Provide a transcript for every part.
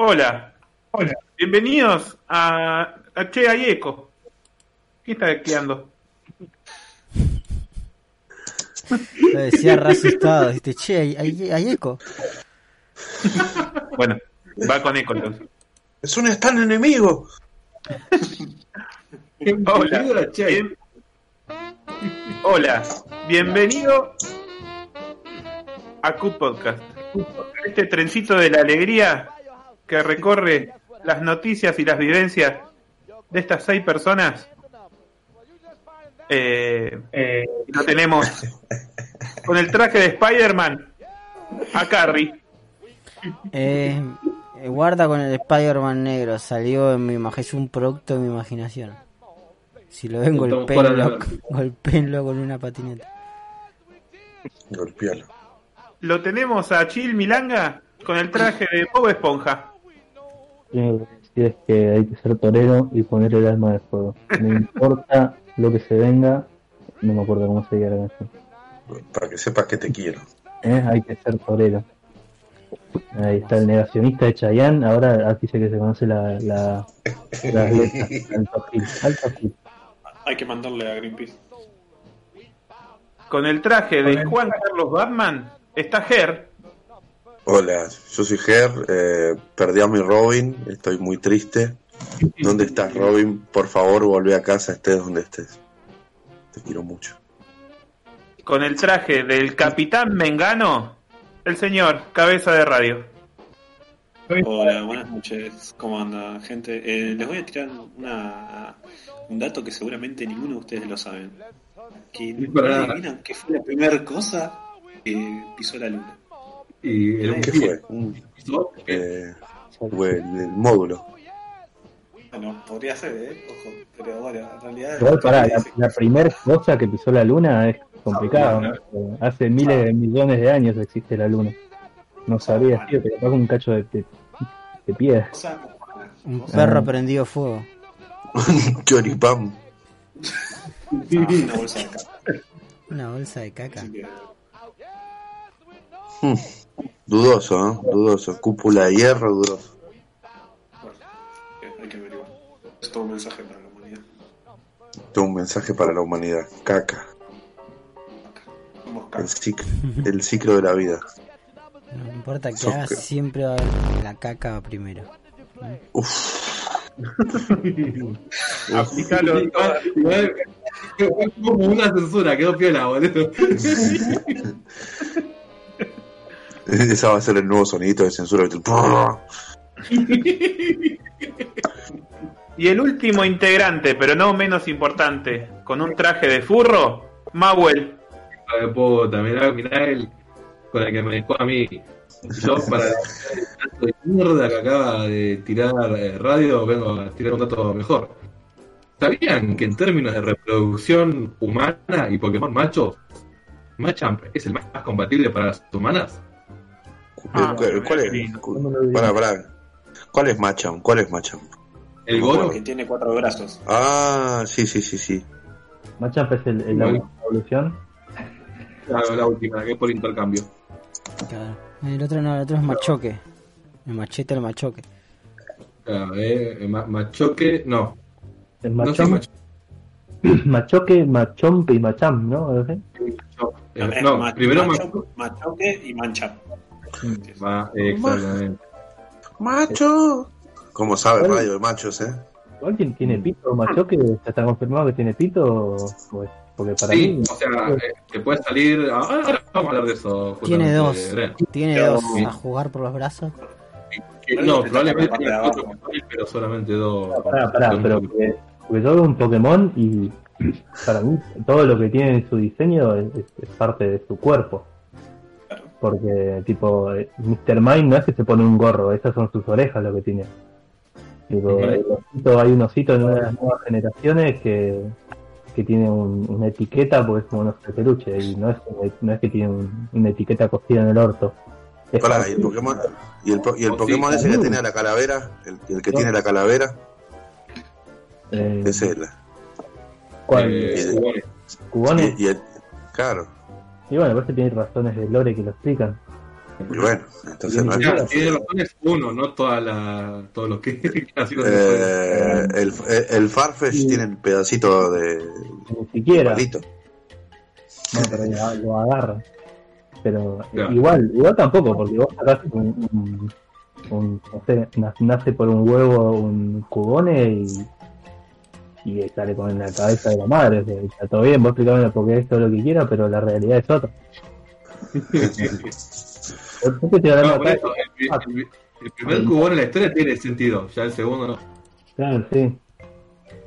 Hola. Hola. Bienvenidos a, a Che hay Eco. ¿Qué está quedando? Lo decía asustado, dijiste, che, hay, hay, hay eco. Bueno, va con eco entonces. Es un stand enemigo. Hola. Bien- Hola, bienvenido a Q Podcast. Este trencito de la alegría que recorre las noticias y las vivencias de estas seis personas. Eh, eh, lo tenemos con el traje de Spider-Man a Carrie. Eh, eh, guarda con el Spider-Man negro, salió en mi imagen, es un producto de mi imaginación. Si lo ven, golpeenlo, golpeenlo con una patineta. Golpealo. Lo tenemos a Chill Milanga con el traje de Bob Esponja. Lo que decir es que hay que ser torero y poner el alma de fuego. No importa lo que se venga, no me acuerdo cómo se diga la canción. Para que sepas que te quiero. ¿Eh? Hay que ser torero. Ahí está el negacionista de Chayanne, ahora aquí dice que se conoce la, la, letras. Alto Gil, alto Gil. Hay que mandarle a Greenpeace. Con el traje de Juan Carlos Batman está Ger. Hola, yo soy Ger, eh, perdí a mi Robin, estoy muy triste. ¿Dónde estás, Robin? Por favor, volvé a casa, estés donde estés. Te quiero mucho. Con el traje del Capitán Mengano, el señor Cabeza de Radio. Hola, buenas noches. ¿Cómo anda, gente? Eh, les voy a tirar una, un dato que seguramente ninguno de ustedes lo saben. Que adivinan qué fue la primera cosa que pisó la luna. Y el ¿Qué fue? Un- eh, fue el, el módulo. Bueno, podría ser, ¿eh? Ojo. Pero bueno, en realidad. Igual, pará, la, la primera cosa que pisó la luna es complicado. ¿no? Hace miles de millones de años existe la luna. No sabía, tío, que capaz un cacho de, de, de piedra. Un Ah. perro prendido fuego. Choripam. una bolsa de caca. Una bolsa de caca. Hmm. Dudoso, ¿no? Dudoso. Cúpula de hierro, dudoso. bueno, eh, hay que averiguar. Es todo un mensaje para la humanidad. Tengo un mensaje para la humanidad. Caca. El ciclo, el ciclo de la vida. No importa que hagas, que- siempre va a haber la caca primero. Uf. Aplicalo toda- Igual, fue como una censura, quedó piola, boludo. Esa va a ser el nuevo sonidito de censura. Y el último integrante, pero no menos importante, con un traje de furro, Mauel. Hijo de puta, mirá, mirá el con el que me dejó a mí. Yo para el dato de mierda que acaba de tirar eh, radio, vengo a tirar un dato mejor. ¿Sabían que en términos de reproducción humana y Pokémon macho, Machamp es el más compatible para las humanas? Ah, ¿Cuál es? lindo. ¿Cómo lo digo? Pará, pará. ¿Cuál es Machamp? ¿Cuál es Machamp? El puedo. Que tiene cuatro brazos. Ah, sí, sí, sí, sí. Machamp es el, el- la última evolución. la, la última, que es por intercambio. Claro. El otro no, el otro es machoque. El machete al machoque. Claro, eh, ma- machoque, no. El No macho- Machoque, Machompe y Machamp, ¿no? Eh, Es no, ma- primero macho- macho. machoque y mancha. Exactamente. ¡Macho! ¿Cómo sabe radio de machos, eh? ¿Alguien tiene pito? ¿Machoque? ¿Ya está confirmado que tiene pito? O- o es- Porque para Sí, mí, o sea, eh, que puede salir. ah, Ahora vamos a hablar de eso. Tiene dos. Adrián. Tiene dos a jugar por los brazos. Que No, probablemente tenga cuatro pero solamente dos. pará, pará, dos- pero porque, porque yo veo un Pokémon y para mí todo lo que tiene en su diseño es parte de su cuerpo. Porque, tipo, eh, Mr. Mime no es que se pone un gorro, esas son sus orejas lo que tiene. Tipo, osito- hay un osito en una de las nuevas generaciones que, que tiene un- una etiqueta, porque es como unos peluche, y no es, no es que tiene un- una etiqueta cosida en el orto. Pará, y el Pokémon, y el, po- y el sí, Pokémon ese que uh. tiene a la calavera, el, el que tiene la calavera, eh, ese es el. ¿cuál? eh, jugones. ¿Cubones? Y, y el- claro, Y bueno, parece que tiene razones de lore que lo explican. Y bueno, entonces no hay- Ya, tiene razón, es uno, no toda la, todo lo que ha sido Eh, el, el, el Farfetch tiene un pedacito de Ni siquiera. palito. No, pero ya lo agarra. Pero Claro. igual, igual tampoco, porque vos sacás un, un, un- no sé, na- nace por un huevo un cubone y, y sale con la cabeza de la madre. O sea, está todo bien, vos explicame porque es todo lo que quiera, pero la realidad es otra. ¿Por qué te No, agarran por acá? eso, el, el- el primer cubón en la historia tiene sentido, ya el segundo no. Claro, sí.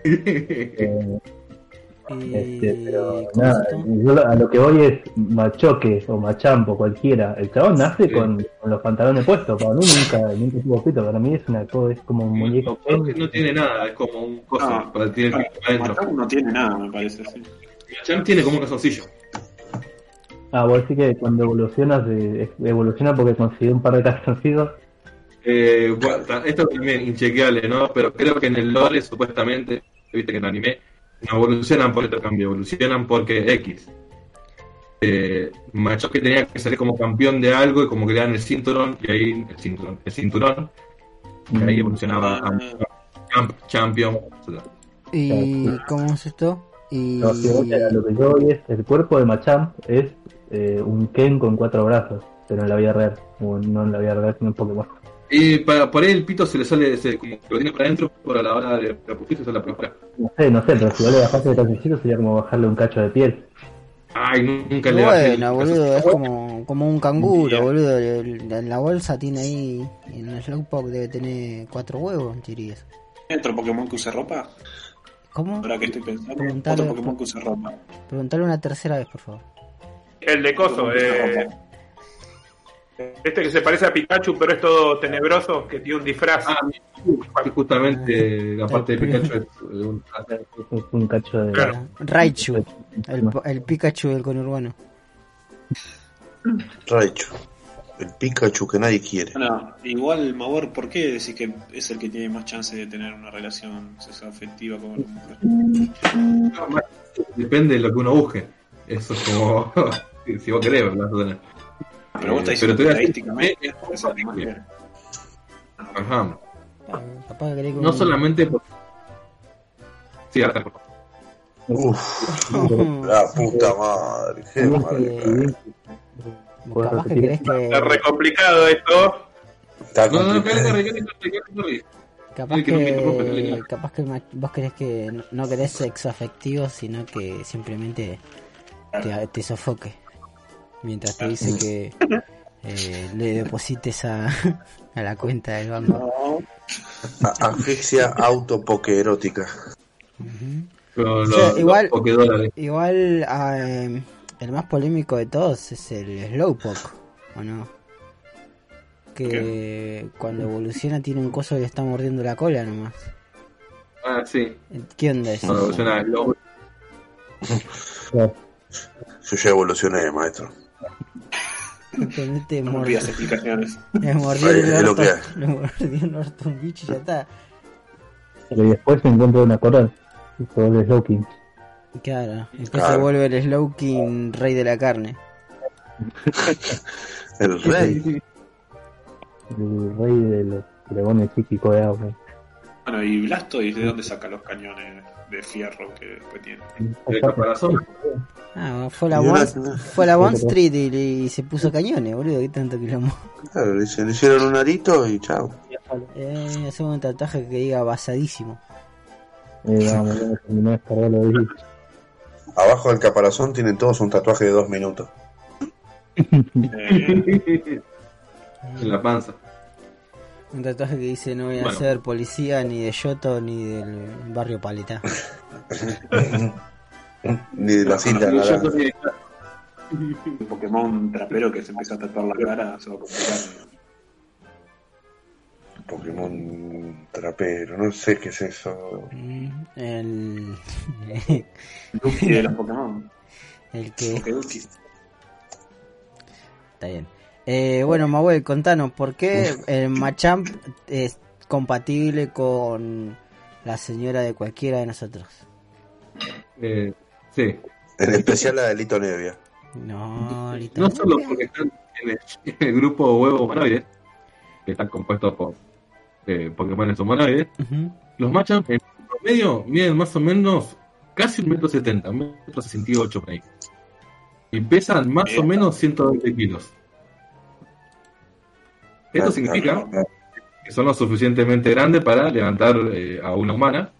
Eh. Este, pero ¿cómo nada, yo a lo que voy es machoque o machampo, cualquiera. El chabón nace Sí. con, con los pantalones puestos. Para mí nunca, nunca tuvo pito. Para mí es una cosa, es como un muñeco. No, no tiene nada, es como un coso No. para adentro. Machamp no tiene nada, me parece. Sí. Machamp tiene como un calzoncillo. Ah, vos decís que cuando evolucionas, eh, evoluciona porque consiguió un par de calzoncillos. Eh, bueno, esto también inchequeable, ¿no? Pero creo que en el lore, supuestamente, viste que en el anime, no evolucionan por intercambio, evolucionan porque X. Eh, Machamp que tenía que salir como campeón de algo y como que le dan el cinturón, y ahí el cinturón, el cinturón, y ahí evolucionaba a Champ, Champion. ¿Y cómo es esto? Y... No, si vos, a lo que yo voy es, el cuerpo de Machamp es eh, un Ken con cuatro brazos, pero en la vida real. O no en la vida real, sino en Pokémon. Y para, por ahí el pito se le sale, se, como que lo tiene para adentro, pero a la hora de la pupita se la por afuera. No sé, no sé, pero si vos le bajaste el calzoncillo sería como bajarle un cacho de piel. Ay, nunca le bajé el Bueno, boludo, es como, como un canguro, boludo. El- En la bolsa tiene ahí, en el Slowpoke debe tener cuatro huevos, dirías. ¿Hay otro Pokémon que use ropa? ¿Cómo? Ahora que estoy pensando, Preguntale- otro Pokémon que use ropa. Preguntale una tercera vez, por favor. El de Coso, eh, este que se parece a Pikachu, pero es todo tenebroso, que tiene un disfraz. Ah, justamente la parte de Pikachu es un- cacho de. Claro. Raichu, el, el Pikachu del conurbano. Raichu. El Pikachu que nadie quiere. Bueno, igual, Mavor, ¿por qué decís que es el que tiene más chance de tener una relación sexoafectiva con una mujer? No, más- Depende de lo que uno busque. Eso es como. si- si vos querés, lo vas a tener. Pero vos Eh, estás diciendo estadísticamente. Ajá. Capaz que querés que No solamente por. Sí, ahora por. Uf, la puta madre. Qué También mal. que- Capaz que Está re complicado esto. Está No, no, no. Capaz que capaz que vos querés que no- no querés sexo afectivo, sino que simplemente te, te sofoque. Mientras te dice que eh, le deposites a, a la cuenta del banco. A- Asfixia O sea, los- igual-. Igual ah, eh, el más polémico de todos es el Slowpoke, ¿o no? Que cuando evoluciona tiene un coso que le está mordiendo la cola nomás. Ah, sí. ¿Qué onda eso? Cuando evoluciona el. Yo ya evolucioné, maestro. Simplemente No me mord- pidas explicaciones. le mordió el orto, mordió un bicho y ya está. Pero después se encuentra una coral. Y se vuelve Slowking. Claro, después se Claro. vuelve el Slowking rey de la carne. El rey. El rey de los dragones psíquicos de agua. Bueno, y Blastoise, ¿de dónde saca los cañones de fierro que después tiene? El caparazón. Ah, fue a la fue a la Bond Street y, se puso cañones, boludo, qué tanto quilombo. Claro, le hicieron- le hicieron un arito y chao. Eh, hacemos un tatuaje que diga basadísimo. Eh, vamos. Abajo del caparazón tienen todos un tatuaje de dos minutos. Eh, En la panza. Un tatuaje que dice no voy a Bueno. ser policía ni de Yoto ni del barrio Paleta. Ni de la cinta soy- un Pokémon trapero que se empieza a tatuar la cara se va a complicar. Pokémon trapero, no sé qué es eso. Mm, El, Duki de los Pokémon. el que Pokéduki. está bien. Eh, bueno, Mabuel, contanos, ¿por qué el Machamp es compatible con la señora de cualquiera de nosotros? Eh, sí. En especial la de Lito Nevia. No, ahorita No solo porque están en el, en el grupo huevo humanoide, que están compuestos por eh, Pokémon humanoides, Ujú. los Machamp en promedio miden más o menos casi un metro setenta, un metro sesenta y ocho por ahí. Y pesan más o menos 120 kilos. Esto significa que son lo suficientemente grandes para levantar eh, a una humana.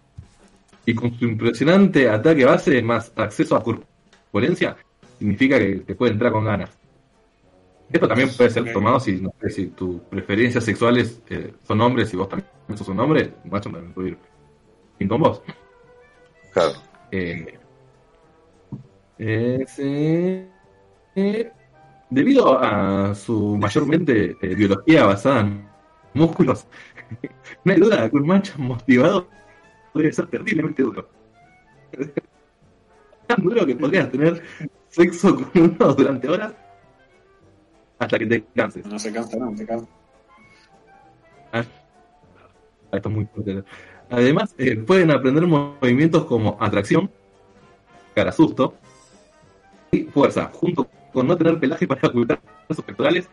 Y con su impresionante ataque base más acceso a corpulencia, significa que te puede entrar con ganas. Esto también puede ser tomado si, no sé, si tus preferencias sexuales eh, son hombres y vos también sos un hombre, macho también puede ir bien con vos. Claro. Eh, ese- eh, debido a su mayormente eh, biología basada en músculos, no hay duda que un macho motivado debe ser terriblemente duro. Tan duro que podrías tener sexo con uno durante horas hasta que te canses. No se cansa, no, se cansa. Ah, esto es muy fuerte. Además, eh, pueden aprender movimientos como atracción, cara susto y fuerza, junto con no tener pelaje para ocultar sus pectorales.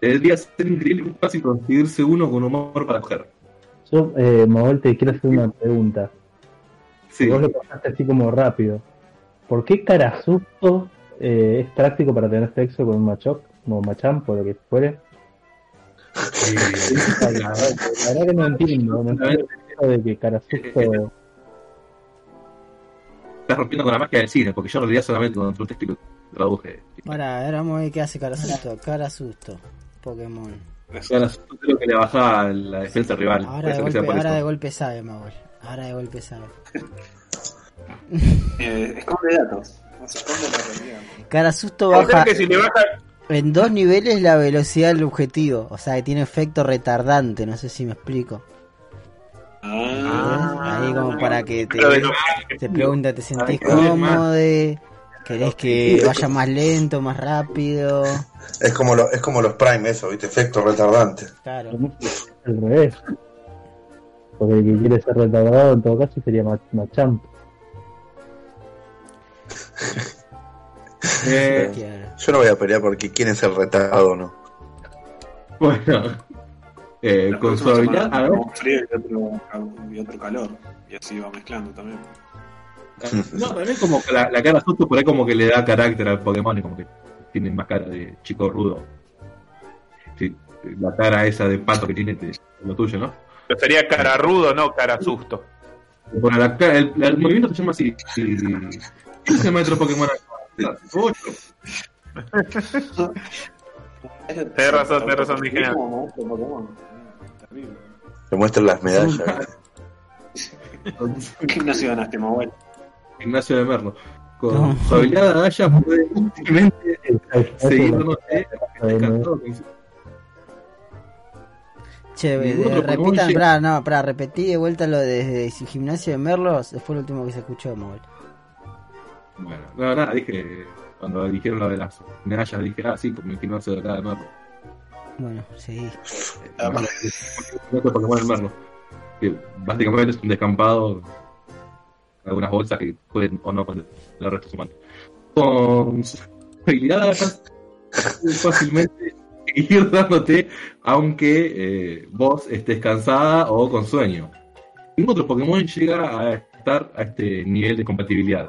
Debería ser increíble muy fácil conseguirse uno con humor para coger. Yo, eh, te quiero hacer una pregunta. Sí, Vos lo pasaste así como rápido. ¿Por qué cara susto eh, es práctico para tener sexo con un machoc, como machamp, o lo que fuere? eh, Ay, La verdad, que no entiendo. No entiendo eso de que cara susto. estás rompiendo con la magia del cine, porque yo en realidad solamente con tu texto lo traduje. Ahora, ahora vamos a ver qué hace cara susto. Cara susto. Pokémon. Cara susto creo que le baja la defensa rival. Ahora de golpe, ahora de golpe sabe, Maul. Ahora de golpe sabe. Eh, esconde datos. No se esconde la realidad. Cara susto O sea baja que si le baja, en dos niveles la velocidad del objetivo. O sea que tiene efecto retardante. No sé si me explico. Ah, Ahí como para que te, te pregunta, ¿te sentís cómodo? ¿Querés que vaya más lento, más rápido? Es como, lo, es como los Prime, eso, ¿viste? Efecto retardante. Claro. Al revés. Porque el que quiere ser retardado en todo caso sería ma- machamp. Eh, Claro. Yo no voy a pelear porque quién es el retardado o no. bueno, eh, con su habilidad, a ver, frío y otro, y otro calor. Y así va mezclando también. No, también como que la, la cara susto por ahí como que le da carácter al Pokémon y como que tiene más cara de chico rudo. Sí, la cara esa de pato que tiene lo tuyo, ¿no? pero sería cara rudo, no cara susto. Bueno, la el, el movimiento se llama así. ¿Cómo se llama otro Pokémon? Ocho. Tenés razón, tenés razón. Terrible. Te muestran las medallas. ¿Qué gimnasio ganaste, Manuel? Ignacio de Merlo. Con No. su habilidad Gaya puede últimamente seguirnos Che, de- repitan, llega. pará, no, pará, repetí de vuelta lo de, de su gimnasio de Merlos, fue lo último que se escuchó, Maul. Bueno, no, nada, dije, cuando dijeron lo de las medallas, dije, ah, sí, como el gimnasio de acá de Merlo. Bueno, seguí. Ah, No, otro Pokémon del Merlo. Que básicamente es un descampado, algunas bolsas que pueden o no con el resto humanos. Con su habilidad fácilmente ir dándote, aunque eh, vos estés cansada o con sueño. Ningún otro Pokémon llega a estar a este nivel de compatibilidad.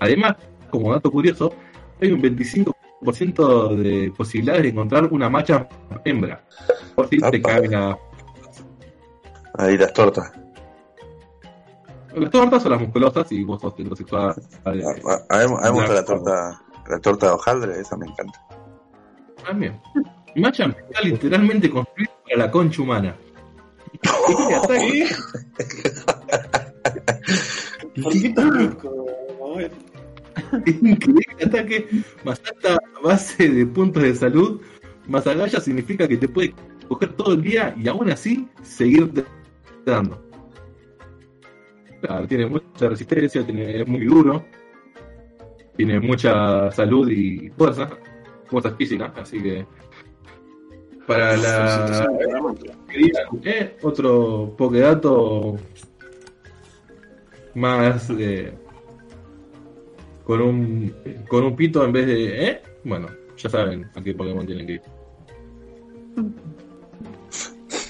Además, como dato curioso, hay un 25% de posibilidades de encontrar una macha hembra. Por si te cae la... Ahí las tortas. Las tortas o las musculosas y vos sos heterosexual. A, a- a mí a mí me gusta la torta, la torta de hojaldre, esa me encanta. También. Machamp está literalmente construido para la concha humana. Ataque ¿Por qué tan increíble ataque, más alta base de puntos de salud, más agallas significa que te puede coger todo el día y aún así seguir dando. Claro, tiene mucha resistencia, tiene, es muy duro, tiene mucha salud y fuerza, fuerza física, así que para la eh, otro Pokedato más eh, con un con un pito en vez de eh bueno ya saben a qué Pokémon tienen que ir.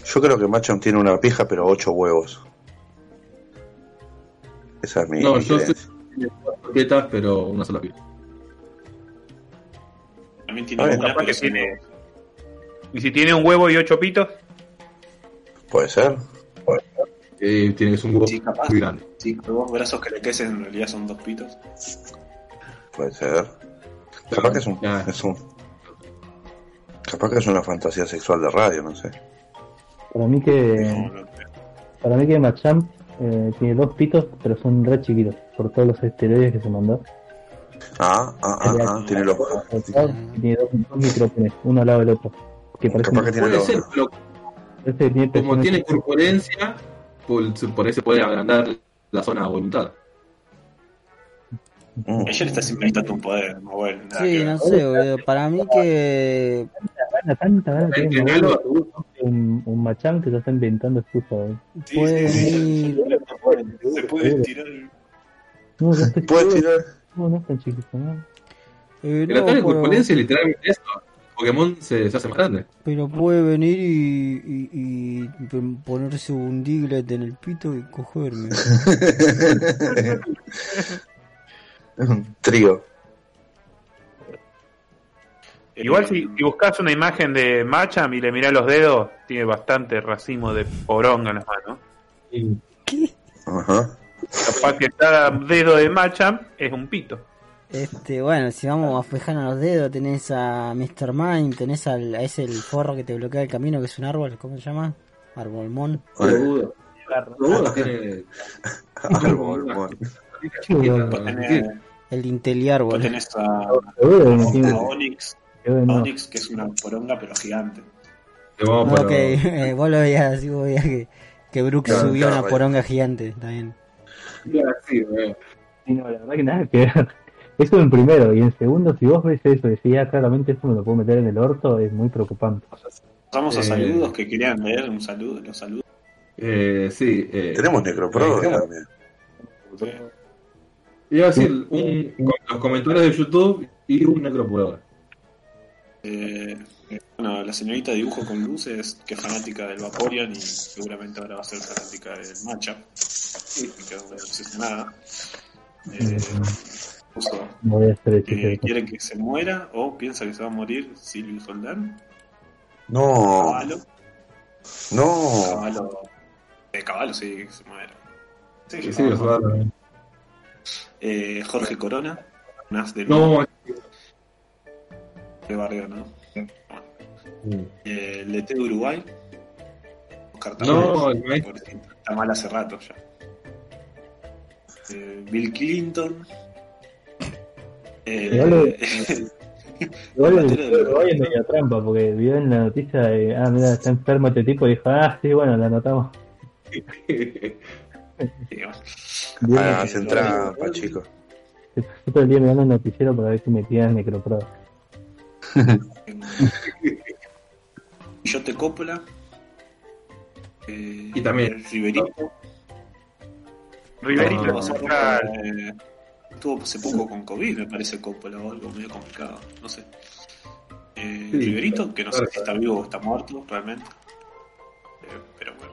Yo creo que Machamp tiene una pija, pero ocho huevos. Esa es mi No, yo sé creencia. que tiene cuatro tetas, pero una sola pija. También tiene A ver, una, pero que tiene-. Y si tiene un huevo y ocho pitos, Puede ser. Eh, tiene que ser un huevo Sí, capaz. muy grande. Sí, los dos brazos que le crecen en realidad son dos pitos. Puede ser. Capaz que es un, Ya. es un. Capaz que es una fantasía sexual de radio, no sé. Para mí que para mí que Machamp eh, tiene dos pitos, pero son re chiquitos por todos los esteroides que se mandó. Ah, ah, ah, ah, tiene los. Tiene dos, dos micropenes, uno al lado del otro. Que parece Capaz que tiene Puede ser, pero tiene como tiene corpulencia, por, por ahí se puede agrandar la zona a voluntad. Mm. Ella le estás inventando un poder, no bueno, Sí, no sé, boludo. Para mí que. Gana tanta gana un, un Machamp que se está inventando excusas. ¿eh? Sí, puede sí. Se puede tirar. No, no estoy Puede tirar. No, no es tan chiquito, ¿no? eh, El no, ataque de pero, corpulencia es literalmente eso. Pokémon se, se hace más grande. pero puede venir y, y, y ponerse un Diglett en el pito y cogerme. Un Trío. Igual si, si buscas una imagen de Machamp y le mirás los dedos, tiene bastante racimo de poronga en las manos. Ajá. Capaz que cada dedo de Machamp es un pito. Este, bueno, si vamos a fijarnos los dedos, tenés a Mr. Mime, tenés al, a ese el forro que te bloquea el camino, que es un árbol, ¿cómo se llama? Arbolmón. Vos tenés, El Inteliárbol. tenés a, a a no. Que es una poronga pero gigante. No, que eh, vos lo veías así, vos veías que, que Brooks Claro, subió claro, una poronga gigante también. Sí, eh. Sí, no, la verdad que nada que ver. Eso en primero. Y en segundo, si vos ves eso y decís, ah, claramente eso me lo puedo meter en el orto, es muy preocupante. Vamos a Eh. saludos que querían leer, un saludo, los saludos. Eh, sí. Eh, Tenemos Necropro Eh, también. Iba a decir un, con los comentarios de YouTube y un necropurador. Eh, bueno, la señorita dibujo con luces, que es fanática del Vaporeon y seguramente ahora va a ser fanática del matcha. Y quedó obsesionada. Eh, puso, No voy a hacer el eh, quiere que se muera o piensa que se va a morir Silvio Soldán. No, Caballo. no. Caballo. Eh, caballo, sí, que se muera. Sí, Sí, que sí. Eh, Jorge Corona. Nas de no, de barrio, ¿no? Mm. Eh, el DT de Uruguay. Oscar No, el está mal hace rato ya. Eh, Bill Clinton. Eh, Igual Igual el Batero de Uruguay es media trampa, porque vio en la noticia de, ah, mira, está enfermo este tipo, y dijo, ah, sí, bueno, la anotamos. Vio Ah, hacen trampa, chicos. Yo todo el día mirando el noticiero para ver si metían Necropro. Yo te Coppola. Eh, Y también- Riverito. Riverito eh, estuvo hace poco con COVID, me parece Coppola o algo medio complicado. No sé. Eh, Sí, Riverito, que no sé si está vivo o está muerto realmente. Eh, pero bueno.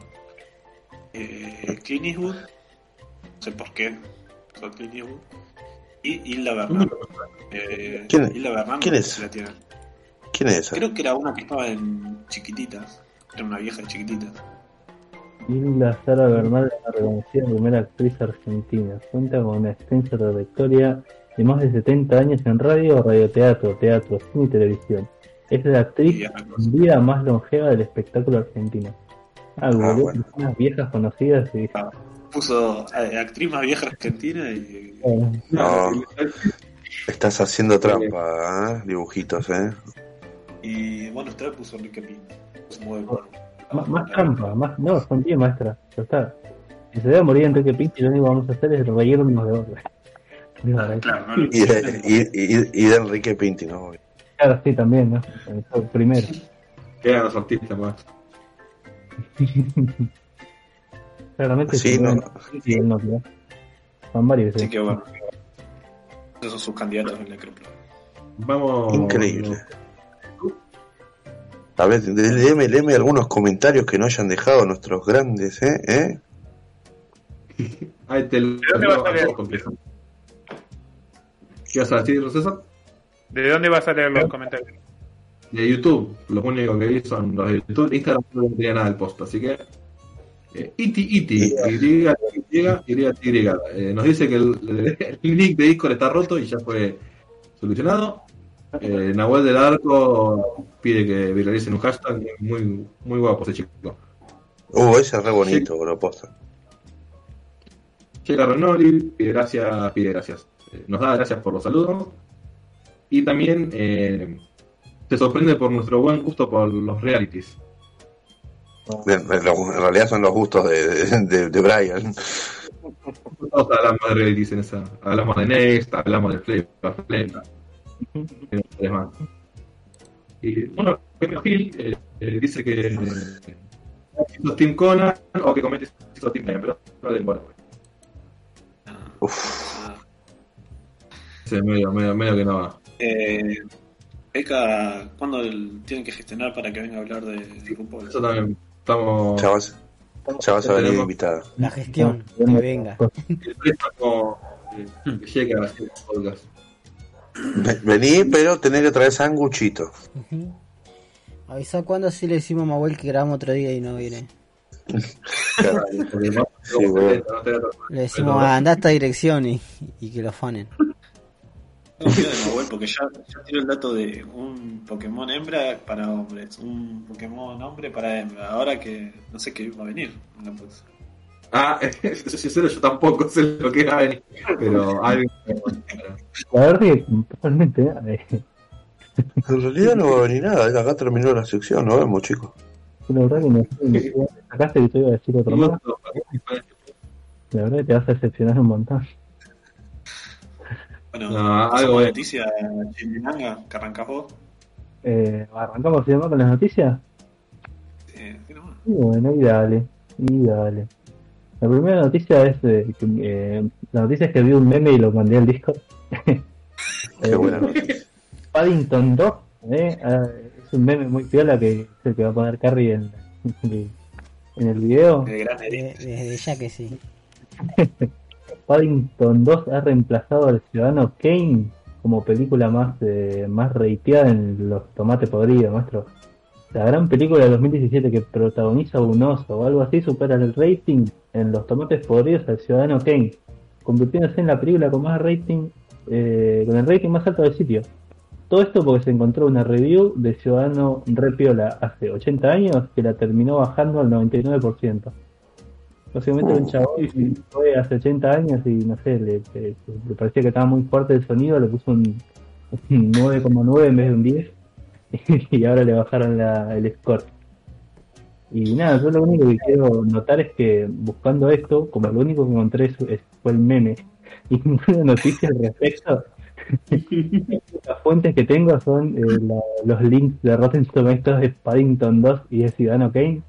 Eh, Clint Eastwood. No sé por qué. Clint Eastwood. Y Hilda Bernal. Eh, ¿Quién- Hilda Bernal, quién es? la. ¿Quién es esa? Creo que era una que estaba en Chiquititas. Era una vieja de Chiquititas. Hilda Sara Bernal es una reconocida primera actriz argentina. Cuenta con una extensa trayectoria de más de 70 años en radio, radioteatro, teatro, cine y televisión. Es la actriz con vida más longeva del espectáculo argentino. Ah, boludo, bueno. unas viejas conocidas y... Puso eh, actriz más vieja argentina y. eh, No. Estás haciendo trampa, ¿eh? Dibujitos, ¿eh? Y bueno, usted puso Enrique Pinto. Es muy bueno. más, más trampa, más... No, son 10 maestras, ya está. Si se debe morir Enrique Pinti, lo único que vamos a hacer es reírnos de otra. Claro, no Y de, y, y- y de Enrique Pinti, ¿no? Claro, sí, también, ¿no? Primero. Quedan los artistas más. Claramente Sí, si no. no, sí, él no, ¿no? Son varios. Así ¿eh? que bueno. Esos son sus candidatos en Necroplan. Vamos. Increíble. A ver, léeme, léeme algunos comentarios que no hayan dejado nuestros grandes, ¿eh? ¿Eh? Ahí te lo ¿De dónde vas a leer? ¿Qué vas a decir, César? ¿De dónde vas a leer los comentarios? De YouTube. Lo único que vi son los de YouTube. Instagram no tenía nada del post, así que. Eh, iti, iti, y, y, y, y, eh, nos dice que el, el link de Discord está roto y ya fue solucionado. Eh, Nahuel del Arco pide que viralicen un hashtag muy, muy guapo ese chico. Uh, ese es re bonito, bro, posta. Llega Renori, pide gracias, pide gracias. Eh, nos da gracias por los saludos. Y también eh, se sorprende por nuestro buen gusto por los realities. En, realidad son los gustos de, de, de Brian. Todos hablamos de realities en esa. Hablamos de Next, hablamos de Flavor Flav, y no sé más. Y bueno, eh, eh, dice que eh, hizo Team Conan o que comete hizo Team Brian, pero no le importa. Uf, Ah, Sí, medio, medio, medio que no va. eh, Eka, ¿cuándo el- tienen que gestionar para que venga a hablar de, de RuPaul? Eso también estamos. ya vas, ya vas a venir invitada. La gestión, que venga. El préstamo eh, que llega a hacer podcast. Ve- Vení, pero tenés que traer sanguchito. Ujú. Avisa cuando si le decimos a Mahuel que grabamos otro día y no viene. Sí, bueno. Le decimos, "Ah, anda a esta dirección y, y que lo fanen. De Nahuel, porque ya, ya tiró el dato de un Pokémon hembra para hombres, un Pokémon hombre para hembra. Ahora que no sé qué va a venir en la próxima. Ah, eso sí, cero, yo tampoco sé lo que va a venir. Pero algo. La verdad que totalmente. eh, En realidad no va a venir nada. Acá terminó la sección. Nos vemos, chicos. la verdad que sé. Sacaste que te iba a decir otro más. La verdad que te vas a decepcionar un montón. Bueno, No, pasamos algo de- noticia Chimilanga, que arrancás vos. Eh, ¿Arrancamos y demás con las noticias? Eh, sí, nomás. Y bueno, y dale, y dale. La primera noticia es eh, que, eh, la noticia es que vi un meme y lo mandé al Discord. Qué buena noticia. Paddington 2, eh, ah, es un meme muy piola que es el que va a poner Carrie en, en el video. De- Desde ya que sí. Paddington 2 ha reemplazado al Ciudadano Kane como película más eh, más reiteada en los tomates podridos, maestro. La gran película de 2017 que protagoniza un oso o algo así supera el rating en los tomates podridos al Ciudadano Kane, convirtiéndose en la película con más rating, eh, con el rating más alto del sitio. Todo esto porque se encontró una review de Ciudadano Repiola hace 80 años que la terminó bajando al 99%. Básicamente un chabón que fue hace 80 años y no sé, le, le- le parecía que estaba muy fuerte el sonido, le puso un, un 9,9 en vez de un 10 y ahora le bajaron la, el score. Y nada, yo lo único que quiero notar es que buscando esto, como lo único que encontré es- es- fue el meme y ninguna noticia al respecto, las fuentes que tengo son eh, la- los links de Rotten Tomatoes de Paddington 2 y de Ciudadano Kane.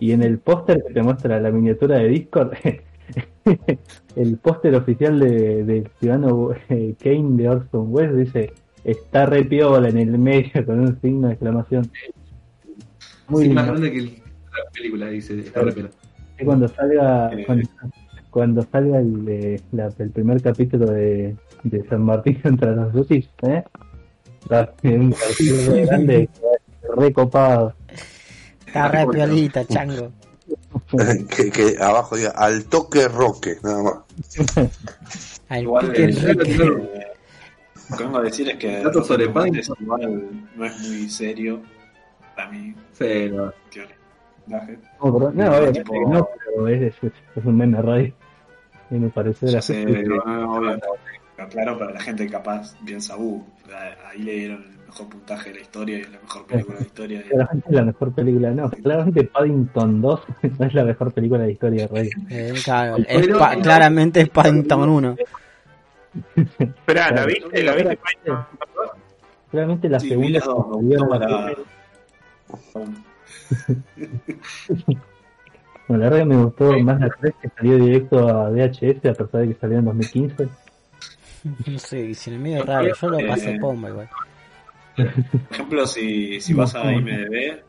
Y en el póster que te muestra la miniatura de Discord, el póster oficial de, de Ciudadano eh, Kane de Orson Welles dice está re piola en el medio con un signo de exclamación. Muy Sí, más grande que el- la película, dice. Está re. Y cuando salga Eh. cuando, cuando salga el, de- la- el primer capítulo de, de San Martín contra los Dutis, ¿eh? Un re grande recopado. Está re piolita, chango. que, que abajo diga al toque roque, nada más. Al Igual, pique eh, Eh, Lo que vengo a decir es que Datos sobre Rotten Tomatoes Paddington. igual no es muy serio para mí. Sí, no. pero- no, obviamente Tipo- no, pero es, es, es un meme radio. Y me parece Ya gracioso. sé, no, no, pero claro, para la gente capaz piensa, uh, ahí le dieron el mejor puntaje de la historia y la mejor película de la historia. Claramente es la mejor película, no, claramente Paddington 2 no es la mejor película de la historia de radio. Eh, claro, es pa- claramente es Paddington 1. Esperá, ¿la viste? ¿La viste? Claramente la Sí, segunda que me vieron gustó la. Bueno, la verdad que me gustó más la 3 que salió directo a VHS a pesar de que salió en 2015. No sé, si en medio raro, yo lo pasé pomba igual. Por ejemplo, si, si vas a IMDB,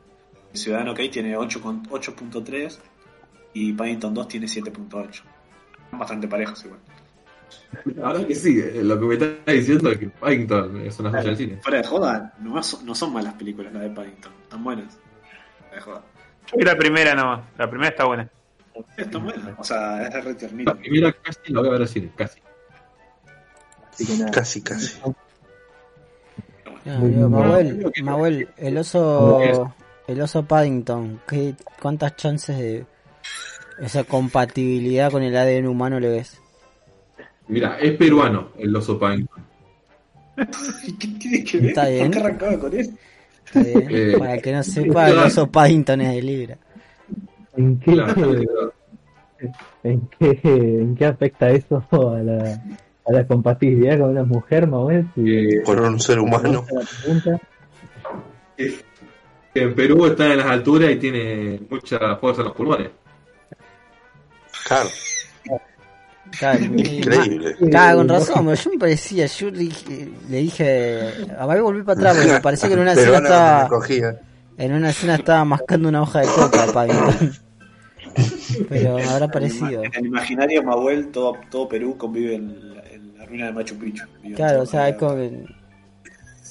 Ciudadano Kane tiene 8 con- 8.3 y Paddington 2 tiene 7.8. Bastante parejos igual. Verdad que sí, eh, lo que me está diciendo es que Paddington es una joya del cine. Fuera de joda, no, son- no son malas películas las de Paddington, están buenas. Fuera de joda. Vi la primera nomás. La primera está buena. Están buenas, o sea, es re tiernito. La primera casi la voy a ver al cine, casi. Así que nada. Casi, casi. Muy. Mahuel, Mahuel, el oso, el oso Paddington, ¿qué, ¿cuántas chances de esa compatibilidad con el ADN humano le ves? Mira, es peruano el oso Paddington. ¿Qué tiene que ver? Está bien. ¿Por qué con eso? Está bien. Eh, Para el que no sepa, el oso Paddington es de Libra. ¿En qué, Claro, en, qué, ¿En qué afecta eso a la, a la compatibilidad con una mujer, Manuel? Si- eh, Con un ser humano. la pregunta. que en Perú está en las alturas y tiene mucha fuerza en los pulmones. Claro, increíble. Claro, con razón, pero yo me parecía, yo le dije, le dije a ver, volví para atrás, porque me parecía que en una escena estaba, en una escena estaba mascando una hoja de coca, Paddington. Pero me habrá parecido. En el imaginario Mahuel, todo, todo Perú convive en la, en la ruina de Machu Picchu. Claro, o sea, es como que-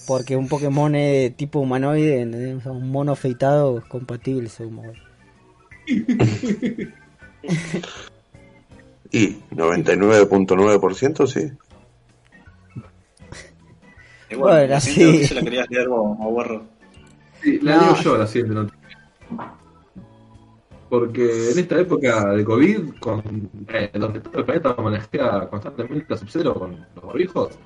porque un Pokémon es de tipo humanoide, ¿entendés? O sea, un mono afeitado es compatible según. Y 99.9% sí. Y Bueno, noticia la querías leer vos, Mahuerro. Sí, la No. digo yo la siguiente noticia. Porque en esta época de COVID, con, eh, donde todo el planeta manejea constantemente a sub-cero con los barbijos,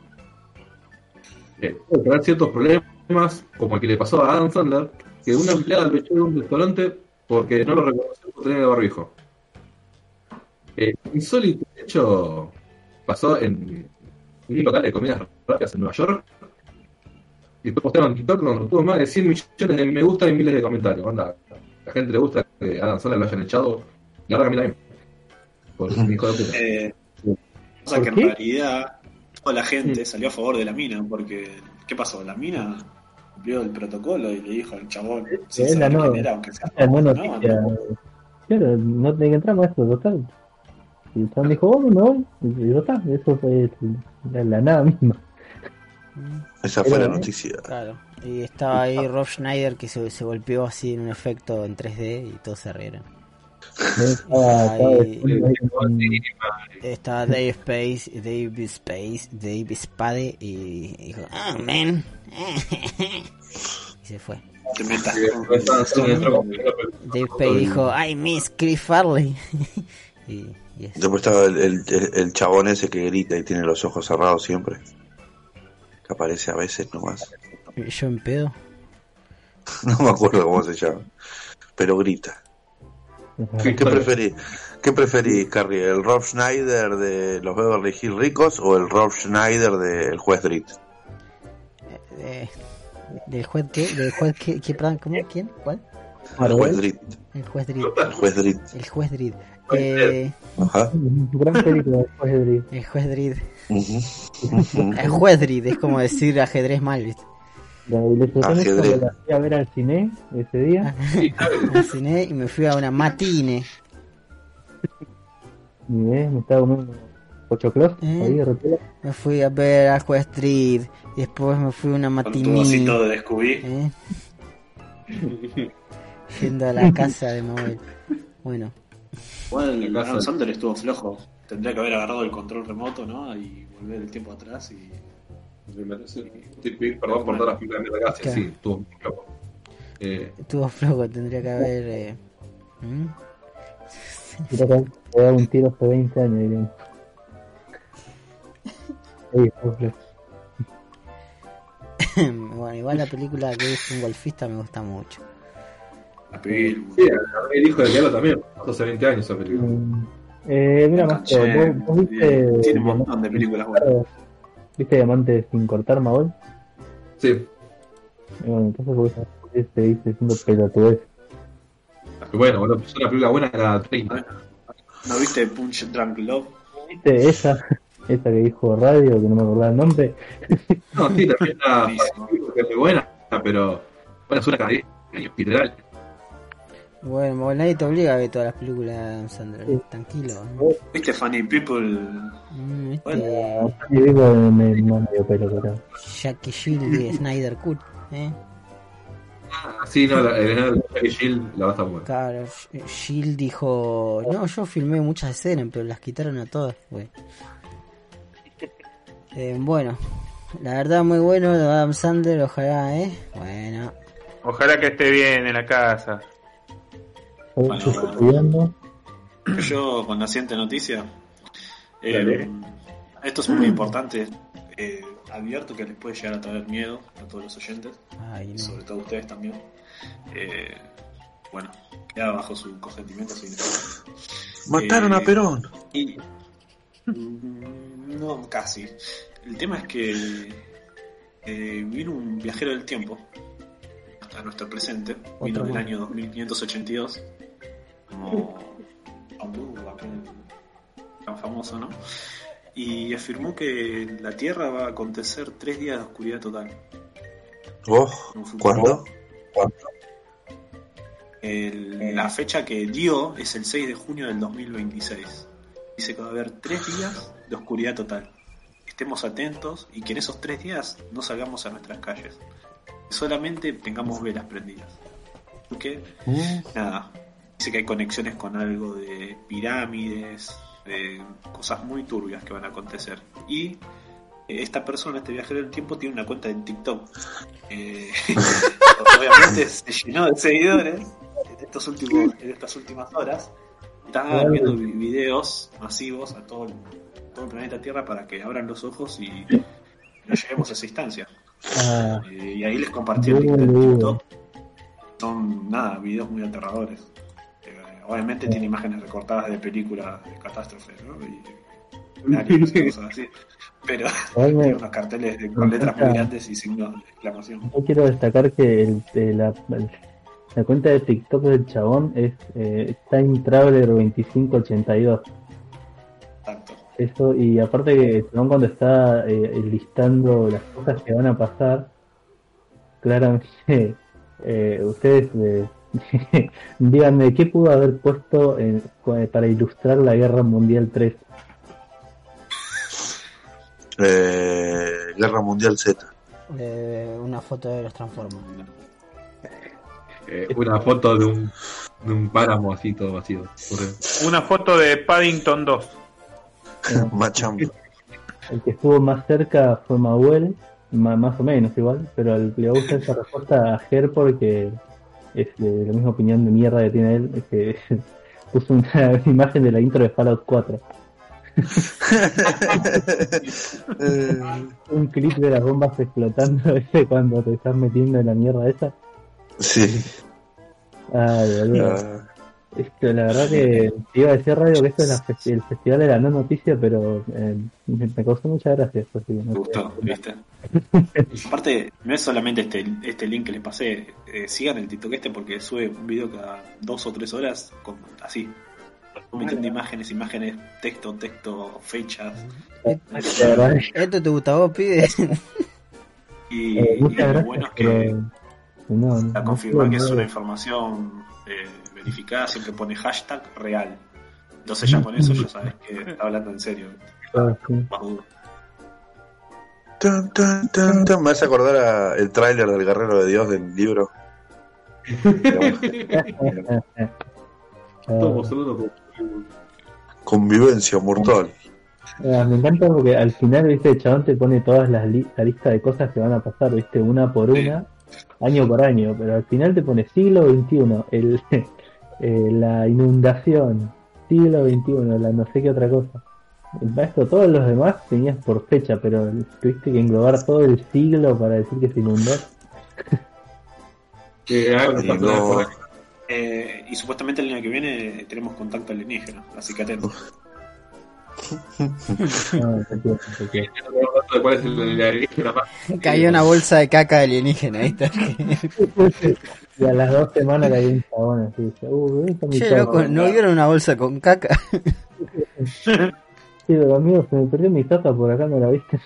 eh, puede traer ciertos problemas, como el que le pasó a Adam Sandler, que una empleada lo echó de un restaurante porque no lo reconoció por tener el barbijo. Eh, insólito hecho pasó en un local de comidas rápidas en Nueva York. Y después postearon en TikTok donde tuvo más de 100 millones de me gusta y miles de comentarios. Onda, la gente le gusta que Adam Sandler lo hayan echado. La a. Por hijo de puta. Eh, sea que en realidad toda la gente salió a favor de la mina, porque ¿qué pasó? La mina cumplió el protocolo y le dijo al chabón, saber no. aunque sea no, noticia. no. Claro, no tenía que entrar más total. Y el chabón dijo, bueno, me voy. Y ya está, eso fue la, la nada misma. Esa fue la Pero, noticia. Claro. Y estaba ahí Rob Schneider que se, se golpeó así en un efecto en 3D y todos se rieron. Estaba, Dave Space, Dave Space, Dave Spade y dijo, ah, man. y se fue. Dave Space dijo, I miss Chris Farley. y. Después estaba el, el, el chabón ese que grita y tiene los ojos cerrados siempre. Que aparece a veces nomás. Yo en pedo. No me acuerdo cómo se llama. Pero grita. Sí, ¿Qué preferís? ¿Qué preferís, Carrie? ¿El Rob Schneider de los Beverly Hills ricos o el Rob Schneider del juez Dredd? Eh, ¿Del juez qué? ¿Del juez qué? qué perdón, ¿Cómo? ¿Quién? ¿Cuál? El juez Dredd. El juez Dredd. El juez Dredd. El juez Dredd. Eh, Ajá. Gran película Dredd. el juez Dredd. El juez Dredd es como decir ajedrez mal, ¿viste? La ilustración es la fui a ver al cine ese día. Al cine y me fui a una matine. Y me estaba comiendo pochoclos ¿Eh? ahí de. Me fui a ver al juez Dredd. Y después me fui a una con tu matiní. vasito de Scooby. ¿eh? Yendo a la casa de Mabel. Bueno, La casa- Adam Sandler estuvo flojo. Tendría que haber agarrado el control remoto, ¿no? Y volver el tiempo atrás y... Perdón por todas las películas de la Claro. sí, estuvo muy loco. Eh, estuvo flojo, tendría que haber. Eh... ¿Mm? Que le daba un tiro hace 20 años, dirían. Bueno, igual la película que es un golfista me gusta mucho. La sí, el hijo del diablo también, hace 20 años esa película. Mm, Eh, mira, más Che, ¿vos, vos viste. Tiene un montón de películas buenas. ¿Viste Diamante sin cortar, Mabel? Sí, Bueno, entonces vos te seguiste diciendo pelotudez. bueno, bueno, es una película buena cada 30. ¿No viste Punch Drunk Love? ¿Viste esa? esa que dijo radio, que no me acordaba el nombre. No, sí, también está Buenísimo. que es muy buena, pero bueno, es una cada 10 años, literal. Bueno, bueno, nadie te obliga a ver todas las películas de Adam Sandler. Sí. Tranquilo. ¿Viste Funny People? Mm, este, Bueno. Y digo, me, pelo, pero. Jackie Shield y Snyder Cut. ¿eh? Ah, Sí, no, la, el de Shield la va a estar buena. Claro, Sh- Shield dijo: No, yo filmé muchas escenas, pero las quitaron a todas. güey". Eh, bueno, la verdad, muy bueno lo de Adam Sandler. Ojalá, ¿eh? Bueno, Ojalá que esté bien en la casa. Yo Bueno. Yo con la siguiente noticia. eh, esto es muy importante. Eh, advierto que les puede llegar a traer miedo a todos los oyentes, ay, no. sobre todo a ustedes también. Eh, bueno, queda bajo su consentimiento. que- Mataron Eh, a Perón. Y, mm, no, casi. El tema es que eh, vino un viajero del tiempo a nuestro presente, vino Otro del más. año 2582, como aquel tan famoso, ¿no? Y afirmó que la Tierra va a acontecer tres días de oscuridad total. Oh. ¿Cuándo? El- la fecha que dio es el 6 de junio del 2026. Dice que va a haber tres días de oscuridad total. Estemos atentos y que en esos tres días no salgamos a nuestras calles. Solamente tengamos velas prendidas. Porque, Mm, nada, dice que hay conexiones con algo de pirámides, de cosas muy turbias que van a acontecer. Y eh, esta persona, este viajero del tiempo, tiene una cuenta en TikTok. Eh, obviamente se llenó de seguidores en, estos últimos, en estas últimas horas. Está viendo vi- videos masivos a todo el, todo el planeta Tierra para que abran los ojos y no lleguemos a esa instancia. Ah, Eh, y ahí les compartí el TikTok. Son, nada, videos muy aterradores. Obviamente tiene imágenes recortadas de películas de catástrofes, ¿no? Y, así. Pero tiene unos carteles de- con letras muy grandes y signos de exclamación. Yo quiero destacar que el, de la, la cuenta de TikTok del chabón es eh, Time Traveler 2582. Tanto. Eso, y aparte que el chabón cuando está eh, listando las cosas que van a pasar, claramente eh, ustedes díganme qué pudo haber puesto en- para ilustrar la Guerra Mundial 3. eh, Guerra Mundial Z. Eh, una foto de los Transformers. Eh, una foto de un, de un páramo así todo vacío. Una foto de Paddington 2. Machamba. El que estuvo más cerca fue Mahuel, ma- más o menos igual, pero el- le gusta esa respuesta a Ger porque es de la misma opinión de mierda que tiene él, es que puso una imagen de la intro de Fallout 4. Eh, Un clip de las bombas explotando ese cuando te estás metiendo en la mierda esa. sí. Ay, boludo. Es que la verdad que te iba a decir radio que esto es la festi- el festival de la no noticia, pero eh, me, me causó mucha gracia. eso sí, no Me sé. gustó, ¿viste? Aparte, no es solamente este, este link que les pasé. eh, sigan el TikTok este porque sube un video cada dos o tres horas con, así. Metiendo imágenes, imágenes, texto, texto, fechas. ¿Esto te gusta a vos, pide? Y, Eh, y muchas lo gracias, bueno es que pero no, no, confirmar que es una información eh, verificada, siempre pone hashtag real. Entonces ya con eso ya sabes que está hablando en serio. Más duda. tan, tan, tan, tan. Me hace acordar a el tráiler del Guerrero de Dios del libro. Estamos hablando con- Convivencia mortal. Ah, me encanta porque al final, viste, el chabón te pone todas las li- la lista de cosas que van a pasar, viste, una por una, año por año, pero al final te pone siglo XXI, el, eh, la inundación, siglo XXI, la no sé qué otra cosa. Para esto, todos los demás tenías por fecha, pero tuviste que englobar todo el siglo para decir que se inundó. que no-. Eh, y supuestamente el año que viene tenemos contacto alienígena, así que atentos. Más. Cayó una bolsa de caca alienígena, ahí está. Y a las dos semanas cayó un chabón así, dice, uh, esta es mi Che, caca". loco, ¿no vieron una bolsa con caca? Sí, pero amigo, se me perdió mi caca por acá, ¿no la viste?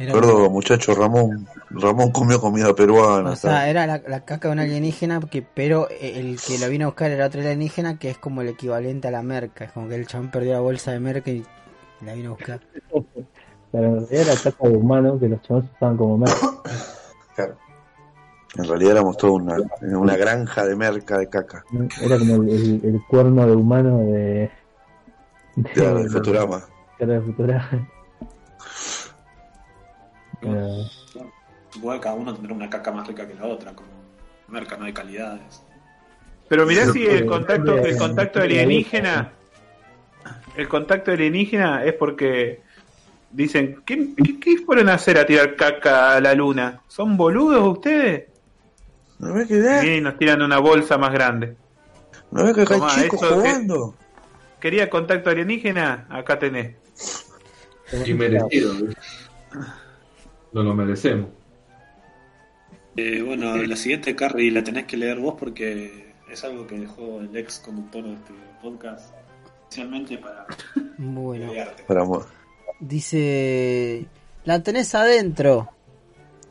Era, Perdón, muchacho, Ramón. Ramón comió comida peruana. o sea, era la, la caca de un alienígena, que, pero el que lo vino a buscar era otro alienígena que es como el equivalente a la merca. Es como que el chabón perdió la bolsa de merca y la vino a buscar. Claro, en realidad era caca de humano que los chavos usaban como merca. Claro. En realidad éramos toda una, una granja de merca de caca. Era como el, el- el cuerno de humano de. Claro, de Futurama. Claro, de Futurama. Eh, que cada uno tendrá una caca más rica que la otra, como merca, no hay calidades. Pero mirá si el contacto, el contacto alienígena, el contacto alienígena es porque dicen, ¿qué, qué, qué fueron a hacer a tirar caca a la luna? ¿Son boludos ustedes? ¿No ves que, Y vienen y nos tiran una bolsa más grande. ¿No ves que acá hay chicos que- jugando? ¿Quería contacto alienígena? Acá tenés. Y merecido. No lo merecemos. Eh, bueno, la siguiente, Carrie, la tenés que leer vos porque es algo que dejó el ex conductor de este podcast, especialmente para Bueno. Para mo- dice: La tenés adentro.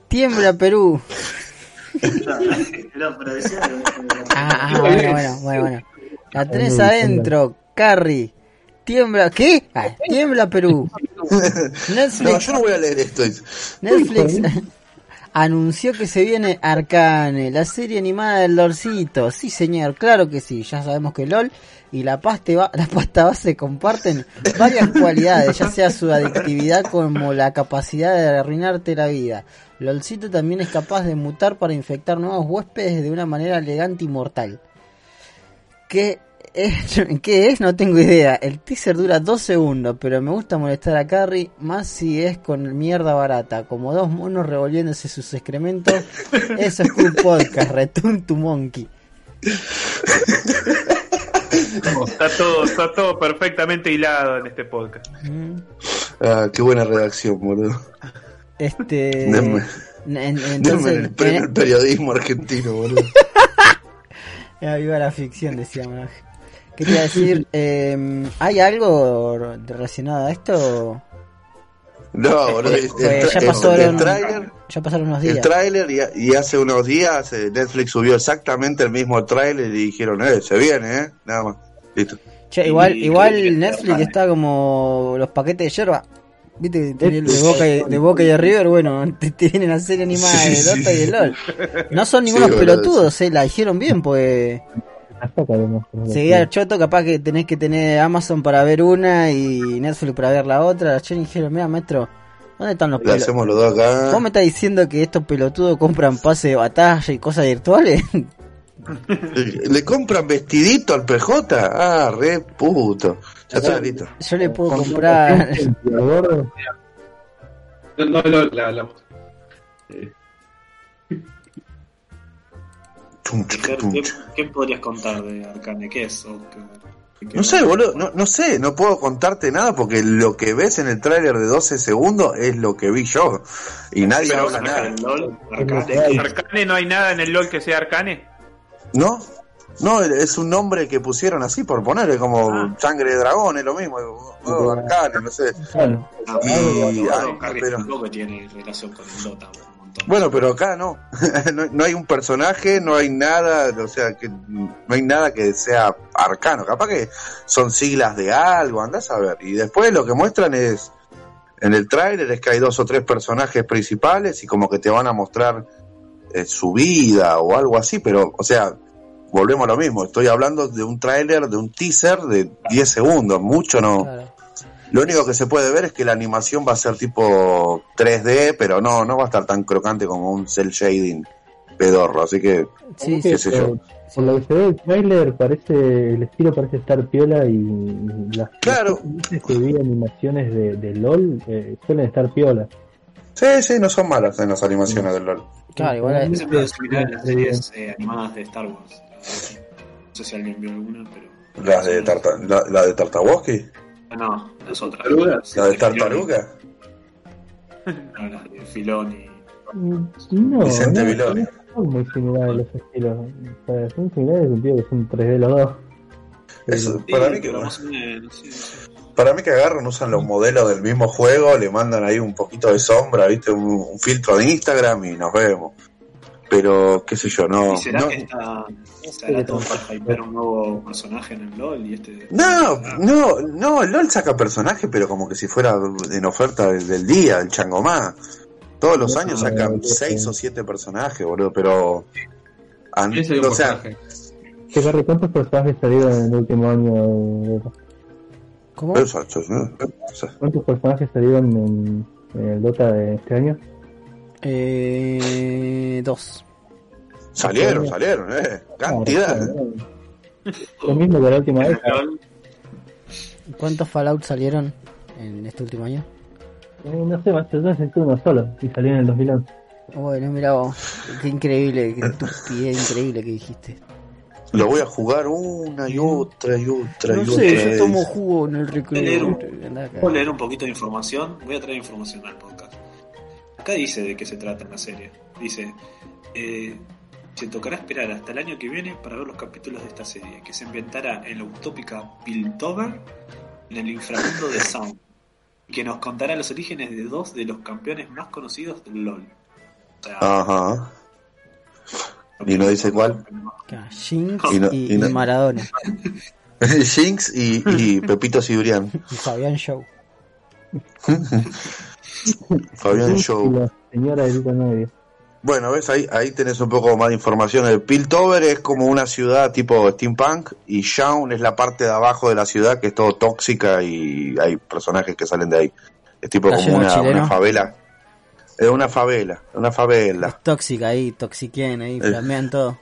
Tiembla Perú. No, pero decía Ah, ah, bueno, bueno, bueno, bueno. La tenés adentro, Carrie. Tiembla, ¿qué? Ah, tiembla Perú. No, Netflix, yo no voy a leer esto. Netflix anunció que se viene Arcane, la serie animada del Lorcito. Sí, señor, claro que sí. Ya sabemos que LOL y la pasta, ba- la pasta base comparten varias cualidades, ya sea su adictividad como la capacidad de arruinarte la vida. LOLcito también es capaz de mutar para infectar nuevos huéspedes de una manera elegante y mortal. ¿Qué? ¿Qué es? No tengo idea. El teaser dura dos segundos, pero me gusta molestar a Carrie más si es con mierda barata, como dos monos revolviéndose sus excrementos. Eso es cool podcast, Return to Monkey. Está todo, está todo perfectamente hilado en este podcast. Ah, qué buena redacción, boludo. Este. Denme, el premio al periodismo argentino, boludo. Viva la ficción, decía Maraj. Quería decir, eh, ¿hay algo relacionado a esto? No, boludo. El, el- ya el- pasaron, el tráiler, ya pasaron unos el días. tráiler y, y hace unos días eh, Netflix subió exactamente el mismo tráiler y dijeron, eh, se viene, eh, nada más. Listo. Che, igual, Y igual Netflix está como los paquetes de yerba. ¿Viste? De Boca, y, de Boca y de River, bueno, te, vienen la serie animada Sí, de sí, Dota y de sí. LOL. No son Sí, ningunos boludo, pelotudos, eh, la dijeron bien, pues hasta vemos. seguía el choto, capaz que tenés que tener Amazon para ver una y Netflix para ver la otra. Chen dijeron, mira, maestro, ¿dónde están los Le pelotudos? hacemos los dos acá. ¿Vos me estás diciendo que estos pelotudos compran pase de batalla y cosas virtuales? ¿Le compran vestidito al PJ? Ah, re puto. Ya está, listo. Yo le puedo comprar... no, no, la, la- eh, ¿Qué, podrías contar de Arcane? ¿Qué es? ¿O qué- qué- No sé, boludo, no, no sé, no puedo contarte nada porque lo que ves en el tráiler de 12 segundos es lo que vi yo y nadie Pero habla Arcane, nada. LOL, Arcane, ¿Arcane no hay nada en el LOL que sea Arcane? ¿No? No, es un nombre que pusieron así por ponerle como Ah. sangre de dragón, es lo mismo, oh, arcane, no sé. Claro. Ah, Y- pero pero- tampoco tiene relación con el Dota montón. Bueno, pero acá no. no, no hay un personaje, no hay nada, o sea, que no hay nada que sea arcano. Capaz que son siglas de algo, andás a ver. Y después lo que muestran es, en el tráiler es que hay dos o tres personajes principales y como que te van a mostrar eh, su vida o algo así, pero, o sea, volvemos a lo mismo. Estoy hablando de un tráiler, de un teaser de 10 segundos, mucho no. Claro. Lo único que se puede ver es que la animación va a ser tipo 3D, pero no, no va a estar tan crocante como un cel shading pedorro, así que Sí, qué sí. sé yo. Por, lo que se ve el trailer parece, el estilo parece estar piola y las Claro. las veces que vi animaciones de, de LOL eh, suelen estar piola. Sí, sí, no son malas en las animaciones del LOL. Claro, igual Ese puede similar a las series eh, animadas de Star Wars. No sé si alguien vio alguna, pero. Las de Tarta, la, la de Tartawoski, No, las otras. La de Tartaruga, No, las de Filón y. Mm, No, Vicente no, Viloni. no son muy similares los estilos. O sea, son similares en el sentido que son 3D los dos. Eso, Sí, para, mí que, más o menos, sí, sí. para mí que agarran, usan los modelos del mismo juego, le mandan ahí un poquito de sombra, viste, un, un filtro de Instagram y nos vemos. Pero, qué sé yo, no. ¿Y será no, que está, estará todo para hypear un nuevo personaje en el LOL y este... No, Ah, no, no, el LOL saca personaje, pero como que si fuera en oferta del, del día, el Changomá. Todos los No, años no, sacan no, seis no. o siete personajes, boludo, pero... an- o sea, ¿cuántos personajes salieron en el último año? de- ¿Cómo? ¿Cuántos personajes salieron en, en el Dota de este año? Eh, dos. salieron, salieron, eh. Cantidad. Lo mismo que la última vez. ¿Cuántos Fallout salieron en este último año? Eh, no sé, más yo senté uno solo y salió en el 2011. Bueno, mira vos, qué increíble, qué estupidez increíble que dijiste. Lo voy a jugar una y otra y otra No y sé, otra yo vez. tomo jugo en el recreo. acá. Puedo leer un poquito de información. Voy a traer información al podcast. Acá dice de qué se trata en la serie. Dice: eh, Se tocará esperar hasta el año que viene para ver los capítulos de esta serie, que se inventará en la utópica Piltover, en el inframundo de Sound, y que nos contará los orígenes de dos de los campeones más conocidos del LoL. O sea, Ajá. y no dice cuál. Jinx Y no- y, y no- y Maradona. Jinx y, y Pepito Cibrián. Y Fabián Show. Fabián Y Show. la señora Medio. Bueno, ves, ahí, ahí tenés un poco más de información. El Piltover es como una ciudad tipo steampunk y Shaun es la parte de abajo de la ciudad que es todo tóxica y hay personajes que salen de ahí. Es tipo ¿Está como una, favela. Es una favela, una favela. Es tóxica ahí, toxiquen ahí, Eh. flamean todo.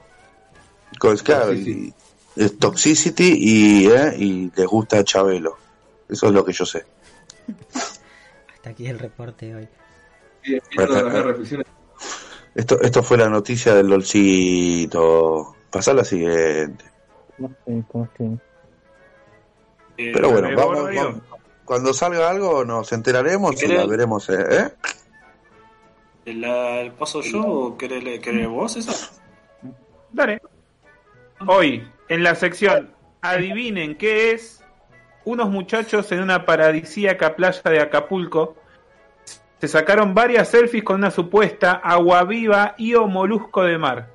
Con- claro, y- es Toxicity y, eh, y les gusta Chabelo. Eso es lo que yo sé. Hasta aquí el reporte hoy. Sí, reflexiones. Esto, esto fue la noticia del LOLcito. Pasá a la siguiente. No sé cómo es que. eh, Pero bueno, vamos, cuando salga algo nos enteraremos y la veremos. eh, ¿eh? ¿La, ¿El paso yo o querés, querés vos esa? Dale. Hoy, en la sección Adivinen qué es, unos muchachos en una paradisíaca playa de Acapulco se sacaron varias selfies con una supuesta agua viva y o molusco de mar.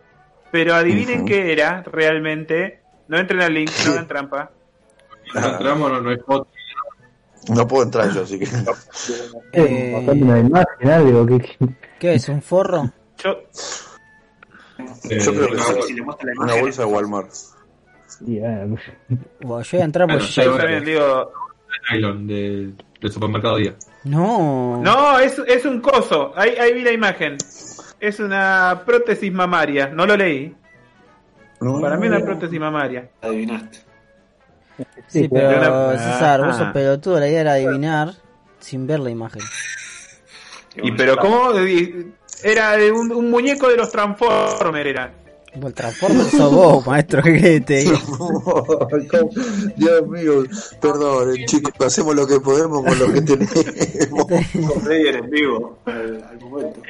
Pero adivinen Ujú. qué era realmente. No entren al link, no hagan trampa. No entramos, no, no hay foto. No puedo entrar yo, así que. Eh, una ¿Qué es? ¿Un forro? Yo, Eh, Yo creo que. Si le muestra la Una imagen, bolsa de Walmart. Y, ah, Bueno, yo voy a entrar Bueno, ya... va. también digo, nylon del, del supermercado día. No. no, es, es un coso. Ahí, ahí vi la imagen. Es una prótesis mamaria. No lo leí. Para mí una prótesis mamaria. adivinaste. Sí, Sí, pero claro. César, vos sos Ah. pelotudo, la idea era adivinar sin ver la imagen. Y pero cómo era de un, un muñeco de los Transformers era. Vos el Transformer sos vos, maestro, ¿qué querés que te? Dios mío, perdón, chicos, hacemos lo que podemos con lo que tenemos. Player en vivo al, momento.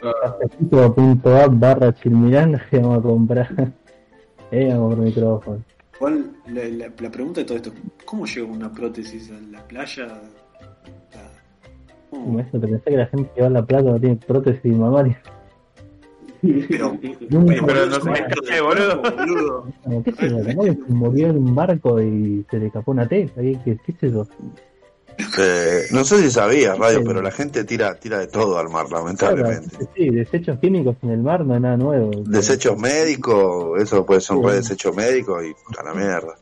Cafecito.app barra chilmirán que vamos a comprar. Eh, comprar micrófono. Igual, la, la- la pregunta de todo esto: ¿cómo llega una prótesis a la playa? ¿cómo? Como eso, que pensé que la gente que va a la plata no tiene prótesis mamaria. Pero, pero no se me escape, boludo. boludo. Como, ¿Qué sé yo? Capaz que se murió en un barco y se le escapó una teta. ¿Qué, qué, qué es eso? Eh, no sé si sabías, Radio, pero la gente tira, tira de todo al mar, lamentablemente. Claro, sí, desechos químicos en el mar no es nada nuevo. Desechos médicos, eso puede ser un Sí. desecho médico y a la mierda.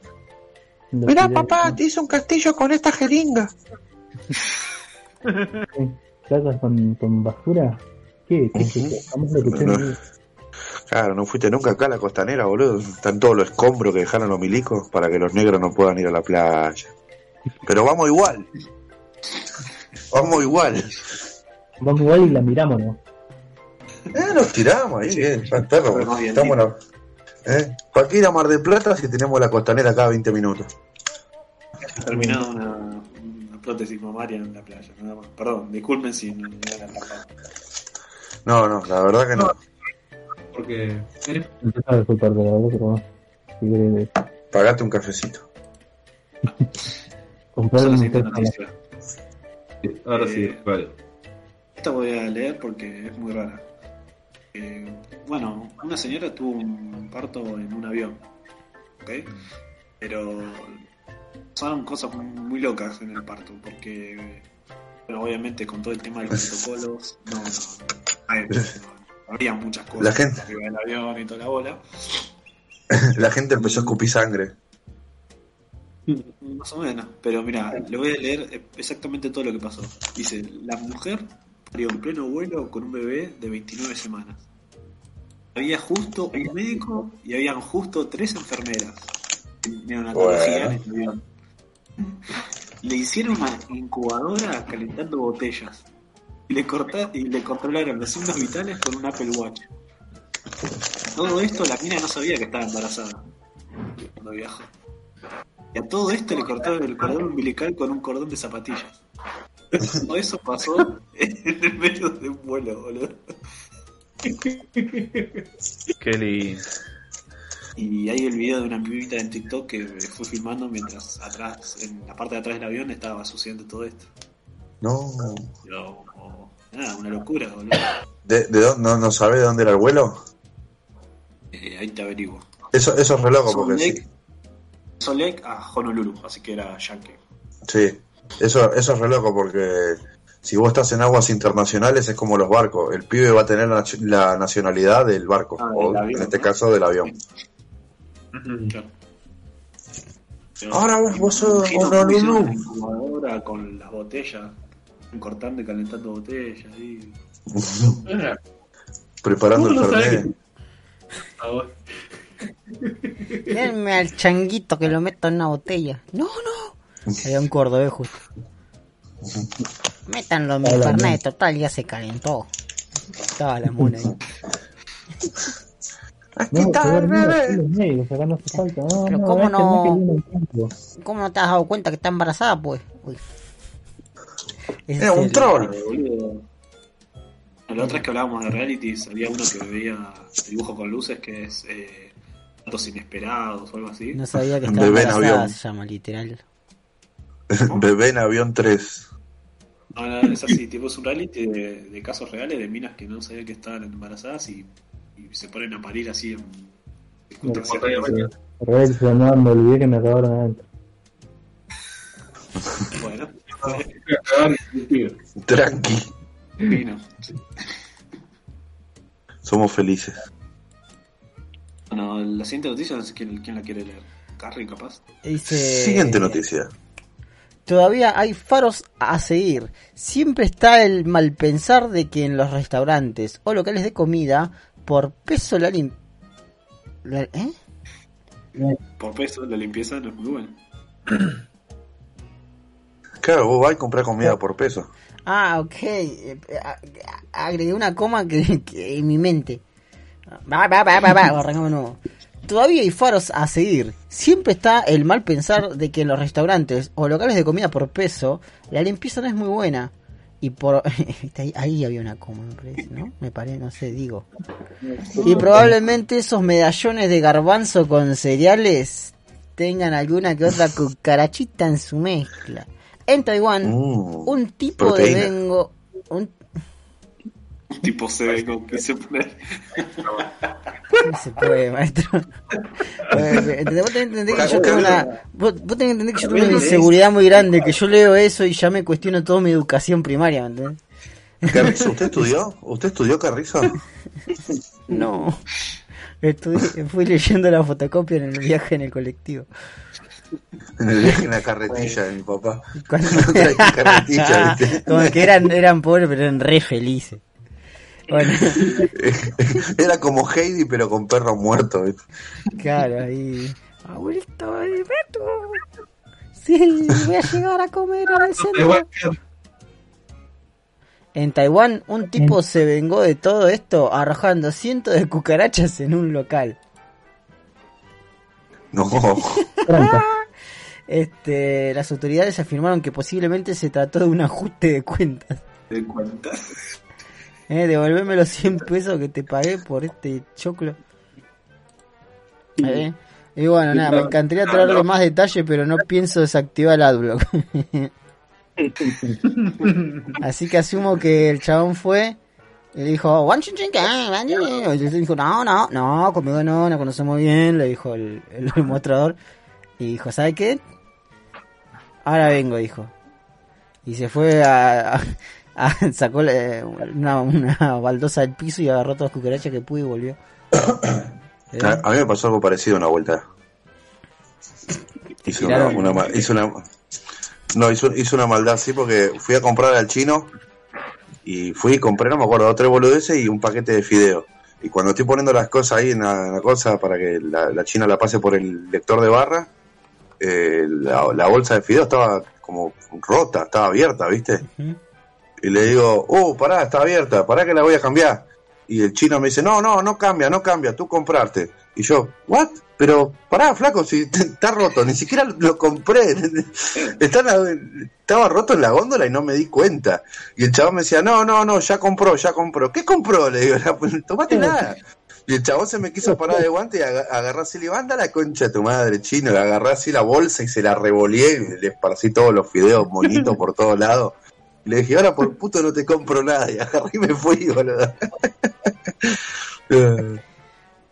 Mirá, papá, te hice un castillo con esta jeringa. ¿qué? ¿Casas con, con basura? ¿Qué? Vida. Claro, no fuiste nunca acá a la costanera, boludo. Están todos los escombros que dejaron los milicos para que los negros no puedan ir a la playa. Pero vamos igual. Vamos igual. Vamos igual y la miramos, ¿no? Eh, nos tiramos ahí, bien. Pero bien Estamos en la- ¿Eh? ¿Para qué ir a Mar del Plata si tenemos la costanera cada 20 minutos? Terminado una, una prótesis mamaria en la playa. Nada más. Perdón, disculpen si no, era tapado. No, no, la verdad que no. Porque eres Empezaba a disculparte la verdad, Pagate un cafecito. Comprar Solo un siguiente Tesla. noticia. Sí, Ahora sí, Eh, vale. Esta voy a leer porque es muy rara. Eh, bueno, una señora tuvo un parto en un avión. ¿Ok? Pero pasaron cosas muy, muy locas en el parto. Porque, bueno, obviamente con todo el tema de los protocolos, no, no, hay- no, había muchas cosas La gente- arriba del avión y toda la bola. La gente empezó a escupir sangre. Más o menos, pero mira, le voy a leer exactamente todo lo que pasó. Dice, la mujer parió en pleno vuelo con un bebé de 29 semanas. Había justo un médico y habían justo tres enfermeras en neonatología en el avión. Le hicieron una incubadora calentando botellas y le, corta, y le controlaron los signos vitales con un Apple Watch. Todo esto la mina no sabía que estaba embarazada cuando viajó. Y a todo esto le cortaron el cordón umbilical con un cordón de zapatillas. Todo eso pasó en el medio de un vuelo, boludo. Qué lindo. Y hay el video de una pibita en TikTok que fue filmando mientras atrás, en la parte de atrás del avión, estaba sucediendo todo esto. No. Pero, oh, nada, una locura, boludo. ¿De, de dónde, no, ¿No sabe de dónde era el vuelo? Eh, ahí te averiguo. Eso, eso es re loco porque sí. Solek, Solek a Honolulu, así que era Yankee. Sí. Eso, eso es re loco porque si vos estás en aguas internacionales es como los barcos. El pibe va a tener la, la nacionalidad del barco. Ah, o avión, en este ¿no? caso del avión. Claro. Pero- Ahora vos- vos sos incubadora con las botellas, cortando y calentando botellas. Y... Preparando el ¿Cómo no sabés Fernet. A vos. Denme al changuito que lo meto en una botella. No, no. Había un cordobés justo. Métanlo en mi Hola, fernet, total, ya se calentó. Estaba la mona ahí. Acá no. No, Pero ¿cómo no? ¿Cómo no te has dado cuenta que está embarazada, pues? Uy. Era es un troll. La otra vez que hablábamos de realities, había uno que veía dibujo con luces que es eh, datos inesperados o algo así. No sabía que estaba Bebé en avión. se llama literal. Bebé en avión 3. No, no, es así, tipo es un reality de, de casos reales de minas que no sabían que estaban embarazadas y, y se ponen a parir así en circunstancias. Montaña Reaccionando, me olvidé que me acabaron adentro. Bueno. Tranqui. vino. sí. Somos felices. Bueno, la siguiente noticia no sé quién, quién la quiere leer. Carrie, capaz. Dice... Siguiente noticia. Todavía hay faros a seguir. Siempre está el malpensar de que en los restaurantes o locales de comida, por peso la lim... la- ¿Eh? Por peso, la limpieza no es muy buena. Claro, vos vas y comprás comida por peso. Ah, ok. Eh, Agregué una coma que, que en mi mente. Va, va, va, va, va. Arrancamos nuevo. Todavía hay faros a seguir. Siempre está el mal pensar de que en los restaurantes o locales de comida por peso, la limpieza no es muy buena. Y por... ahí, había una coma, me parece, ¿no? Me parece, no sé, digo. Y probablemente esos medallones de garbanzo con cereales tengan alguna que otra cucarachita en su mezcla. En Taiwán, Mm. un tipo proteína. de vengo... Un... Tipo se como que se pone. No se puede, maestro. Vos tenés que entender que yo tengo una... Vos, vos tenés que entender que yo tengo una inseguridad muy grande, que yo leo eso y ya me cuestiono toda mi educación primaria, ¿me entendés? Carrizo, ¿usted estudió? ¿Usted estudió Carrizo? No. Estudié, fui leyendo la fotocopia en el viaje en el colectivo. En el viaje en la carretilla de mi papá. Cuando- Trae carretilla, ¿viste? Como que eran, eran pobres, pero eran re felices. Bueno, Era como Heidi, pero con perro muerto. ¿viste? claro, ahí. Abuelito, eh, Beto. Sí, voy a llegar a comer en el centro. En Taiwán, un tipo se vengó de todo esto arrojando cientos de cucarachas en un local. No. Este, las autoridades afirmaron que posiblemente se trató de un ajuste de cuentas. de cuenta. Eh, devolveme los 100 pesos que te pagué por este choclo. Eh, Y bueno, nada, me encantaría traerle más detalle, pero no pienso desactivar el adblock. Así que asumo que el chabón fue y le dijo, "Wan chin chin, can, wan chin chin". Y le dijo, no, no, no, conmigo no, nos conocemos bien, le dijo el, el demostrador. Y dijo, ¿sabe qué? Ahora vengo, dijo. Y se fue a, a- sacó una, una baldosa del piso y agarró todas las cucarachas que pudo y volvió. ¿Eh? A, a mí me pasó algo parecido una vuelta. Hice una, una hice una- no, hizo, hizo una maldad así porque fui a comprar al chino y fui y compré, no me acuerdo, dos tres boludeces y un paquete de fideo. Y cuando estoy poniendo las cosas ahí en la, en la cosa para que la, la china la pase por el lector de barra, eh, la, la bolsa de fideo estaba como rota, estaba abierta, ¿viste? Ujú. Y le digo, uh, pará, está abierta, pará que la voy a cambiar. Y el chino me dice, no, no, no cambia, no cambia, tú comprarte. Y yo, ¿what? Pero pará, flaco, si está roto, ni siquiera lo compré. La- estaba roto en la góndola y no me di cuenta. Y el chabón me decía, no, no, no, ya compró, ya compró. ¿Qué compró? Le digo, tomate nada. Y el chabón se me quiso parar de guante y aga- agarró así, le anda la concha de tu madre, chino. Le agarré así la bolsa y se la revoleé y le esparcí todos los fideos bonitos por todos lados. Y le dije, ahora por puto no te compro nada. Y agarré y me fui, boludo.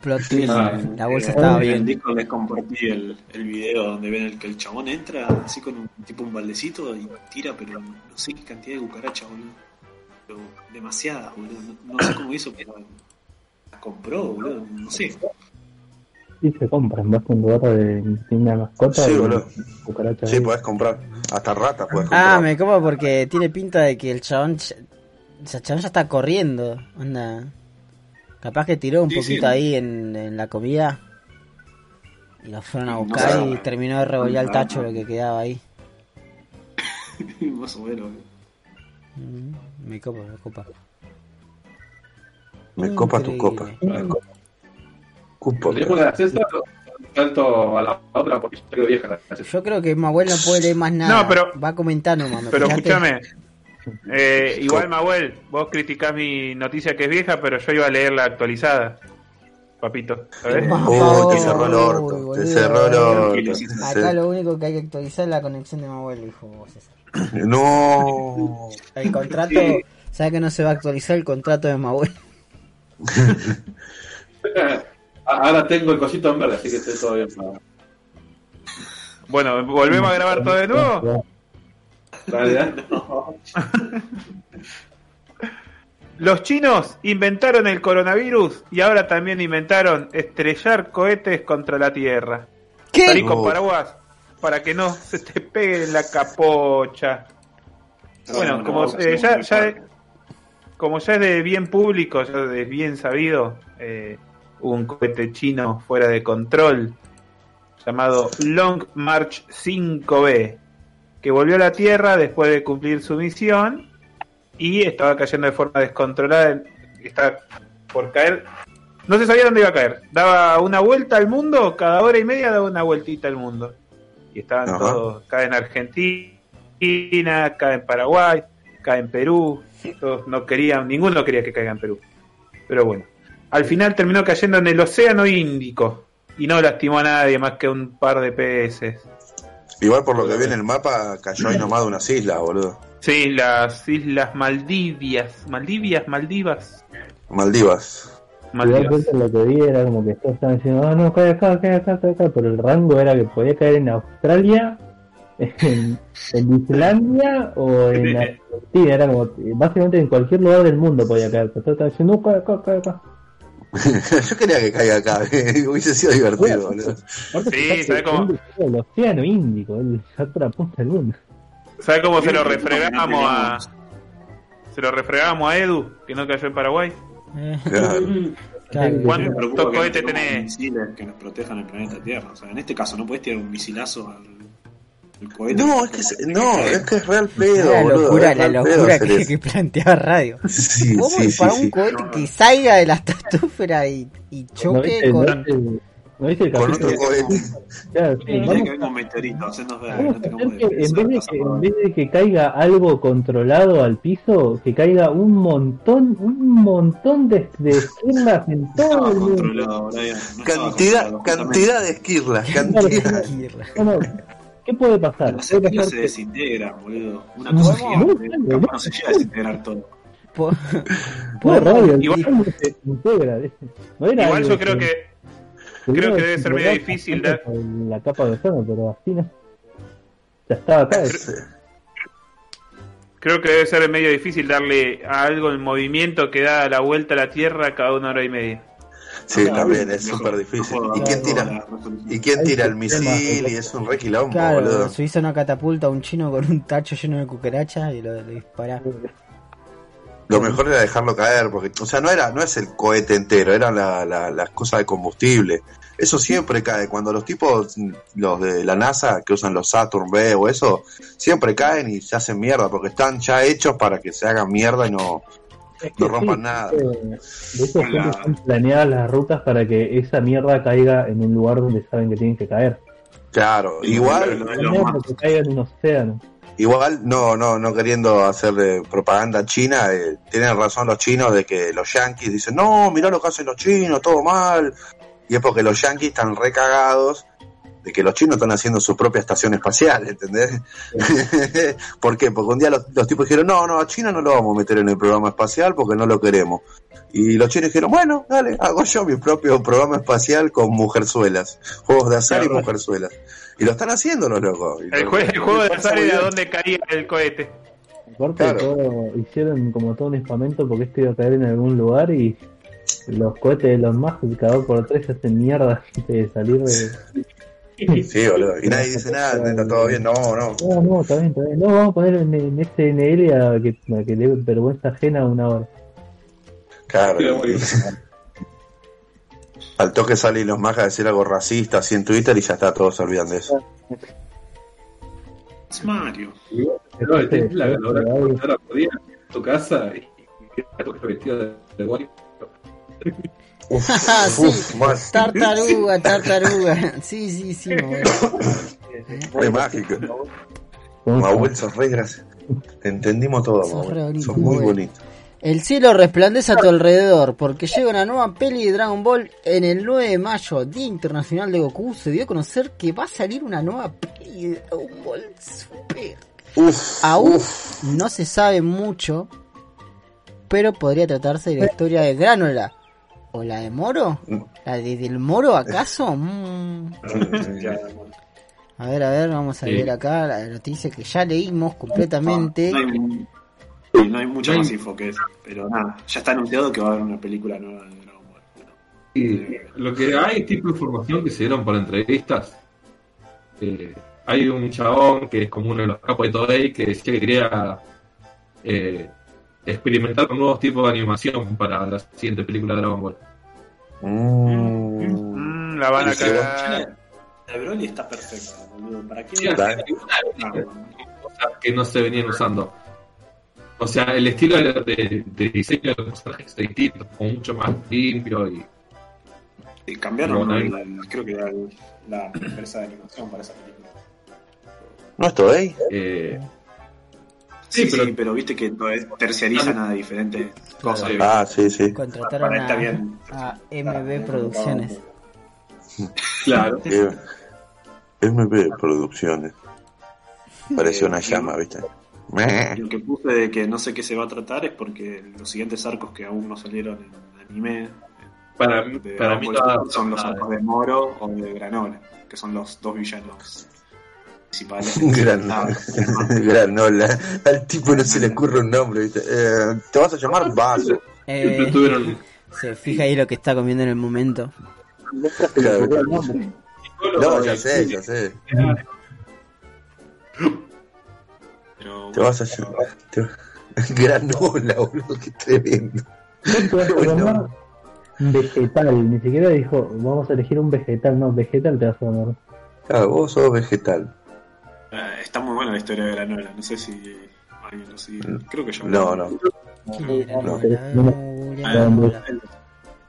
Plot twist, Ah, la bolsa Eh, estaba En el bien. disco les compartí el, el video donde ven el que el chabón entra así con un tipo un baldecito y tira, pero no sé qué cantidad de cucarachas, boludo. Pero demasiadas, boludo. No, no sé cómo hizo, pero las compró, boludo. No sé. Sí, se compran. Vas a un lugar de tiene una mascota Sí, boludo. sí, ahí. podés comprar. Hasta rata puedes comprar. Ah, me como porque tiene pinta de que el chabón, ch- o sea, el chabón ya está corriendo. Anda. Capaz que tiró un Sí, poquito sí. ahí en, en la comida. Y lo fueron a buscar y terminó de revolver el tacho lo que quedaba ahí. Más o menos. Mm, Me copa, me copa. Me copa tu copa. Tenemos la cesta, salto a la otra porque yo creo vieja la cesta. Yo creo que Mahuel no puede leer más nada. No, pero- Va comentando, mamá. Pero fíjate. escúchame. Eh, igual, Mahuel, vos criticás mi noticia que es vieja, pero yo iba a leer la actualizada. Papito, ¿sabes? Oh, te cerró el orto. boludo. Te cerró el orto. Tranquilo, Acá lo único que hay que actualizar es la conexión de Mahuel, dijo vos, César. No. El contrato, ¿sabes que no se va a actualizar el contrato de Mahuel? Ahora tengo el cosito en verde, así que estoy todo bien. para- Bueno, volvemos a grabar todo de nuevo. Los chinos inventaron el coronavirus y ahora también inventaron estrellar cohetes contra la Tierra. Salí con paraguas para que no se te pegue en la capocha. Bueno, No, como eh, ya, ya- como ya es de bien público, ya es bien sabido, eh, un cohete chino fuera de control llamado Long March 5B, que volvió a la Tierra después de cumplir su misión y estaba cayendo de forma descontrolada, está por caer, no se sabía dónde iba a caer, daba una vuelta al mundo, cada hora y media daba una vueltita al mundo. Y estaban Ajá. todos, acá en Argentina, acá en Paraguay, acá en Perú, todos no querían, ninguno quería que caiga en Perú. Pero bueno, al final terminó cayendo en el Océano Índico y no lastimó a nadie más que un par de peces. Igual por lo que vi en el mapa, cayó ahí nomás de unas islas, boludo. Sí, las Islas Maldivias, Maldivias, Maldivas, Maldivas. Maldivas. lo que vi era como que todos estaban diciendo, ah, no, cae acá, cae acá, cae acá, pero el rango era que podía caer en Australia, en, en Islandia o en Argentina, era como, básicamente en cualquier lugar del mundo podía caer, pero todos estaban diciendo, no, cae acá, cae acá. Yo quería que caiga acá, hubiese sido divertido, boludo. Sí, fíjate, ¿sabe cómo? El océano Índico, el la otra punta del mundo. ¿Sabes cómo se lo refregamos a se lo refregamos a Edu que no cayó en Paraguay? Claro. claro. ¿Cuántos cohetes tenés? misiles que nos protejan el planeta Tierra. O sea, en este caso no podés tirar un misilazo al. No, es que, se- no, es que es real pedo, la boludo. locura, es la locura que, que planteaba Radio. Sí, ¿Cómo sí, para sí. un cohete que salga de la estratosfera y, y ¿No choque viste, con... no viste ¿No viste el Con otro cohete. Claro, sí, Tiene vamos que no tengamos hacer que en vez, de que, en pasamos- vez de que caiga algo controlado al piso, que caiga un montón, un montón de, de esquirlas en No todo el mundo. no Cantidad, cantidad de esquirlas, cantidad. No, no, ¿Qué puede pasar? Puede esquilos pasar se que- desintegran, boludo. Una No, cosa no, gigante. no, Capaz no. no se llega a desintegrar todo. Po- No, podemos- radio, Igual- se integra. No era Igual yo creo que creo que debe ser medio difícil dar- La capa de ozono, pero así no. Ya estaba acá. Creo que debe ser medio difícil darle a algo el movimiento que da la vuelta a la Tierra cada una hora y media. Sí, también es súper difícil. no ¿Y quién tira? ¿Y quién tira el misil? Y es un re quilombo, Claro, boludo. se hizo una catapulta a un chino con un tacho lleno de cucarachas y lo, lo dispara. Lo mejor era dejarlo caer, porque, o sea, no era, no es el cohete entero, eran la- la- las cosas de combustible. Eso siempre cae. Cuando los tipos, los de la NASA, que usan los Saturn B o eso, siempre caen y se hacen mierda, porque están ya hechos para que se hagan mierda y no, Es que no rompan sí, nada. De la- están planeadas las rutas para que esa mierda caiga en un lugar donde saben que tienen que caer. Claro, igual, no caiga en un océano. igual, no, no, no queriendo hacerle propaganda china, eh, tienen razón los chinos de que los yanquis dicen, no, mirá lo que hacen los chinos, todo mal. Y es porque los yanquis están recagados de que los chinos están haciendo su propia estación espacial, ¿entendés? ¿Por qué? Porque un día los, los tipos dijeron, no, no, a China no lo vamos a meter en el programa espacial porque no lo queremos. Y los chinos dijeron, bueno, dale, hago yo mi propio programa espacial con mujerzuelas, juegos de azar y Claro. mujerzuelas. Y lo están haciendo los locos. Y El, lo- jue- el juego de azar era bien. donde caía el cohete. Aparte de Claro. todo, hicieron como todo un espamento porque esto iba a caer en algún lugar y los cohetes de los más cada dos por tres hacen mierda antes de salir de... Sí, boludo. Y nadie dice nada, está todo bien. No, no. No, no, está bien, está bien. No, vamos a poner en, en SNL a que, a que le dé vergüenza ajena una hora. Claro. Al toque sale los más a decir algo racista así en Twitter y ya está, todos se olvidan de eso. Es Mario. No, el Este, este, logró ahí. encontrar por día en tu casa y vestido de, de guay. Uf, Ah, sí. uf, mal. Tartaruga, tartaruga. Sí, sí, sí, mágico. Con- Mahuel, sos re. Te entendimos todo, Sos Mahuel. muy bonito. El cielo resplandece a tu alrededor porque llega una nueva peli de Dragon Ball en el 9 de mayo, Día Internacional de Goku. Se dio a conocer que va a salir una nueva peli de Dragon Ball Super. Uf, Aún uf. no se sabe mucho, pero podría tratarse de la historia de Granola. ¿O la de Moro? ¿La de Del Moro acaso? Mm. A ver, a ver, vamos a Sí. leer acá la noticia que ya leímos completamente. No hay, sí, no hay mucha No hay- más info que eso. Pero nada, ya está anunciado que va a haber una película nueva de Dragon Ball. Y lo que hay es tipo de información que se dieron para entrevistas. Eh, hay un chabón que es como uno de los capos de Toei que decía que quería eh, experimentar con nuevos tipos de animación para la siguiente película de Dragon Ball. Mm. Mm, la van a cagar. La Broly está perfecta, boludo. ¿Para qué? Sí. Ah, cosas que no se venían usando. O sea, el estilo de, de- de diseño de los personajes es distinto, como mucho más limpio y y cambiaron, No, la- la- creo que la, la empresa de animación para esa película. ¿No es Toei? eh, Sí, Sí, sí, pero- pero, viste que to- terciarizan a diferentes cosas. Sí. Ah, sí, sí. Contrataron Para a, bien. a MB Producciones. claro. Eh, MB Producciones. Pareció una llama, ¿viste? Lo que puse de que no sé qué se va a tratar es porque los siguientes arcos que aún no salieron en anime Para, mí- para mí no Super son los nada. arcos de Moro o de Granola, que son los dos villanos principales. Gran, Ah, granola. Al tipo no se le ocurre un nombre, ¿viste? Eh, ¿Te vas a llamar Vaso? Eh, tuvieron se fija ahí lo que está comiendo en el momento. Claro. No, ya sé, ya sé. pero Te vas a llamar. te- Granola, boludo, qué tremendo. No te vas a Bueno. llamar vegetal, ni siquiera dijo vamos a elegir un vegetal, no, vegetal te vas a llamar. Claro, vos sos vegetal. Eh, está muy buena la historia de Granola. No sé si alguien lo sigue. Creo que yo. No, no. ¿Quién era? no. Granola, No, Granola. no.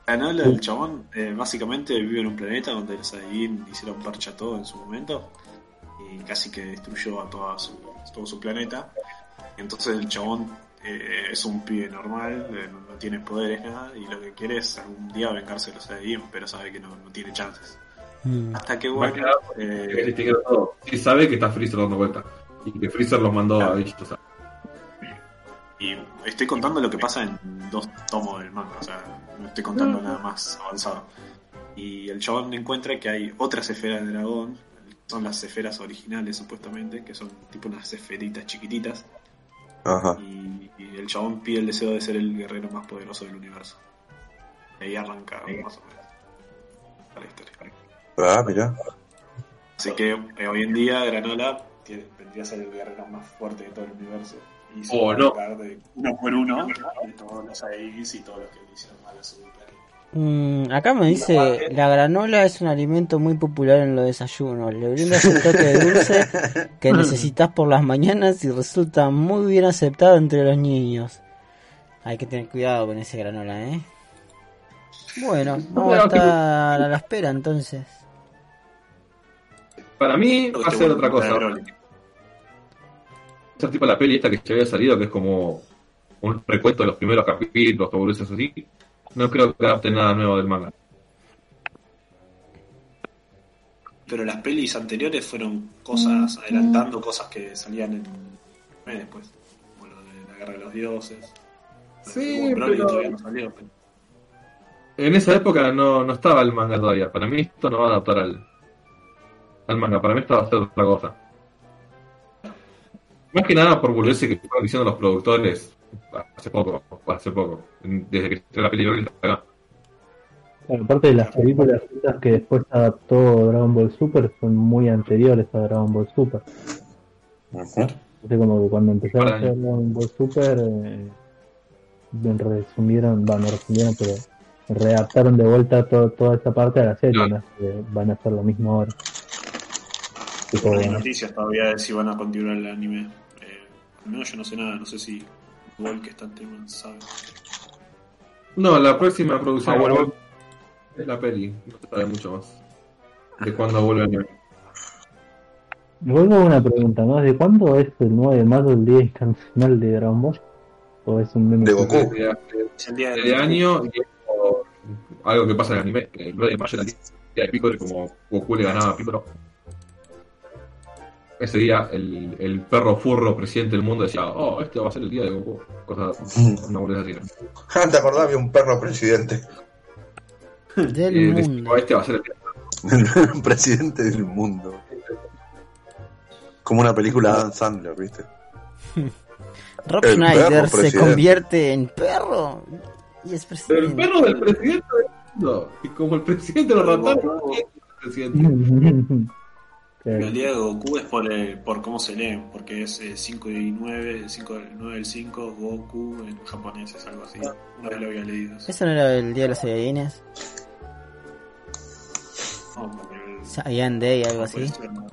Granola, el chabón, eh, básicamente vive en un planeta donde los Saiyajin hicieron parcha todo en su momento y casi que destruyó a toda su, todo su planeta. Entonces el chabón eh, es un pibe normal, eh, no tiene poderes, nada, y lo que quiere es algún día vengarse de los Saiyajin, pero sabe que no, no tiene chances. Mm. Hasta que bueno, eh, quiere todo. Sí sabe que está Freezer dando vuelta. Y que Freezer los mandó a Vegeta. o sea. y estoy contando lo que pasa en dos tomos del manga, o sea, no estoy contando nada más avanzado. Y el chabón encuentra que hay otras esferas de dragón, son las esferas originales supuestamente, que son tipo unas esferitas chiquititas, Ajá. y, y el chabón pide el deseo de ser el guerrero más poderoso del universo. Y ahí arranca más o menos la historia. Ah, mirá. Así que eh, hoy en día Granola tiene- vendría a ser el guerrero más fuerte de todo el universo. Y se Oh, va a no. de uno por uno de todos los AIs y todos los que le hicieron mal a su. Mm, acá me dice, la granola es un alimento muy popular en los desayunos. Le brindas un toque de dulce que necesitas por las mañanas y resulta muy bien aceptado entre los niños. Hay que tener cuidado con ese granola, ¿eh? Bueno, vamos a estar a la espera entonces. Para mí va a ser otra cosa. Va Broly. a ser tipo la peli esta que ya había salido, que es como un recuento de los primeros capítulos, o boludeces así. No creo que adapten nada nuevo del manga. Pero las pelis anteriores fueron cosas, adelantando cosas que salían en después. Como lo de la guerra de los dioses. Sí, pero- todavía no salió. pero- En esa época no, no estaba el manga todavía. Para mí esto no va a adaptar al, al manga. Para mí esto va a ser otra cosa. Más que nada por volverse que estaban diciendo los productores hace poco, hace poco, desde que se la película acá. Claro, aparte de las películas que después adaptó Dragon Ball Super son muy anteriores a Dragon Ball Super. Ujú. Así como que cuando empezaron a hacer Dragon Ball Super, eh, resumieron, bueno, no resumieron, pero readaptaron de vuelta to- toda esa parte a la serie, Claro. ¿no? Van a hacer lo mismo ahora. Tipo, No hay noticias todavía de si van a continuar el anime. Eh, al menos yo no sé nada, no sé si igual que está el tema, sabe. No, la próxima producción Ah, bueno. es la peli. No se sabe mucho más. De cuándo vuelve a anime. Vuelvo a una pregunta, ¿no? ¿De cuándo es el 9 de mayo el Día Internacional de Dragon Ball? ¿O es un meme? De Goku. De, Es el día de año y es algo que pasa en el anime. que El 9 de mayo era el día de Piccolo como Goku le ganaba a Piccolo. Ese día el, el perro furro presidente del mundo decía, oh, este va a ser el día de Goku. Cosas, una boludez así. ¿Te acordás? Había un perro presidente. Del Eh, decía, mundo. "Oh, este va a ser el día El presidente del mundo. Como una película de Adam Sandler, ¿viste? Rob el Schneider se presidente. convierte en perro y es El presidente. perro del presidente del mundo. Y como el presidente lo rataron, es el presidente. El Claro. día de Goku es por, el- por cómo se lee, porque es eh, 5 y 9, el 5 del 9 del 5, Goku en japonés es algo así. Una vez lo había leído. eso. ¿Eso no era el día de los Saiyajines? No, porque el- Saiyan Day, algo puede así. ser, ¿no?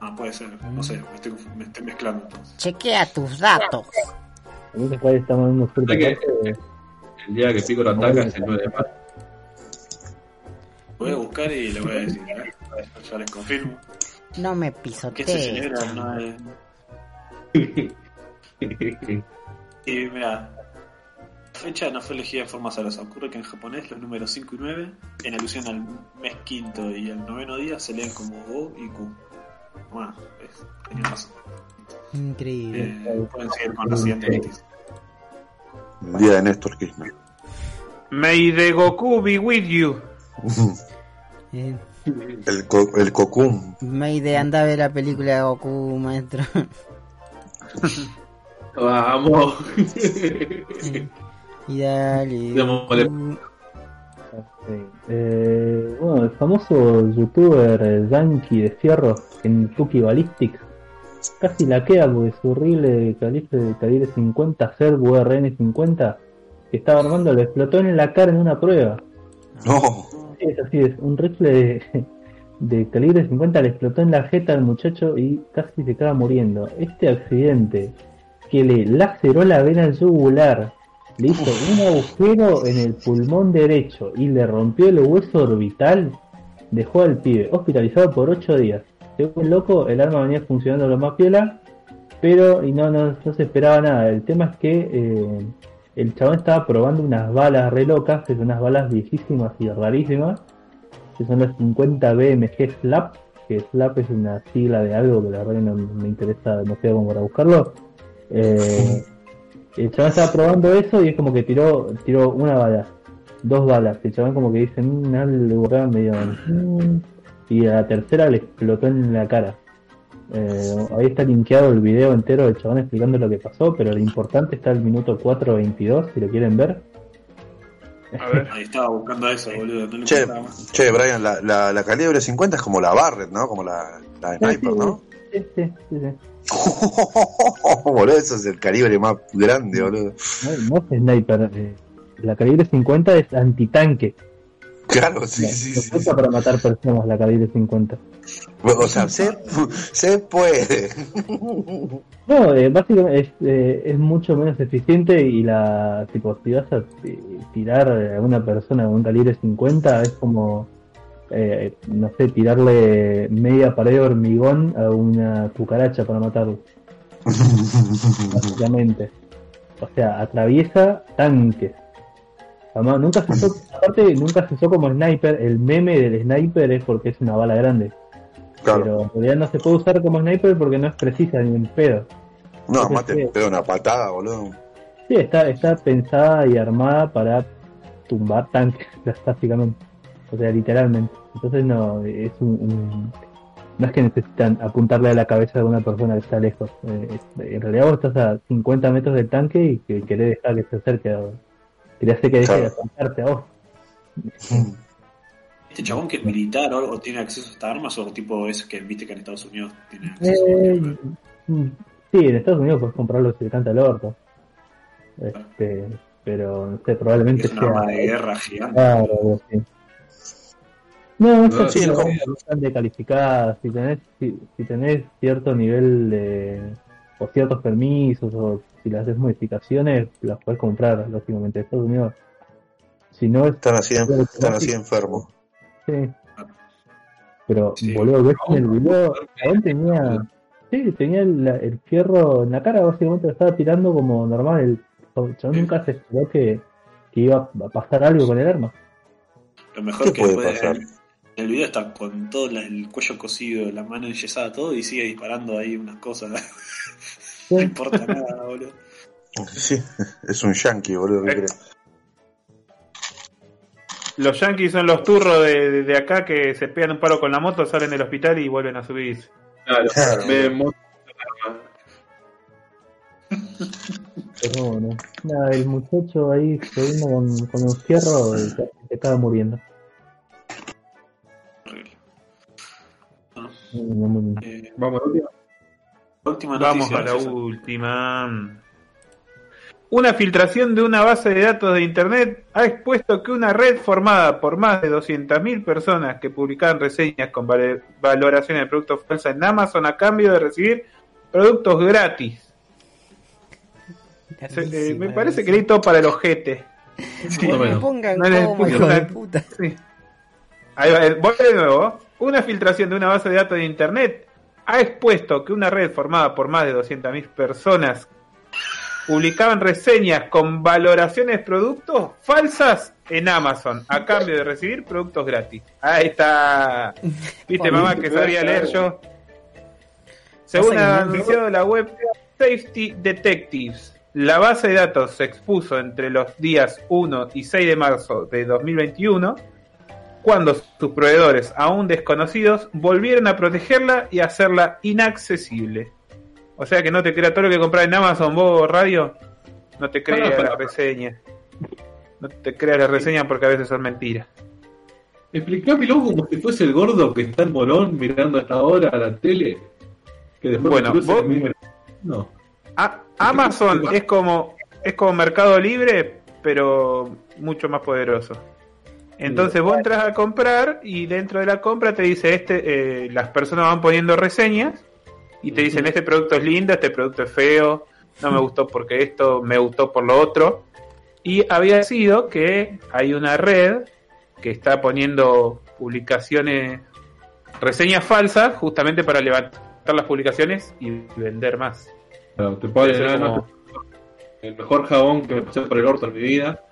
Ah, puede ser, no sé, me estoy, me estoy mezclando entonces. Chequea tus datos. Ahí estamos dando fruta ¿Sabes qué? aparte, El día que Piccolo ataca es el 9 de mayo. Voy a buscar y le voy a decir, ¿eh? Ya les confirmo. No me Que se pisotees. celebra el 9 Y mira, la fecha no fue elegida de forma azarosa. Ocurre que en japonés los números 5 y 9, en alusión al mes quinto y al noveno día, se leen como Go y Q. Bueno, es, tenía razón. Increíble. Eh, pueden seguir con la siguiente noticia. Día de Néstor Kirchner. May the Goku be with you. Eh, El, co el cocum. Mayday, anda a ver la película de Goku, maestro. Vamos. y dale. Démosle. Goku. Sí. Eh, bueno, el famoso youtuber eh, yankee de fierro, Kentucky Ballistics, casi la queda porque su horrible calibre de calibre 50 Servo RN50 que estaba armando le explotó en la cara en una prueba. No. Sí, es así, es un rifle de, de calibre 50 le explotó en la jeta al muchacho y casi se acaba muriendo. Este accidente que le laceró la vena yugular le hizo un agujero en el pulmón derecho y le rompió el hueso orbital, dejó al pibe hospitalizado por 8 días. Según loco, el arma venía funcionando lo más piola, pero y no, no, no se esperaba nada. El tema es que eh, el chabón estaba probando unas balas re locas, que son unas balas viejísimas y rarísimas, que son las 50 BMG SLAP, que SLAP es una sigla de algo que la verdad no me interesa demasiado como para buscarlo. Eh, el chabón estaba probando eso y es como que tiró, tiró una bala, dos balas. El chabón como que dice, mmm, algo medio... mm", y a la tercera le explotó en la cara. Eh, ahí está linkeado el video entero del chabón explicando lo que pasó, pero lo importante está el minuto 4.22, si lo quieren ver. A ver. Ahí estaba buscando eso, boludo. No Che, Brian, la, la, la calibre 50 es como la Barrett, ¿no? Como la, la sniper, ¿no? Sí, sí, sí, sí. boludo, eso es el calibre más grande, boludo. No, no es sniper. eh, La calibre 50 es antitanque. Claro, sí, sí, no sí. cuenta para matar personas la calibre 50. O sea, se, se puede. No, eh, básicamente es, eh, es mucho menos eficiente y la tipo si vas a tirar a una persona con un calibre 50 es como eh, no sé tirarle media pared de hormigón a una cucaracha para matarlo básicamente o sea atraviesa tanques Además, nunca se usó, aparte nunca se usó como sniper el meme del sniper es porque es una bala grande Claro. pero en realidad no se puede usar como sniper porque no es precisa ni en pedo No, más te pega una patada, boludo. Sí, está, está pensada y armada para tumbar tanques, básicamente. O sea, literalmente. Entonces no, es un, un- no es que necesitan apuntarle a la cabeza de una persona que está lejos. Eh, en realidad vos estás a 50 metros del tanque y que querés dejar que se acerque a Querés hacer que deje de Claro. acercarte a vos. Este chabón que es militar o, o tiene acceso a estas armas o tipo es que viste que en Estados Unidos tiene acceso Eh, mm, sí, en Estados Unidos puedes comprarlo si te canta el orto. Este, pero no sé, probablemente es un arma de sea guerra gigante. Claro, algo así. No, No, eso sí, sí, no están decalificadas. Si tenés, si, si tenés cierto nivel de. o ciertos permisos, o si le haces modificaciones, las puedes comprar, lógicamente, en Estados Unidos. Si no, es. Están así, están así enfermos. Sí. Pero, Sí. boludo, ves en el video, él tenía. Sí, tenía el, el fierro en la cara, básicamente lo estaba tirando como normal. El Sí. nunca se esperó que, que iba a pasar algo con el arma. Lo mejor ¿Qué que puede puede pasar? En el video está con todo la- el cuello cosido, la mano enyesada, todo y sigue disparando ahí unas cosas. no importa nada, boludo. Sí, es un yankee, boludo. ¿qué Eh. crees? Los yankees son los turros de, de acá que se pegan un palo con la moto, salen del hospital y vuelven a subirse. Claro, Claro. Pero no, no. Nada, el muchacho ahí jodiendo con, con un fierro y se, se acaba muriendo. Horrible. No. Eh, Vamos, última. Vamos a la última. Una filtración de una base de datos de Internet ha expuesto que una red formada por más de 200.000 personas que publicaban reseñas con valoraciones de productos falsas en Amazon a cambio de recibir productos gratis. Se- eh, me parece que leí todo para el ojete. Pongan No le como, puse hijo de una- puta. Sí. Ahí va, eh, voy de nuevo. Una filtración de una base de datos de Internet ha expuesto que una red formada por más de 200.000 personas publicaban reseñas con valoraciones de productos falsas en Amazon a cambio de recibir productos gratis. Ahí está. ¿Viste, mamá, que sabía leer yo? Según ha anunciado la web Safety Detectives, la base de datos se expuso entre los días 1 y 6 de marzo de 2021, cuando sus proveedores, aún desconocidos, volvieron a protegerla y hacerla inaccesible. O sea que no te crea todo lo que compras en Amazon, vos, radio, no te creas Pará, pará. la reseña. No te creas la reseña porque a veces son mentiras. Explícamelo como si fuese el gordo que está en Morón mirando hasta ahora a la tele. Que después Bueno, vos- No. A- Amazon es como es como Mercado Libre, pero mucho más poderoso. Entonces vos entras a comprar y dentro de la compra te dice este, eh, las personas van poniendo reseñas y te dicen este producto es lindo, este producto es feo, no me gustó porque esto, me gustó por lo otro. Y había sido que hay una red que está poniendo publicaciones, reseñas falsas, justamente para levantar las publicaciones y vender más. Claro, te puedo decir, no, el mejor jabón que me pasé por el orto en mi vida.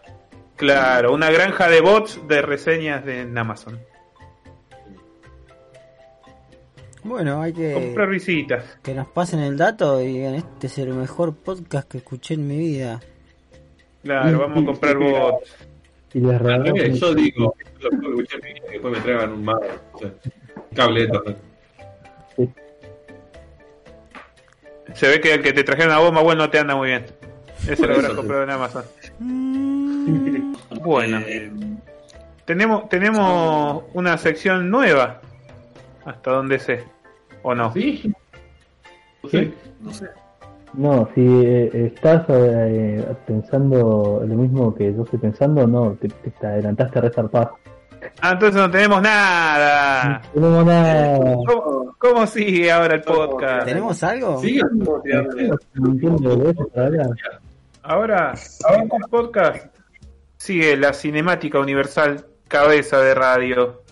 Claro, una granja de bots de reseñas de, en Amazon. Bueno, hay Comprar que, visitas. que nos pasen el dato y digan, este es el mejor podcast que escuché en mi vida. Claro, vamos a comprar bots. Y un- yo digo, lo que escuché en mi vida, y después me traigan un mago, o sea, cable de internet. Se ve que el que te trajeron a vos, Mahuel, no te anda muy bien. Ese lo habrás comprado en Amazon. Bueno, Eh, tenemos, tenemos una sección nueva. Hasta donde sé. ¿O no? ¿Sí? No sé. no sé. No, si eh, estás eh, pensando lo mismo que yo estoy pensando, no, te, te- te adelantaste a resarpar. Ah, entonces no tenemos nada. No tenemos nada. ¿Cómo, cómo sigue ahora el podcast? ¿Tenemos algo? Sigan. No entiendo de eso todavía. Ahora, en el podcast sigue la cinemática universal cabeza de radio.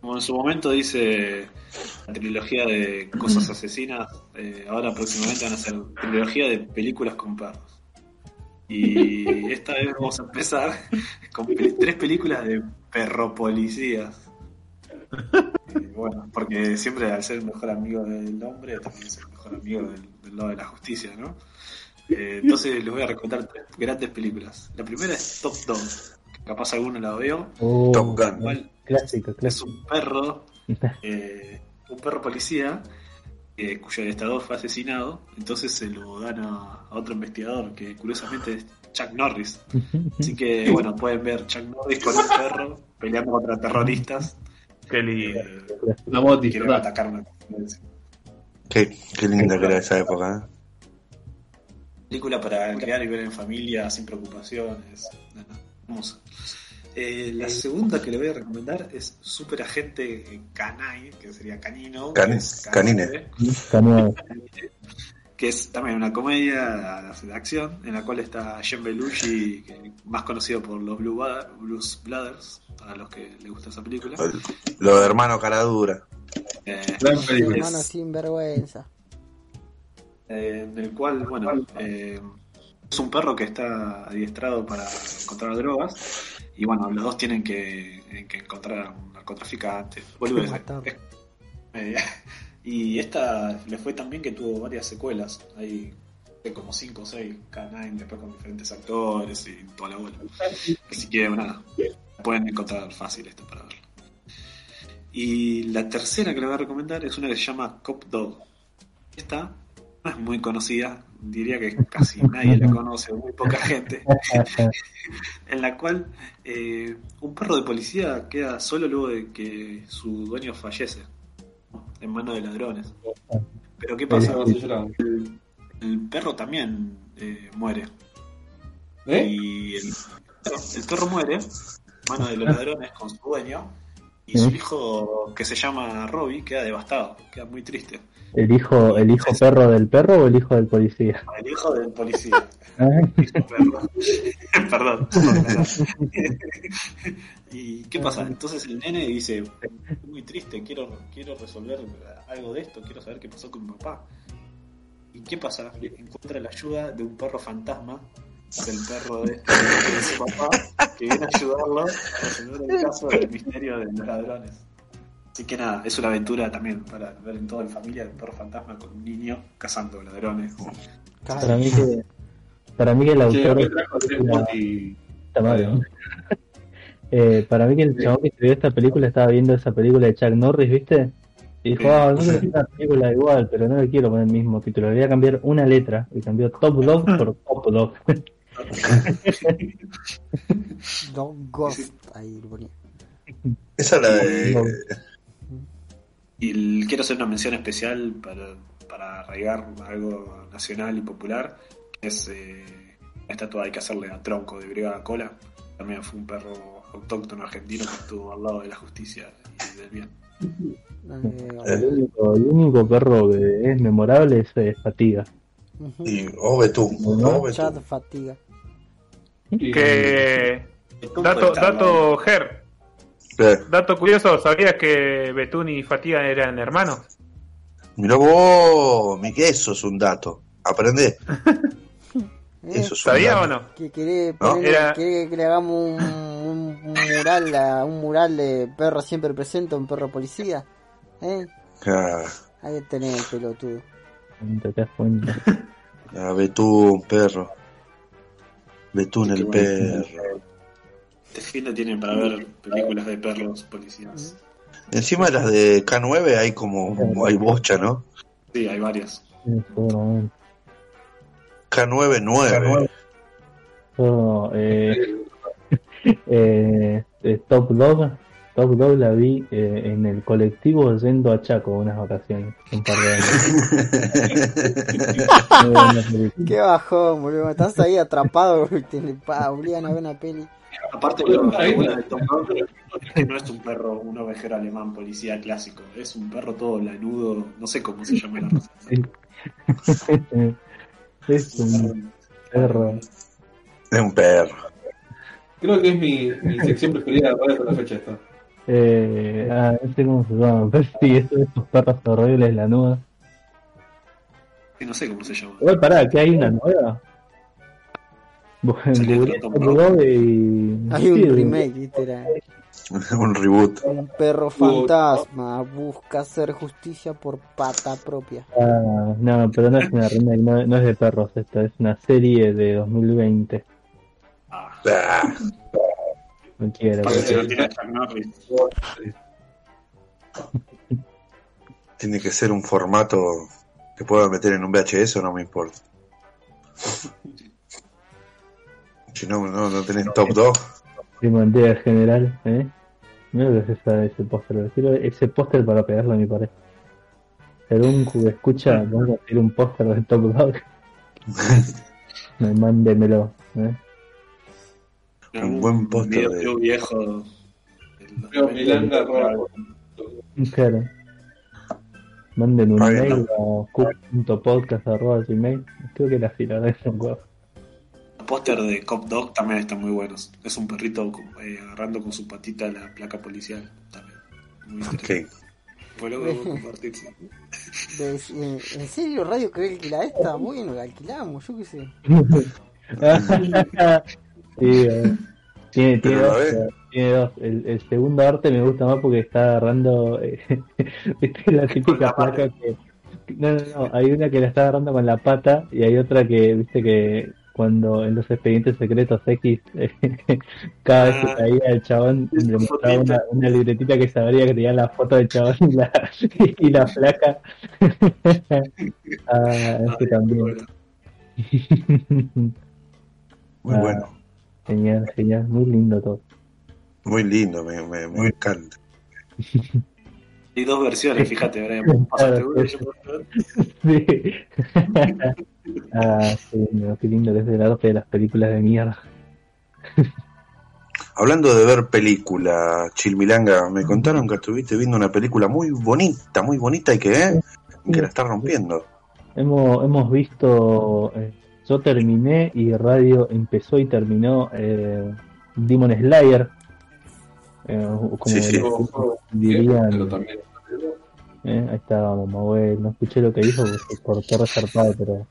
Como en su momento dice la trilogía de cosas asesinas, eh, ahora próximamente van a ser trilogía de películas con perros. Y esta vez vamos a empezar con tres películas de perro policías. bueno, porque siempre al ser el mejor amigo del hombre, también es el mejor amigo del lado de la justicia, ¿no? Eh, entonces les voy a recomendar tres grandes películas. La primera es Top Dog, que capaz alguno la veo. Oh, Top Gun. Igual Clásico, es clásico. un perro, eh, un perro policía, eh, cuyo estador fue asesinado, entonces se lo dan a, a otro investigador, que curiosamente es Chuck Norris. Así que, bueno, pueden ver Chuck Norris con un perro peleando contra terroristas Qué lindo. eh, quieren ¿verdad? atacar una conferencia. Qué, qué linda que era esa época. Película para crear y ver en familia sin preocupaciones. Hermosa. Eh, la segunda que le voy a recomendar es Super Agente Canine, que sería canino. Canine. Canino. que es también una comedia de acción en la cual está Jean Belushi, que- más conocido por los Blue Blues Brothers, para los que les gusta esa película. Lo de hermano caradura. Eh, Gran película. Hermano sin vergüenza. Eh, en el cual, bueno, eh, es un perro que está adiestrado para encontrar drogas y bueno, los dos tienen que, que encontrar a un narcotraficante. matar. Eh, y esta le fue tan bien que tuvo varias secuelas. Hay eh, como 5 o 6 K9 después con diferentes actores y toda la bola. Así que nada, pueden encontrar fácil esto para verlo. Y la tercera que le voy a recomendar es una que se llama Cop Dog. Esta es muy conocida, diría que casi nadie la conoce, muy poca gente, en la cual eh, un perro de policía queda solo luego de que su dueño fallece en manos de ladrones. Pero ¿qué pasa? El, el perro también eh, muere. ¿Eh? Y el, el perro muere, en manos de los ladrones con su dueño, y su hijo, que se llama Robbie, queda devastado, queda muy triste. ¿El hijo, ¿El hijo perro del perro o el hijo del policía? El hijo del policía. Ah, Hijo perro. Perdón. ¿Y qué pasa? Entonces el nene dice, estoy muy triste, quiero, quiero resolver algo de esto, quiero saber qué pasó con mi papá. ¿Y qué pasa? Encuentra la ayuda de un perro fantasma, del perro de, de su papá, que viene a ayudarlo a resolver el caso del misterio de los ladrones. Así que nada, es una aventura también para ver en toda la familia de un perro fantasma con un niño cazando ladrones. Para mí que, para mí que el autor. Eh, para mí que el chabón que escribió esta película estaba viendo esa película de Chuck Norris, ¿viste? Y dijo, ah, no quiero una película igual, pero no le quiero poner el mismo título. Le voy a cambiar una letra y cambió Top Dog por Top Dog. Dog Ghost. Ahí lo ponía. Esa es la de. Y el- quiero hacer una mención especial para, para arraigar algo nacional y popular, que es eh, la estatua hay que hacerle a Tronco de Brigada Cola. También fue un perro autóctono argentino que estuvo al lado de la justicia y del bien. El único, el único perro que es memorable es eh, Fatiga. Y. Chat fatiga. Que. Dato, dato, Ger, Dato curioso, ¿sabías que Betún y Fatiga eran hermanos? mirá vos, mi que eso es un dato. Aprende. Eso es un ¿Sabía dato. o no? que querés, No. ponerle- Era- querés que le hagamos un, un- un mural a- un mural de perro siempre presente, un perro policía. ¿Eh? Ah, Ahí tenés el pelotudo. Ah, Betún, perro. Betún el perro. Este fin tienen para ver películas de perros policías. Encima de las de K9 hay como, hay bocha, ¿no? Sí, hay varias. Sí, seguramente. K9 9. Yo, eh, eh, eh, Top Dog, Top Dog la vi eh, en el colectivo yendo a Chaco unas vacaciones, un par de años. Qué bajón, boludo. Estás ahí atrapado te pa, obligan a ver una peli. Aparte, de Tom Dog es que no es un perro, un ovejero alemán policía clásico. Es un perro todo lanudo. No sé cómo se llama la raza. es un perro. Es un perro. Creo que es mi, mi sección preferida de la fecha esta. Eh, ah, no sé cómo se llama, pero sí, esos, esos perros horribles, la nuda. Sí, no sé cómo se llama. Igual, pará, que hay una nueva. Y. Hay un remake, literal. un reboot. Un perro fantasma busca hacer justicia por pata propia. Ah, no, pero no es una remake, no, no es de perros esta, es una serie de 2020. Ah, Ah, No quiero. tiene que ser un formato que pueda meter en un VHS o no me importa. Si no, no, no tenés top 2. Primantera general, ¿eh? Mira que es ese póster. Quiero ese póster para pegarlo a mi pared. El Uncu escucha, vamos a hacer un póster de Top Dog. Me mándemelo, ¿eh? Un buen póster de- video viejo. Creo 2020. Milanga, arroba- Claro. Manden un mail a cook.podcast.gmail. Creo que la fila de eso, weón. Los póster de Cop Dog también están muy buenos. Es un perrito eh, agarrando con su patita la placa policial. También. Muy interesante. Ok. Fue lo que compartir. sí. De- ¿En, serio, Radio cree que la esta? Bueno, la alquilamos, yo qué sé. sí, eh, tiene, tiene dos, eh, tiene dos. El, el segundo arte me gusta más porque está agarrando eh, ¿viste la típica placa que no, no, no, hay una que la está agarrando con la pata y hay otra que viste que cuando en los expedientes secretos X eh, cada vez que Ah. caía el chabón le mostraba una, una libretita que sabría que tenía la foto del chabón y la, y la placa ah, Ay, ese también bueno. Muy Ah. bueno. Genial, genial, muy lindo todo. Muy lindo, me, me, me encanta. Hay dos versiones, fíjate, ahora pasaste y yo. Sí. Ah, sí, no, qué lindo que es el arte de las películas de mierda. Hablando de ver película, Chilmilanga, me contaron que estuviste viendo una película muy bonita, muy bonita y que, ¿eh? que la está rompiendo. Hemos, hemos visto, eh, yo terminé y Radio empezó y terminó eh, Demon Slayer. Eh, como Sí, sí. Dirían, pero también. eh, ahí estábamos, Manuel, no escuché lo que dijo porque se cortó resarpado, pero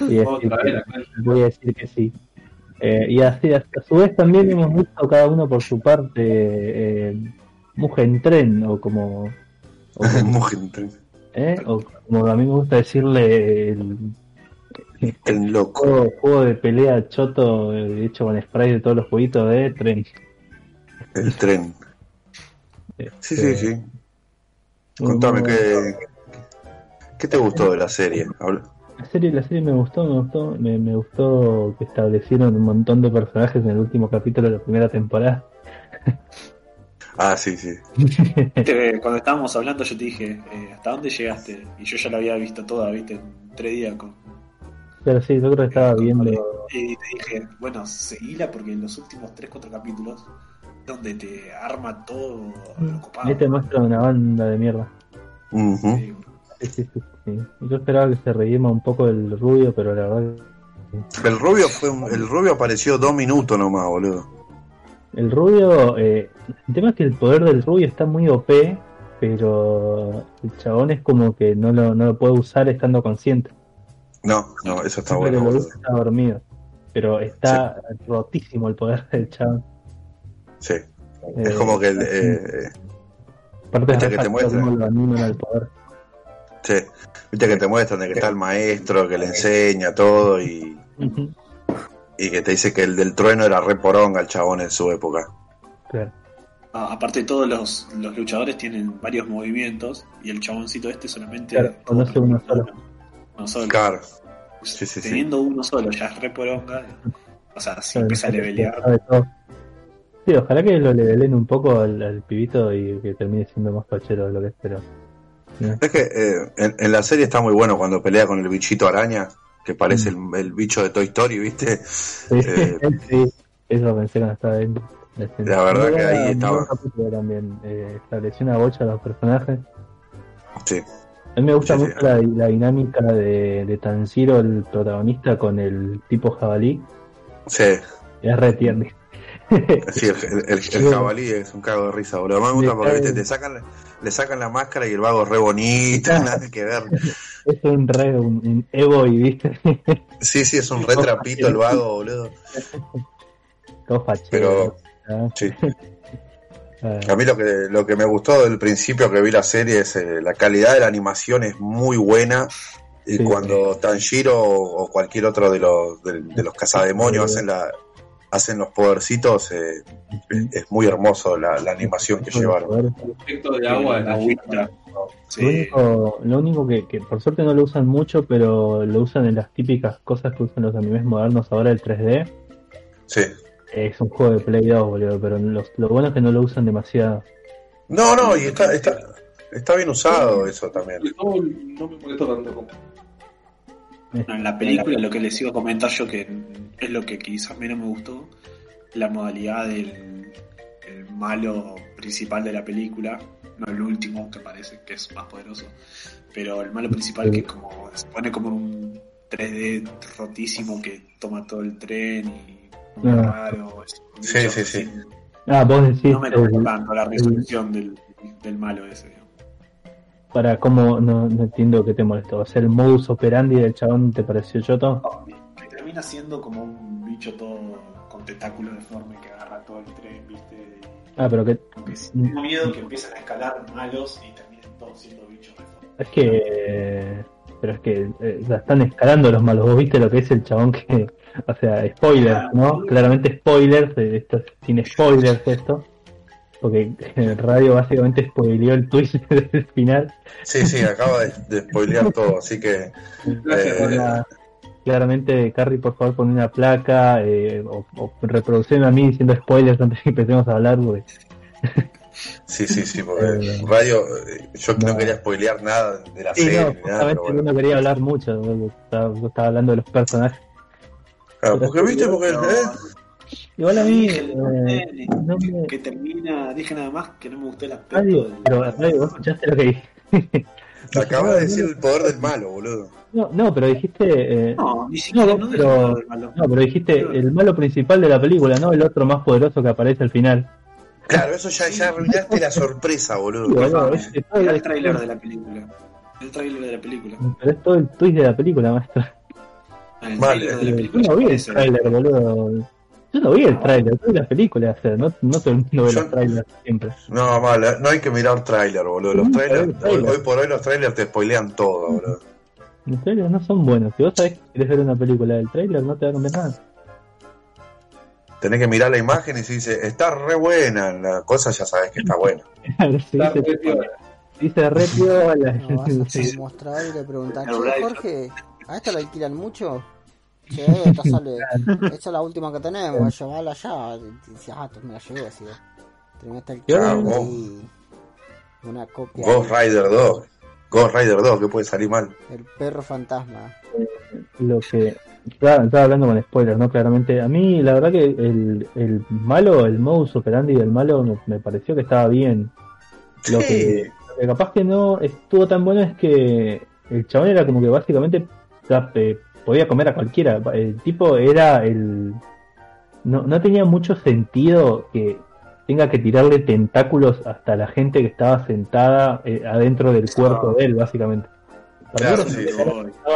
voy a decir Otra que- vez acá. voy a decir que sí. Eh, y así, a, a su vez también hemos visto cada uno por su parte eh, Mugen Tren, o como, o como, gente- ¿eh? o como a mí me gusta decirle el el loco. juego, juego de pelea choto eh, hecho con spray de todos los jueguitos de Tren. El tren. Sí, sí, sí. Muy Contame. ¿qué, ¿qué te gustó de la serie? Habla- La serie, la serie me gustó, me gustó, me, me gustó que establecieron un montón de personajes en el último capítulo de la primera temporada. Ah, sí, sí. Viste, Cuando estábamos hablando yo te dije, eh, ¿hasta dónde llegaste? Y yo ya la había visto toda, viste, en tres días con... Pero sí, yo creo que estaba con viendo. Y te dije, bueno, seguila porque en los últimos 3-4 capítulos, donde te arma todo lo copado. Ahí te muestra una banda de mierda. Sí, sí, sí, sí. Yo esperaba que se redima un poco el rubio, pero la verdad El rubio fue un- el rubio apareció dos minutos nomás, boludo. El rubio, eh, el tema es que el poder del rubio está muy OP, pero el chabón es como que no lo, no lo puede usar estando consciente. No, no, eso está Siempre bueno, lo usa está dormido. Pero está rotísimo el poder del chabón. Sí. Eh, Es como que el, eh, aparte viste de que te muestra. lo animan al poder. Sí. Viste que te muestran de que está el maestro que le enseña todo y, y que te dice que el del trueno era re poronga el chabón en su época. claro. Ah, aparte todos los, los luchadores tienen varios movimientos y el chaboncito este solamente Claro, conoce uno solo. Uno solo. Claro. Sí, sí, sí. Teniendo uno solo ya es re poronga. O sea, si Claro, empieza a levelear. todo. Sí, ojalá que lo levelen un poco al, al pibito y que termine siendo más fachero de lo que espero. Es que eh, en, en la serie está muy bueno cuando pelea con el bichito araña, que parece el, el bicho de Toy Story, ¿viste? Sí, Eh, sí, eso pensé cuando estaba viendo. la. La verdad que ahí estaba. también. Eh, estableció una bocha a los personajes. Sí. A mí me gusta Sí, sí. mucho la, la dinámica de, de Tanjiro, el protagonista, con el tipo jabalí. Sí, Es re tierno. sí el, el- el- el jabalí es un cago de risa, boludo. Me gusta porque. ¿viste? te sacan, le sacan la máscara y el vago es re bonito, nada que ver. es un re, un, un Evo y viste, Sí, sí, es un re trapito el vago, boludo. todo fachero. Pero- ¿ah? Sí. Ah, A mí lo que, lo que me gustó del principio que vi la serie es eh, la calidad de la animación es muy buena. Y Sí. cuando Tanjiro o, o cualquier otro de los, de, de los cazademonios hacen la hacen los podercitos, eh, es, muy hermoso la, la animación que llevaron. El efecto de agua de la agüita. Lo Sí. único, lo único que, que por suerte no lo usan mucho, pero lo usan en las típicas cosas que usan los animes modernos ahora, el 3D. Sí. Es un juego de Play 2, boludo, pero los- lo bueno es que no lo usan demasiado. No, no, y está, está, está bien usado eso también. No, no me molesta tanto en la película lo que les iba a comentar yo que es lo que quizás menos me gustó, la modalidad del el malo principal de la película, no el último que parece que es más poderoso, pero el malo principal que como se pone como un 3D rotísimo que toma todo el tren y muy raro. es un Sí, sí, sí. Ah, vos decís, No me gustó el- tanto la resolución del, del malo ese. Para cómo, no, no entiendo qué te molestó. O sea, el modus operandi del chabón te pareció choto. Que termina siendo como un bicho todo con tentáculos deforme que agarra todo el tren, ¿viste? Ah, pero que tengo miedo que empiecen a escalar malos y terminen todos siendo bichos deformes. es que. Pero es que eh, están escalando los malos. Vos viste lo que es el chabón que. O sea, spoilers, ¿no? Claramente spoilers. eh, Esto es sin spoilers esto. Porque el radio básicamente spoileó el twist del final. Sí, sí, acaba de, de spoilear todo, así que Eh, claramente, Carrie, por favor, pon una placa eh, o, o reproduceme a mí diciendo spoilers antes que empecemos a hablar, güey. sí, sí, sí, porque Eh, Radio, yo no no. quería spoilear nada de la Sí, serie, no, nada, pero bueno. yo no quería hablar mucho, güey, estaba, yo estaba hablando de los personajes. Claro, porque viste, porque No, eh, Igual a mí, dije, eh, no me- que termina, dije nada más que no me gustó el aspecto del- pero vos escuchaste lo que dije. acabas de decir el poder del malo, boludo. No, no, pero dijiste. eh, No, ni siquiera No, no, pero- nada de malo. no, pero dijiste el malo principal de la película, no el otro más poderoso que aparece al final. Claro, eso ya, ya arruinaste la sorpresa, Sí, boludo. es- es Mirá el- el trailer de la película. El trailer de la película. Pero es todo el twist de la película, maestro. El Vale. trailer de la película no vi el aparece. trailer, boludo. Yo no vi el trailer, vi la película, o sea, no, no todo el mundo ve Yo- los trailers siempre. No, mal, no hay que mirar trailer, boludo. Los trailers, hoy, hoy por hoy los trailers te spoilean todo, boludo. Los trailers no son buenos. Si vos sabés que querés ver una película del trailer, no te va a cambiar nada. Tenés que mirar la imagen y si dice, está re buena, la cosa ya sabes que está buena. Está dice, re piola. dice re piola. No, vas a mostrador y le. Jorge, ¿a esta la alquilan mucho? Che, esta sale, esta es la última que tenemos, llevala ya. Y dice, ah, tú me la llevo, así. Terminaste el Claro, y una copia. Ghost Rider 2. Ghost Rider 2, que puede salir mal. El perro fantasma. lo que estaba, estaba hablando con spoilers, ¿no? Claramente, a mí la verdad que el, el malo, el modus operandi del malo me, me pareció que estaba bien. Lo Sí. que, lo que capaz que no estuvo tan bueno es que el chabón era como que básicamente podía comer a cualquiera. El tipo era el. No, no tenía mucho sentido que tenga que tirarle tentáculos hasta la gente que estaba sentada eh, adentro del cuerpo de él, básicamente. Para Claro, sí,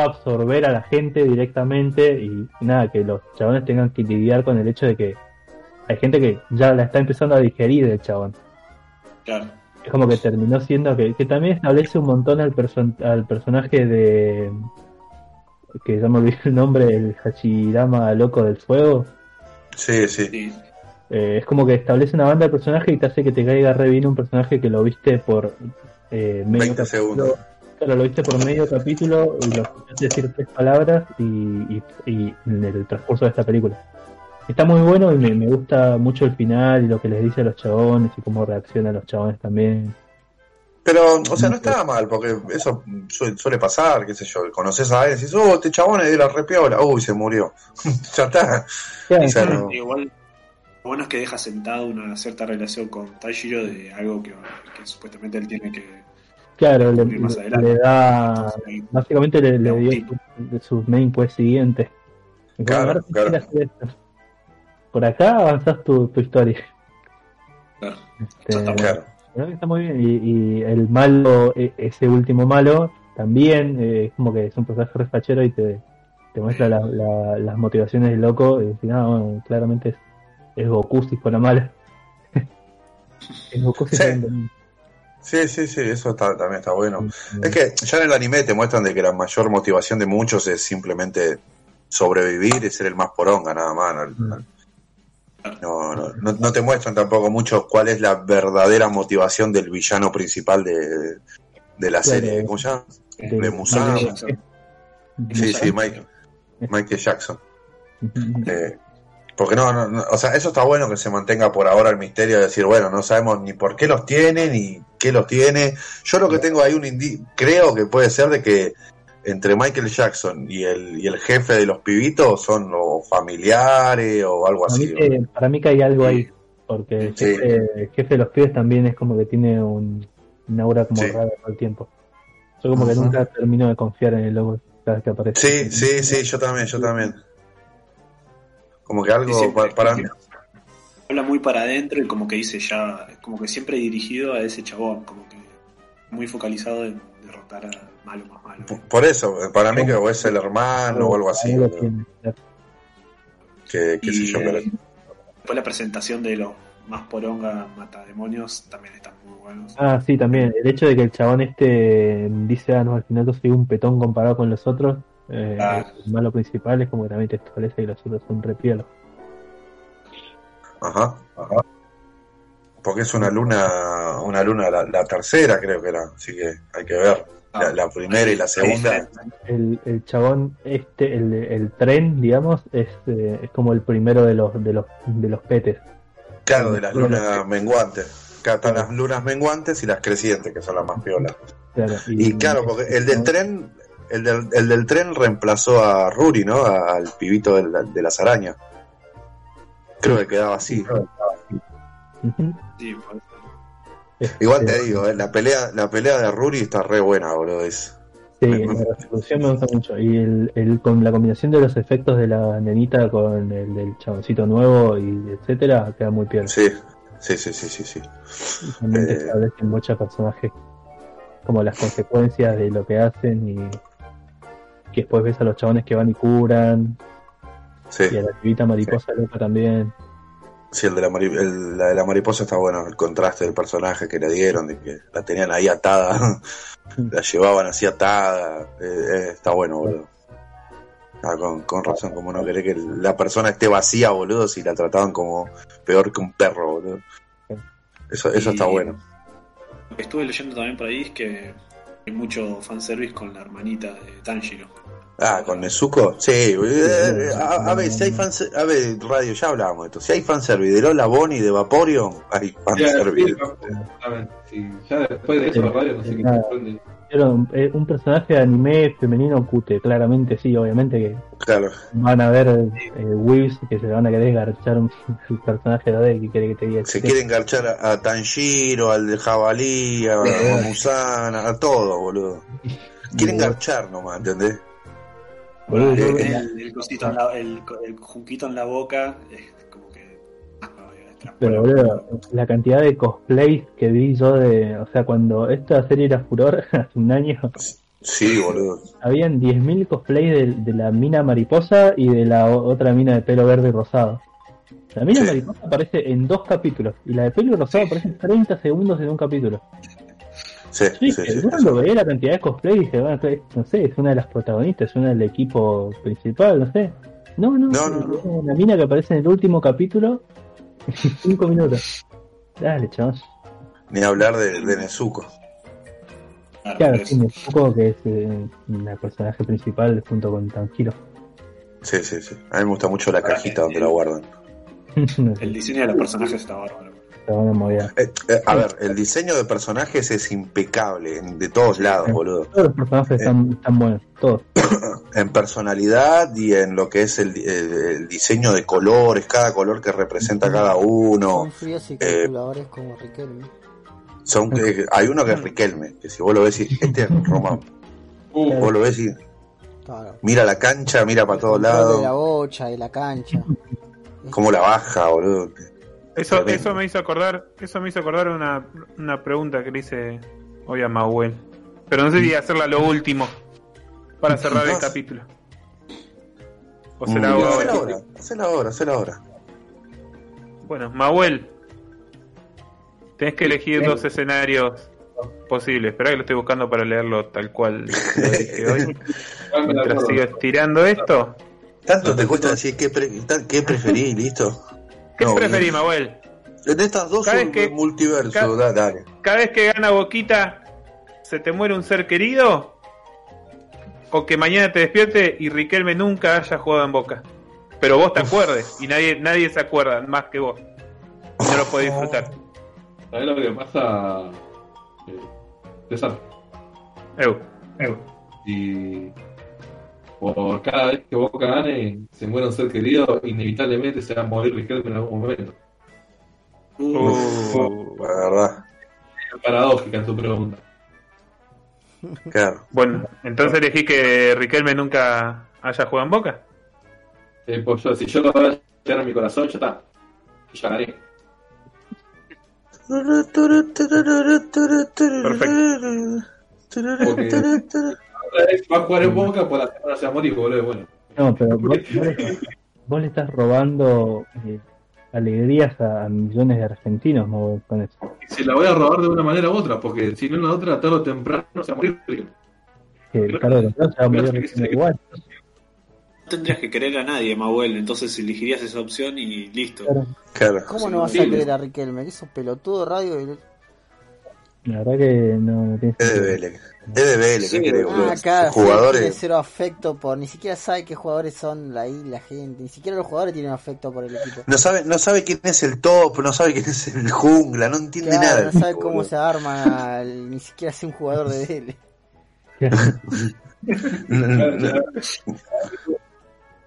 absorber a la gente directamente y nada, que los chabones tengan que lidiar con el hecho de que hay gente que ya la está empezando a digerir el chabón. Claro. Es como que terminó siendo que, que también establece un montón al, person- al personaje de. Que ya me olvidé el nombre, el Hachirama loco del fuego. Sí, sí. Sí. Eh, es como que establece una banda de personajes y te hace que te caiga re bien un personaje que lo viste por eh, medio 20 segundos. Claro, lo viste por medio capítulo y lo escuchaste decir tres palabras y, y- y en el transcurso de esta película. Está muy bueno y me, me gusta mucho el final y lo que les dice a los chabones y cómo reaccionan los chabones también. Pero, o sea, no estaba mal, porque eso suele, suele pasar, qué sé yo. Conoces a alguien y dices, oh, este chabón era re piola. Uy, se murió. ya está. Claro, O sea, claro. no- Igual, lo bueno es que deja sentado una cierta relación con Taishiro de algo que, que supuestamente él tiene que. Claro, le, Más le- adelante. le da. Básicamente le, le dio su- sus main quest siguientes. Claro, claro. quieres hacer esto. Por acá avanzas tu, tu historia. Claro. Este. Claro. La está muy bien. Y, y el malo, e- ese último malo, también eh, es como que es un personaje refachero y te, te muestra la- la- las motivaciones del loco. Y decís, ah, bueno, claramente es, es Goku si fuera mala. es Goku si Sí. Sí, sí, sí, eso está- también está bueno. Es que ya en el anime te muestran de que la mayor motivación de muchos es simplemente sobrevivir y ser el más poronga, nada más. No, no, no, no- no te muestran tampoco mucho cuál es la verdadera motivación del villano principal de, de la serie. ¿Cómo se llama? de- Musan. Sí, sí, Mike, Michael Jackson. Eh, porque no, no, no, o sea, eso está bueno que se mantenga por ahora el misterio de decir, bueno, no sabemos ni por qué los tiene, ni qué los tiene. Yo lo que tengo ahí un indi creo que puede ser de que entre Michael Jackson y el, y el jefe de los pibitos son los familiares o algo Para mí, así. que, para mí que hay algo ahí, porque el Sí. jefe, el jefe de los pibes también es como que tiene un, un aura como Sí. rara todo el tiempo. Yo como que nunca termino de confiar en el logo cada vez que aparece. Sí, sí, sí, yo también, yo también. Como que algo Dice- pa- para mí. Habla muy para adentro y como que dice ya, como que siempre dirigido a ese chabón, como que muy focalizado en derrotar al malo más malo. Por eso, para mí que o es el hermano o algo así. ¿no? Que, qué sé yo, pero- eh, Después la presentación de los más poronga matademonios también están muy buenos. Ah, sí, también. El hecho de que el chabón este dice, ah, no, al final yo soy un petón comparado con los otros, eh, Ah. el malo principal es como que también te establece que los otros son repielos. Ajá, ajá. Porque es una luna, una luna, la, la tercera creo que era, así que hay que ver. La, la primera y la segunda. El, el chabón este, el, el tren, digamos, es, eh, es como el primero de los de los de los petes. Claro, de las lunas menguantes. Acá están las lunas menguantes y las crecientes, que son las más piolas. Claro, Y claro, porque el del tren, el del, el del tren reemplazó a Ruri, ¿no? Al pibito de, la- de las arañas. Creo que quedaba así. Sí, eso. Igual te digo, eh, la pelea, la pelea de Ruri está re buena, boludo. Es, Sí, la resolución me gusta mucho. Y el, el, con la combinación de los efectos de la nenita con el del chaboncito nuevo y etcétera, queda muy bien. sí, sí, sí, sí, sí, sí. Y también te Eh. establecen muchos personajes como las consecuencias de lo que hacen y que después ves a los chabones que van y curan Sí, y a la pibita mariposa loca también. Sí, el de la, mari- el- la de la mariposa está bueno, el contraste del personaje que le dieron, de que la tenían ahí atada, la llevaban así atada, eh, eh, está bueno, boludo. Ah, con, con razón, como no querés que la persona esté vacía, boludo, si la trataban como peor que un perro, boludo. Eso, eso está bueno. Lo que estuve leyendo también por ahí es que hay mucho fanservice con la hermanita de Tanjiro. Ah, con Nezuko, sí. eh, a, a ver, si hay fanser- a ver, radio, ya hablábamos de esto. Si hay fanservice de Lola Bonnie, de Vaporeon, hay fanservice. sí, exactamente. Sí, ya después de eso, radio, no sé qué comprende. Hicieron, eh, un personaje de anime femenino cute, claramente sí, obviamente que Claro. van a ver eh, que se van a querer garchar un, un personaje de AD que quiere que te diga. Se quiere enganchar a, a Tanjiro, al de Jabalí, a, a Musana, a todo, boludo. Quieren enganchar nomás, ¿entendés? Eh, El, el cosito en la, el, el junquito en la boca es como que. ah, no, Pero boludo, la cantidad de cosplays que vi yo de, o sea, cuando esta serie era furor hace un año, Sí, boludo. habían 10.000 cosplays de, de la mina mariposa y de la otra mina de pelo verde y rosado. La mina Sí. mariposa aparece en dos capítulos y la de pelo rosado aparece en 30 segundos en un capítulo. Sí, Sí, sí, sí. cuando veía la cantidad de cosplay dije, bueno, no sé, es una de las protagonistas, es una del equipo principal, no sé. No, no, No, no, no. es una mina que aparece en el último capítulo en 5 minutos. Dale, chavos. Ni hablar de, de Nezuko. Claro, Claro, sí, poco que es eh, una personaje principal junto con Tanjiro. Sí, sí, sí. A mí me gusta mucho la cajita donde la guardan. El diseño de los personajes está bárbaro. Movida. Eh, eh, a ver, el diseño de personajes es impecable en- de todos lados, boludo. Todos los personajes están, están buenos, todos. En personalidad y en lo que es el, el- el diseño de colores, cada color que representa cada uno. Son fríos y calculadores como Riquelme. Son, eh, hay uno que es Riquelme, que si vos lo ves, y este es Román. Uh, Vos lo ves y Claro. mira la cancha, mira para todos de la lados, bocha, de la cancha. cómo la baja, boludo. Eso, eso me hizo acordar, eso me hizo acordar una, una pregunta que le hice hoy a Mahuel. Pero no sé si hacerla lo último para cerrar el capítulo. O Mm, se la hago Hacela ahora. ahora, hacela ahora, hacela ahora. Bueno, Mahuel, tenés que elegir dos escenarios posibles. Espera que lo estoy buscando para leerlo tal cual lo dije hoy. Mientras sigo estirando esto. Tanto te cuesta decir qué, pre- qué preferís, listo. ¿Qué No, preferís, Mahuel? En estas dos Cada que- multiverso, cada- da- dale. cada vez que gana Boquita, ¿se te muere un ser querido? ¿O que mañana te despierte y Riquelme nunca haya jugado en Boca? Pero vos te acuerdes y nadie nadie se acuerda más que vos. Y no lo podés disfrutar. ¿Sabés lo que pasa? Eh, César, Eu, eu. y por cada vez que Boca gane, se muere un ser querido, inevitablemente se va a morir Riquelme en algún momento. Uh, La verdad, Es paradójica tu pregunta. claro. bueno, entonces elegí que Riquelme nunca haya jugado en Boca. Eh, pues yo, si yo lo voy a llegar a mi corazón, ya está. Ya gané. Vez va a jugar en Boca, por la semana se va a morir, boludo. Bueno, No, pero vos, vos le, estás robando eh, alegrías a, millones de argentinos ¿no? con eso. y se la voy a robar de una manera u otra, porque si no en la otra, tarde o temprano se va a morir. Que tarde o temprano se va a morir. No tendrías que querer a nadie, Mahuel, entonces elegirías esa opción y listo. Claro. Claro. ¿Cómo no vas a querer a Riquelme? Que sos pelotudo radio. y- La verdad que no, no tiene Es de sentido. Vélez. Es de Vélez, ¿qué boludo? Ah, claro, Jugadores. tiene cero afecto por. Ni siquiera sabe qué jugadores son ahí la gente. Ni siquiera los jugadores tienen afecto por el equipo. No sabe, no sabe quién es el top, no sabe quién es el jungla, no entiende Claro, nada. no sabe cómo se arma, el- ni siquiera es un jugador de DL.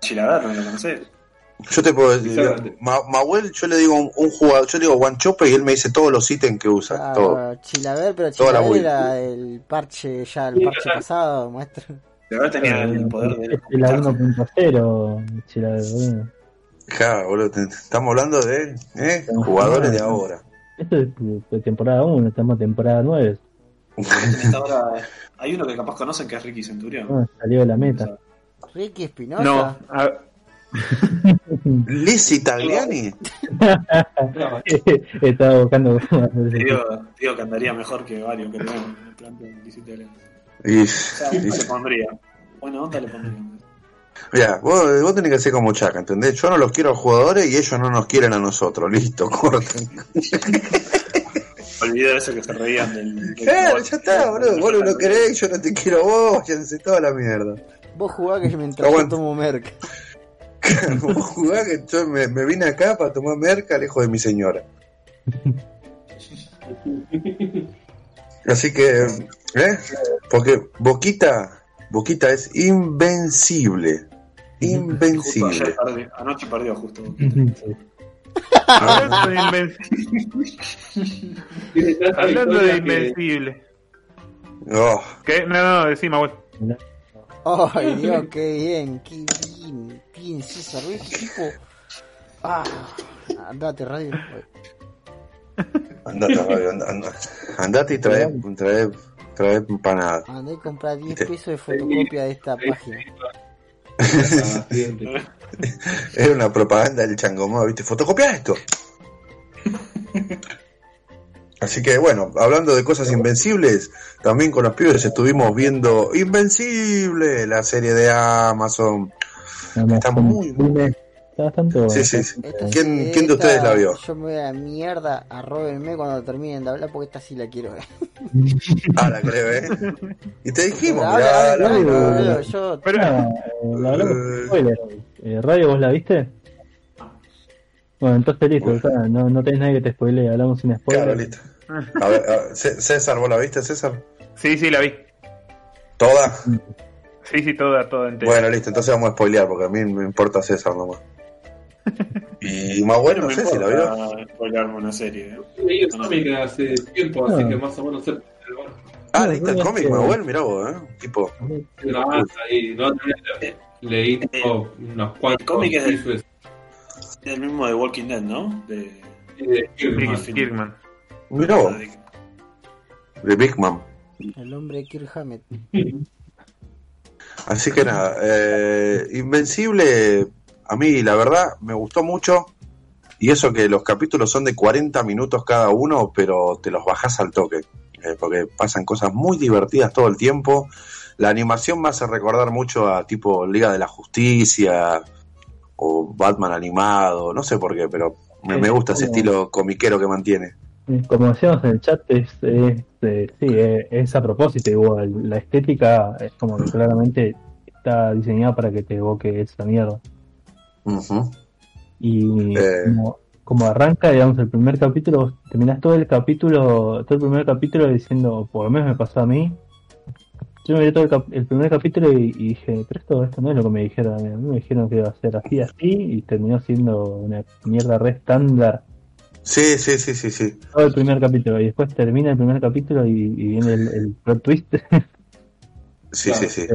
Chilaver, no lo conocés. Yo te puedo decir, Exactamente. Ma- Mahuel, yo le digo un, un jugador, yo le digo guanchope y él me dice todos los ítems que usa, todo. Claro, Chilaver, pero Chilaver era el parche, ya el parche pasado, maestro. De verdad tenía el poder de. La 1.0, Chilaver. Ja, boludo, te- estamos hablando de ¿eh? jugadores de ahora. Esto es de- temporada 1, estamos en temporada 9. En esta hora, hay uno que capaz conocen que es Ricky Centurión. No, salió de la meta. Ricky Espinosa. No, a- Lizzy Tagliani, Estaba buscando. Te digo, te digo que andaría mejor que varios que tenemos en el plantel de 17 años. y, O sea, onda le pondría. Bueno, onda le pondría. mira, vos, vos tenés que ser como Chaca, ¿entendés? Yo no los quiero a los jugadores y ellos no nos quieren a nosotros, listo, corten. Olvidé eso que se reían del. del- Claro, ya está, boludo, vos no lo querés, yo no te quiero vos, váyanse toda la mierda. Vos jugás que mientras yo tomo merca. Vos jugás que yo me, me vine acá para tomar merca lejos de mi señora. Así que ¿Eh? Porque Boquita, Boquita es invencible. Justo Invencible. ayer perdió- anoche perdió justo. Hablando de, inven- Tiene tanta hablando de que- invencible. Oh, ¿Qué? No, no, decime, abuelo. Ay, Dios, qué bien, qué bien, bien, César, ¿ves qué tipo? Ah, andate, radio. andate, radio, and- and- andate y trae, trae, trae empanada. Andé a comprar 10 Te- pesos de fotocopia de esta página. Ah. Era una propaganda del changomó, ¿viste? Fotocopia esto. Así que bueno, hablando de cosas invencibles, también con los pibes estuvimos viendo Invencible, la serie de Amazon. Está muy- Está bastante Sí, sí, sí. Esta- ¿Quién, quién de ustedes la vio? Yo me voy a la mierda, arróbenme cuando terminen de hablar porque esta sí la quiero ver. Ah, la creo, ¿eh? Y te dijimos, mirá, la- habla, yo Pero, eh, la spoiler. Eh, ¿Radio vos la viste? Bueno, entonces listo, o sea, no, no tenés nadie que te spoilee, hablamos sin spoiler. Claro, listo. A ver, a ver, C- César, ¿vos la viste, César? sí, sí, la vi. ¿Toda? Sí, sí, toda, toda entera. Bueno, listo, entonces vamos a spoilear porque a mí me importa César nomás. Y más bueno, no sé si la vio. spoilearme una serie. ¿eh? He leído cómic hace tiempo, así Ah. que más o menos sé. bueno, Ah, No, leíste el cómic, que- Manuel, mirá vos, ¿eh? Tipo, leí tipo, unos cuantos El cómic es del- el mismo de Walking Dead, ¿no? De, de Kirkman. Kirk- vos, de Big Man. el hombre Kirk Hammett. Así que nada, eh, Invencible, a mí la verdad me gustó mucho. Y eso que los capítulos son de 40 minutos cada uno, pero te los bajás al toque. eh, porque pasan cosas muy divertidas todo el tiempo. La animación me hace recordar mucho a tipo Liga de la Justicia o Batman animado, no sé por qué, pero me, me gusta ese estilo comiquero que mantiene. Como decíamos en el chat, es, es, eh, sí, eh, es a propósito igual. La estética es como que claramente está diseñada para que te evoque esa mierda. Y Eh. como, como arranca, digamos, el primer capítulo, terminás todo el capítulo, todo el primer capítulo diciendo, por lo menos me pasó a mí. Yo me vi todo el, cap- el primer capítulo y, y dije, pero esto, esto no es lo que me dijeron a mí. Me dijeron que iba a ser así, así, y terminó siendo una mierda re estándar Sí, sí, sí, sí, sí. todo el primer capítulo. Y después termina el primer capítulo y, y viene el, el plot twist. Sí, sí, sí.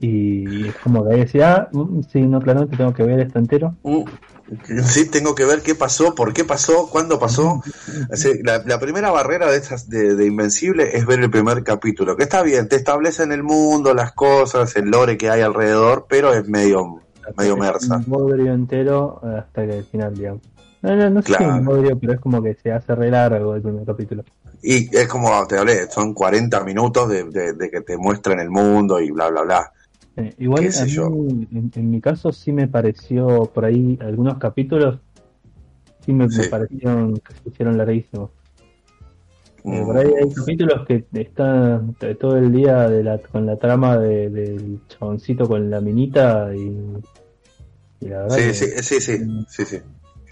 Y es como que ahí decía, ah, mm, sí, no, claramente tengo que ver esto entero. Uh, Sí, tengo que ver qué pasó, por qué pasó, cuándo pasó. La, la primera barrera de estas de, de Invencible es ver el primer capítulo, que está bien, te establecen el mundo, las cosas, el lore que hay alrededor, pero es medio, medio mersa. Un bodrio entero hasta el final, digamos. No, no, no sé si Claro. un bodrio, pero es como que se hace re largo el primer capítulo. Y es como te hablé, son 40 minutos de, de- de que te muestran el mundo y bla, bla, bla. Eh, igual en, en mi caso sí me pareció por ahí algunos capítulos sí me, parecieron que se hicieron larguísimos. Eh, Mm. por ahí hay capítulos que están todo el día de la, con la trama de- del chaboncito con la minita y, y la verdad Sí, que- sí, sí, sí, sí, sí.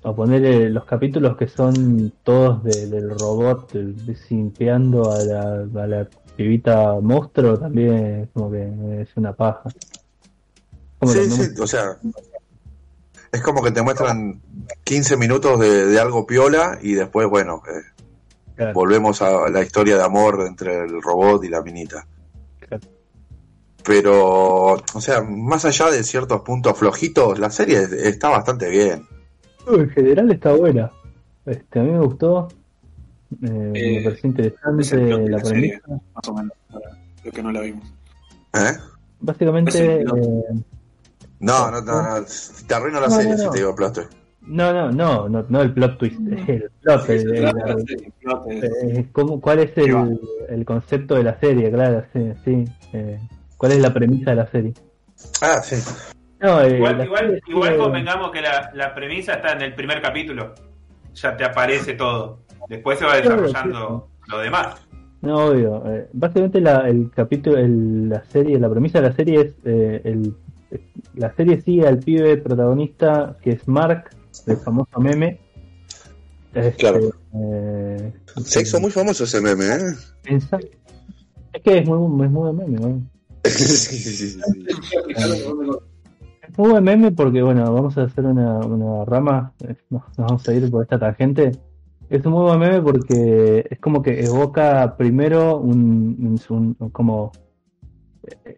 A poner los capítulos que son todos de- del robot eh, simpeando a la, a la pibita monstruo también es como que es una paja. Sí, sí, o sea, es como que te muestran 15 minutos de, de algo piola y después, bueno, eh, claro, volvemos a la historia de amor entre el robot y la minita. claro. Pero, o sea, más allá de ciertos puntos flojitos, la serie está bastante bien. En general está buena. Este, a mí me gustó. Eh, me Eh, pareció interesante es el plot de la la serie. premisa. Más o menos, para los que no la vimos. ¿Eh? Básicamente, el eh, No, no, no, no, te arruino la No, serie no, si te digo plot twist. no, no, no, no, no el plot twist, el plot, Sí, el- el- Eh, ¿cómo- ¿Cuál es el, el concepto de la serie? Claro, sí, sí. eh, ¿Cuál es la premisa de la serie? Ah, sí. No, eh, Igual, igual, igual convengamos que la, la premisa está en el primer capítulo. Ya te aparece todo. Después se va desarrollando lo demás. No, obvio. eh, básicamente la, el capítulo, el- la serie, la premisa de la serie es eh, el, la serie sigue al pibe protagonista que es Mark, el famoso meme. Este, Claro. eh, Se hizo muy famoso ese meme, ¿eh? Es que es muy, es muy meme, ¿no? sí, sí, sí, muy buen meme porque, bueno, vamos a hacer una, una rama, eh, nos, nos vamos a ir por esta tangente. Es un muy buen meme porque es como que evoca primero un, un- un- como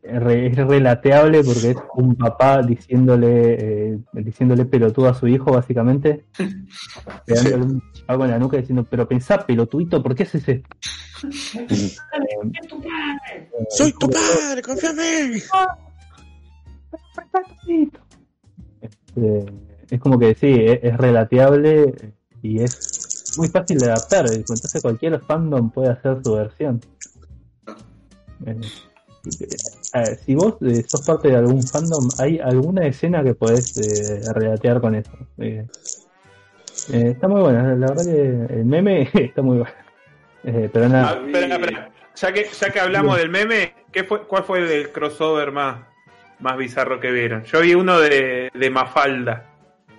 eh, es relateable porque es un papá diciéndole eh, diciéndole pelotudo a su hijo básicamente pegándole un chapo en la nuca diciendo pero pensá pelotudito ¿por qué haces esto? Soy tu padre, confía en mí. Este, es como que sí, es, es relateable y es muy fácil de adaptar. Entonces cualquier fandom puede hacer su versión. Eh, eh, si vos eh, sos parte de algún fandom, ¿hay alguna escena que podés eh, relatear con eso? Está muy buena, la verdad que el meme está muy bueno. Pero Ah, nada, espera, espera. Ya que, ya que hablamos del meme, ¿qué fue, ¿cuál fue el crossover más, más bizarro que vieron? Yo vi uno de, de Mafalda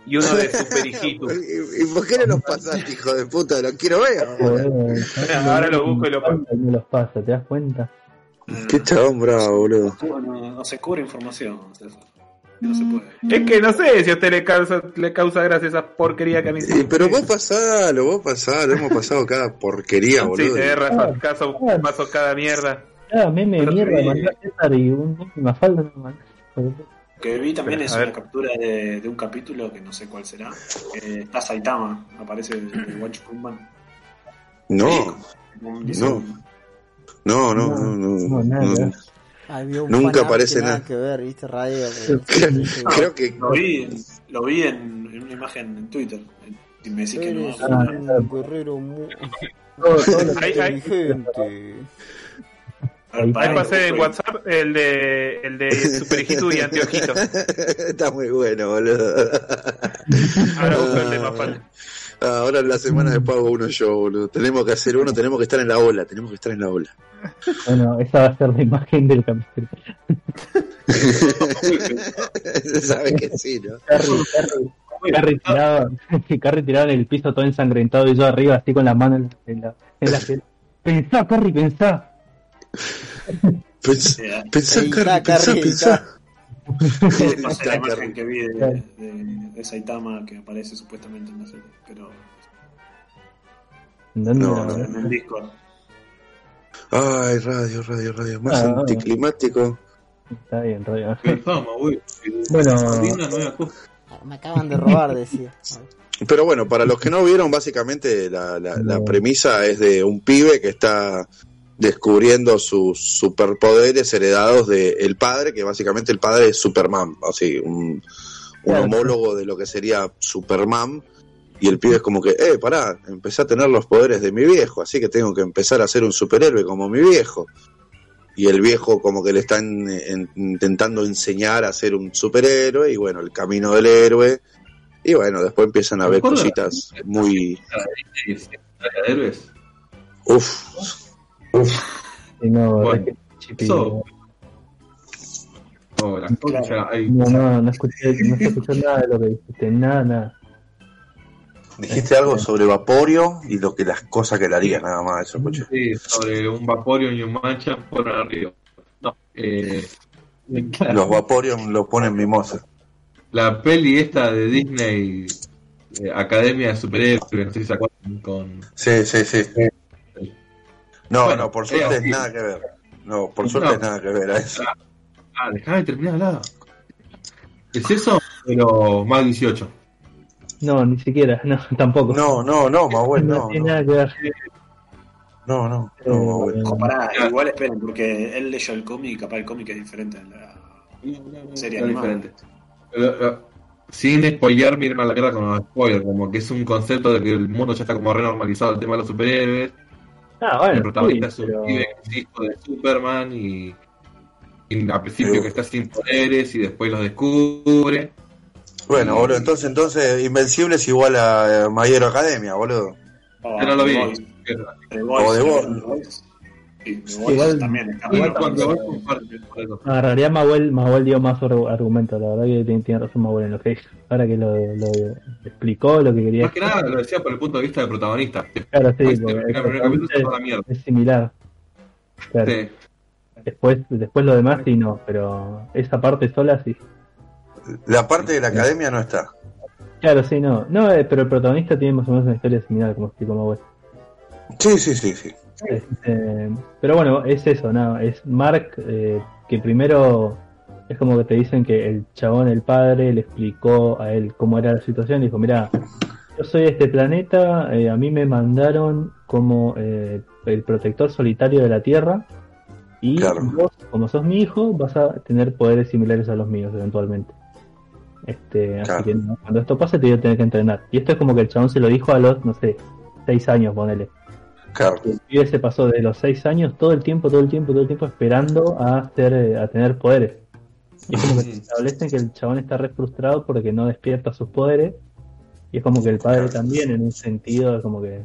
y uno de Super Hijito. ¿Y, por qué no los pasaste, hijo de puta? Lo quiero ver. joder, Ahora lo busco y lo paso. los ¿te das cuenta? Qué chabón bravo, boludo. No, se cubre información, César. No se puede. Es que no sé si a usted le causa, le causa gracia esa porquería que a mí Sí, pero vos pasalo, vos pasalo. Hemos pasado cada porquería, Sí, boludo. tenés razón. Caso, paso cada mierda. Cada meme de mierda sí. mandó a César y un meme más falta no mandó. Lo que vi también Pero, es ver. una captura de, de un capítulo que no sé cuál será. Eh, está Saitama, aparece el, Watch Punman. No, No. no, no, no, no. No, no. Nunca aparece que nada nada. que ver, viste, radio. Creo que Lo vi, lo vi en, en una imagen en Twitter. Y me decís que no. Eres Ah, un guerrero muy Ahí- pasé en WhatsApp el de, el de Super Hijito y Antiojito. está muy bueno, boludo. Ahora busco el de Mafalda. Ah, Ahora en la semana de pago uno yo, boludo. Tenemos que hacer uno, tenemos que estar en la ola, tenemos que estar en la ola. Bueno, esa va a ser la imagen del capítulo. Sabes que sí, ¿no? Carrie tirado, Carrie tirado en el piso todo ensangrentado y yo arriba así con la mano en la, en la, en la. Pensá, Carrie, pensá. Pensá, está, pensá, Carrie, pensá. Sí, la imagen que vi de, de, de Saitama que aparece supuestamente en la serie, pero ¿Dónde No, no. en el Discord. Ay, radio, radio, radio. Más Ah, anticlimático. Está bien, radio. Bueno. Me acaban de robar, decía. Pero bueno, para los que no vieron, básicamente la, la- la premisa es de un pibe que está descubriendo sus superpoderes heredados del padre, que básicamente el padre es Superman, así, un, homólogo de lo que sería Superman. Y el pibe es como que, eh, pará, empecé a tener los poderes de mi viejo, así que tengo que empezar a ser un superhéroe como mi viejo. Y el viejo como que le están en- intentando enseñar a ser un superhéroe y bueno, el camino del héroe. Y bueno, después empiezan a ver cositas muy... De héroes. Uf, Sí, no, Bueno, es que Chipi- Eso. Oh, la concha, hay- no, no, no escuché, no se escuchó nada de lo que dijiste, nada, nada. dijiste algo sobre Vaporio y lo que las cosas que le harían, nada más, eso escuché. Sí, sobre un Vaporeon y un Mancha por arriba. No, eh, Los Vaporeon los ponen mimosa. la peli esta de Disney, eh, Academia de Superhéroes, acuerdan, con... Sí, sí, sí. No, Bueno, no, por suerte eh, es sí. nada que ver. No, por suerte No. es nada que ver a eso. Ah, dejame de terminar hablar. Es eso, pero más 18. No, ni siquiera, no, tampoco. No, no, no, Mahuel, no, tiene no, nada que ver. no, no, no, Mahuel. Eh, Compará, igual esperen, porque él leyó el cómic y capaz el cómic es diferente a la serie Es animada. diferente. Pero, pero, sin spoilear, miren a la cara con los spoilers, como que es un concepto de que el mundo ya está como renormalizado el tema de los superhéroes. Ah, el bueno, protagonista sí, es un pero- es hijo de Superman y, y al principio Pero- que está sin poderes y después los descubre. Bueno, boludo, entonces, entonces, Invencible es igual a eh, Hero Academia, boludo. O Yo no lo vi. O The ¿no? Igual- también cuando realidad Mahuel, Mahuel dio más ar- argumentos, la verdad que tiene, tiene razón Mahuel en lo que dijo. Ahora que lo, lo explicó, lo que quería Más que nada lo decía por el punto de vista del protagonista. Claro, sí, porque el la mierda. es similar. Claro. Sí. Después, después lo demás sí no, pero esa parte sola sí. La parte de la academia no está. Claro, sí, no. No, eh, pero el protagonista tiene más o menos una historia similar, como explicó Manuel. Sí, sí, sí, sí. Este, pero bueno, es eso, no, es Mark eh, que primero es como que te dicen que el chabón, el padre, le explicó a él cómo era la situación y dijo, mira, yo soy de este planeta, eh, a mí me mandaron como eh, el protector solitario de la Tierra y Claro. vos, como sos mi hijo, vas a tener poderes similares a los míos eventualmente. Este, Claro. Así que no, cuando esto pase te voy a tener que entrenar. Y esto es como que el chabón se lo dijo a los, no sé, seis años, ponele. Claro. El pibe se pasó de los 6 años todo el tiempo, todo el tiempo, todo el tiempo esperando a, hacer, eh, a tener poderes. Y es como que te establecen que el chabón está re frustrado porque no despierta sus poderes. Y es como que el padre también, en un sentido, es como que.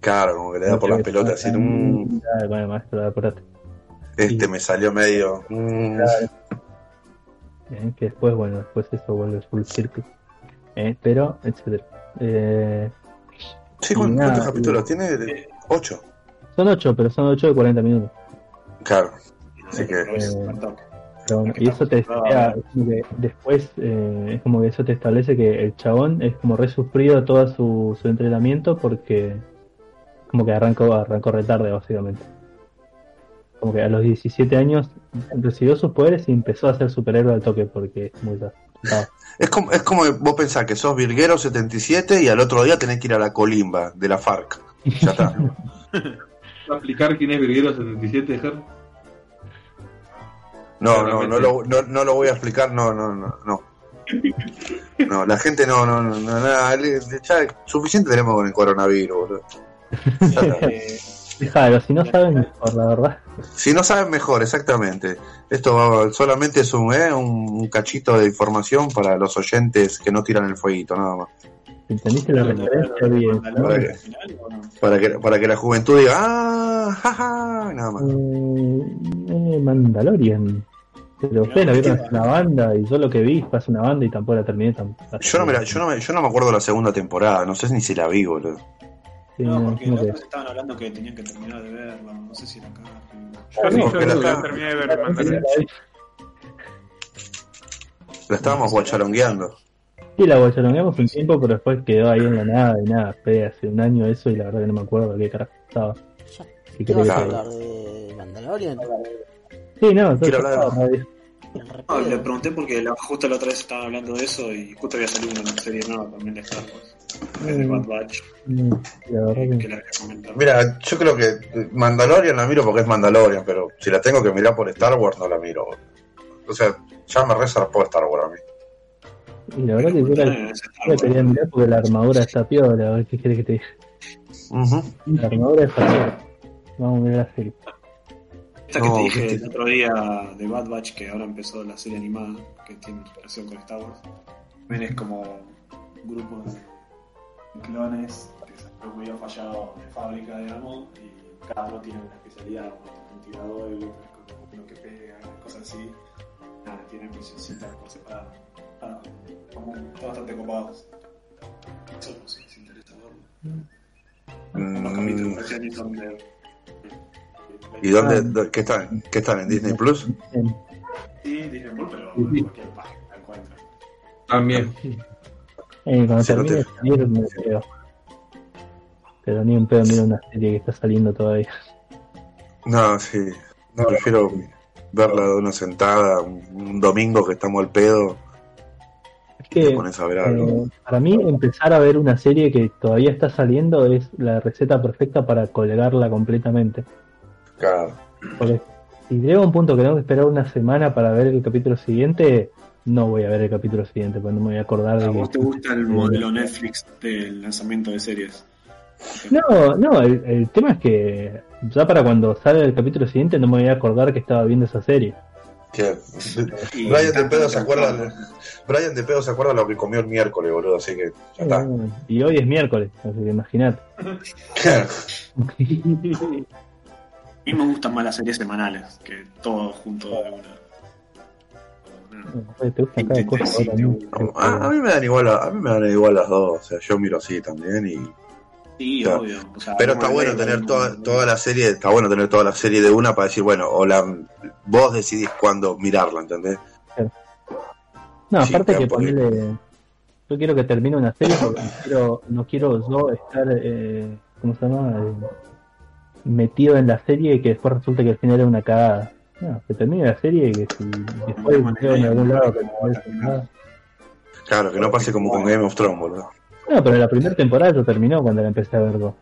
Claro, como que le da por las pelotas así. mm, Claro, bueno, maestro, apurate. este me salió medio. mm, Eh, que después, bueno, después eso vuelve full circle. Eh, pero, etcétera. Eh, Sí, ¿cuántos, Nada, capítulos tiene? Ocho. son 8, pero son 8 de 40 minutos. Claro. Así que. Eh, y eso te está decía, frustrado. es como que después eh, es como que eso te establece que el chabón es como resufrido todo su, su entrenamiento porque como que arrancó, arrancó retarde básicamente. Como que a los 17 años recibió sus poderes y empezó a ser superhéroe al toque porque es muy tarde. Es como, es como vos pensás que sos virguero 77 y al otro día tenés que ir a la colimba de la FARC. Ya está. ¿Va a explicar quién es Virguero 77, Ger? No, no, no lo, no, no lo voy a explicar, no, no, no, no. No, la gente no, no, no, no, nada, ya suficiente tenemos con el coronavirus, boludo. Ya está. Eh, si no saben mejor, la verdad. Si no saben mejor, exactamente. Esto va- solamente es un, eh, un cachito de información para los oyentes que no tiran el fueguito, nada más. ¿Entendiste la referencia bien? ¿no? Para que, para que, para que la juventud diga, ah, jaja, nada más. Eh, eh, Mandalorian. Pero ustedes la vieron una banda y yo lo que vi fue hacer una banda y tampoco la terminé tan Yo no, me la- yo, no me, yo no me acuerdo de la segunda temporada, no sé ni si la vi, boludo. Sí, No, no, porque los otros estaban hablando que tenían que terminar de verlo. No sé si era acá. Yo sí, no, yo porque la sí, está- terminé de ver Mandalorian. La estábamos guachalongueando. Sí, la guachalongueamos un tiempo, pero después quedó ahí en la nada y nada, fue hace un año eso y la verdad que no me acuerdo de qué carajo estaba. ¿Qué ¿Qué vas a hablar de Mandalorian? Sí, no, Quiero hablar repedo. No, le pregunté porque la- justo la otra vez estaban hablando de eso y justo había salido una serie nueva también de Star Wars. Es de Bad Batch, Mm, La verdad que que la había comentado. Mira, yo creo que Mandalorian la miro porque es Mandalorian, pero si la tengo que mirar por Star Wars no la miro. O sea, ya me resarpó Star Wars a mí. Y la verdad que yo la, quería mirar porque la armadura está piola, a ver qué querés que te diga. La armadura está piola. Vamos a mirar la serie. Esta que No, te dije el otro día de Bad Batch, que ahora empezó la serie animada, que tiene relación con Star Wars, también es como un grupo de clones que se han medio fallado de fábrica, digamos, y cada uno tiene una especialidad, uno un tirador, el otro es como uno que pega, cosas así. Nada, tienen misioncitas por separado. Ah, como están bastante copados. Eso no sé si interesa verlo. Unos capítulos Mm, recién son de. ¿Y dónde, dó- qué están? ¿Qué están en Disney Plus? Sí, Disney Plus, pero en cualquier página la encuentran. También. Eh, cuando Sí, no termine de te- me. Pero ni un pedo miro una serie que está saliendo todavía. No, sí. No, prefiero verla de una sentada, un, un domingo que estamos al pedo, Es te que pones a ver algo. Eh, para mí, empezar a ver una serie que todavía está saliendo es la receta perfecta para colgarla completamente. Claro. Porque si llega un punto que tengo que esperar una semana para ver el capítulo siguiente, no voy a ver el capítulo siguiente, porque no me voy a acordar ¿A de vos que... te gusta el modelo Netflix del lanzamiento de series? No, no, el, el tema es que ya para cuando sale el capítulo siguiente no me voy a acordar que estaba viendo esa serie. Que- Y Brian de pedo se acuerda de- Brian de pedo se acuerda lo que comió el miércoles, boludo, así que ya está. Y hoy es miércoles, así que imagínate. A mí me gustan más las series semanales que todo junto de una. Te gusta cada cosa. ahora, ¿no? A, a mí me dan igual, a, a mí me dan igual las dos, o sea, yo miro así también y Sí, Claro. obvio. O sea, Pero no está bueno tener no- toda, toda la serie, está bueno tener toda la serie de una para decir, bueno, o la, vos decidís cuándo mirarla, ¿entendés? No, Sí, aparte que ponerle. Yo quiero que termine una serie porque no quiero, no quiero yo estar, eh, ¿cómo se llama? Eh, metido en la serie y que después resulte que al final era una cagada. No, que termine la serie y que si después veo en algún lado que no. Claro, que no pase como con Game of Thrones, boludo. No, pero la primera temporada ya terminó cuando la empecé a ver dos.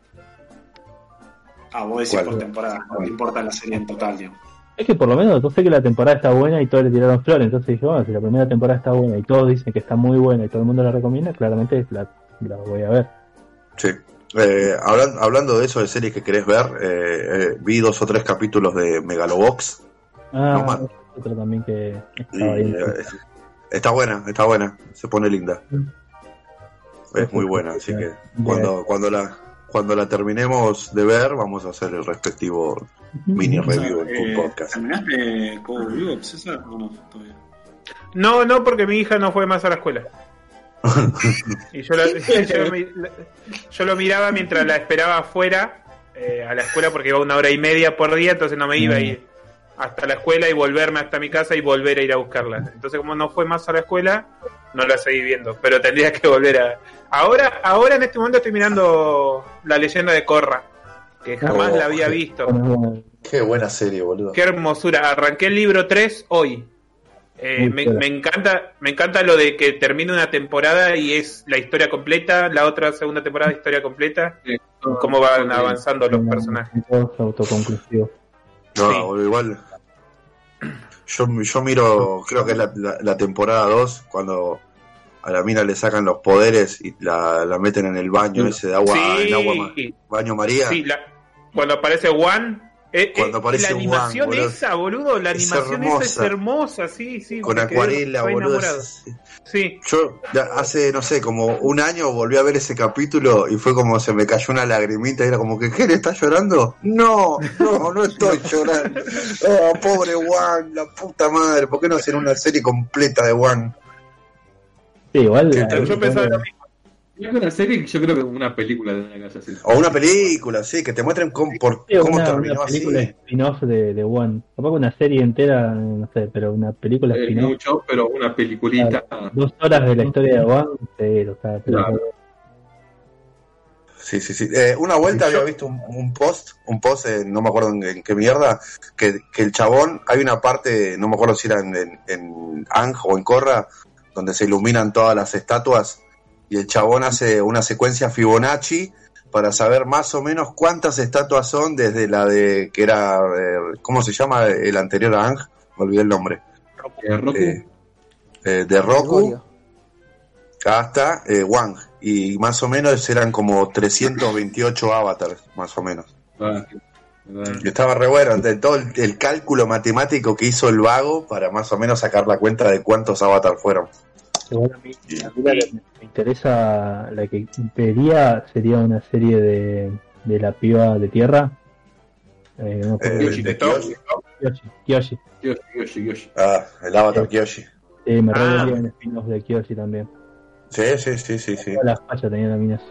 Ah, vos decís ¿Cuál? por temporada, no te importa la serie en total, digamos. Es que por lo menos yo sé que la temporada está buena y todos le tiraron flores, entonces dije, bueno, si la primera temporada está buena y todos dicen que está muy buena y todo el mundo la recomienda, claramente la, la voy a ver. Sí. Eh, hablan- hablando de eso, de series que querés ver, eh, eh, vi dos o tres capítulos de Megalobox. Ah, No, otro también que Y, estaba ahí. eh, está buena, está buena, se pone linda. Es muy buena, así que cuando, cuando la cuando la terminemos de ver, vamos a hacer el respectivo mini review en Eh, podcast. ¿Terminaste Cowboy Bebop, César? ¿O no? Todavía. No, no, porque mi hija no fue más a la escuela. Y yo, la- yo, yo lo miraba mientras la esperaba afuera eh, a la escuela porque iba una hora y media por día, entonces no me iba a ir hasta la escuela y volverme hasta mi casa y volver a ir a buscarla. Entonces como no fue más a la escuela, no la seguí viendo, pero tendría que volver a... Ahora, ahora en este momento estoy mirando La leyenda de Korra, que jamás Oh, la había sí. visto. Qué buena serie, boludo. Qué hermosura. Arranqué el libro 3 hoy. Eh, me, encanta me encanta lo de que termine una temporada y es la historia completa, la otra segunda temporada historia completa, Sí, cómo van sí. avanzando los personajes. todos autoconclusivos. No, Sí. boludo, igual. Yo, yo miro, creo que es la, la- la temporada 2, cuando a la mina le sacan los poderes y la, la meten en el baño ese de agua, en agua baño María. sí, la- cuando aparece Juan, eh, Cuando eh, aparece la Juan, animación boludo. esa, boludo, la Es animación esa es hermosa. sí, sí. con acuarela, re boludo. Sí, Yo hace, no sé, como un año volví a ver ese capítulo y fue como se me cayó una lagrimita y era como que, ¿qué le está llorando? No, no, no estoy llorando. Oh, pobre Juan, la puta madre, ¿por qué no hacer una serie completa de Juan? Sí, igual. Sí, ahí yo pensaba lo mismo. Yo creo que una serie, yo creo que una película de una casa así. O una película, sí, que te muestren cómo, por, Sí, cómo una, terminó una así. película spin-off de, de One. Tampoco una serie entera, no sé, pero una película Es spin-off. mucho, pero una peliculita. Dos horas de la historia de One, pero está. pero- Claro. Sí, sí, sí. Eh, una vuelta yo- había visto un, un post, un post, eh, no me acuerdo en, en qué mierda, que, que el chabón, hay una parte, no me acuerdo si era en, en, en Ang o en Corra, donde se iluminan todas las estatuas, y el chabón hace una secuencia Fibonacci para saber más o menos cuántas estatuas son desde la de, que era, eh, ¿cómo se llama el anterior a Ang? Me olvidé el nombre. Eh, Roku, Eh, eh, de Roku hasta eh, Wang. Y más o menos eran como 328 avatars, más o menos. ah, estaba re bueno, de todo el, el cálculo matemático que hizo el vago para más o menos sacar la cuenta de cuántos avatars fueron. Igual a mí, a mí la que me interesa, la que pedía sería una serie de, de la piba de tierra. Eh, no. Eh, de ¿te toca? Kyoshi. Kyoshi, Kyoshi. Yoshi, Yoshi, Yoshi. Ah, el avatar Kyoshi. Sí, me Ah. en spin-off de Kyoshi también. Sí, sí, sí, sí, sí. Todas las fachas tenían las minas.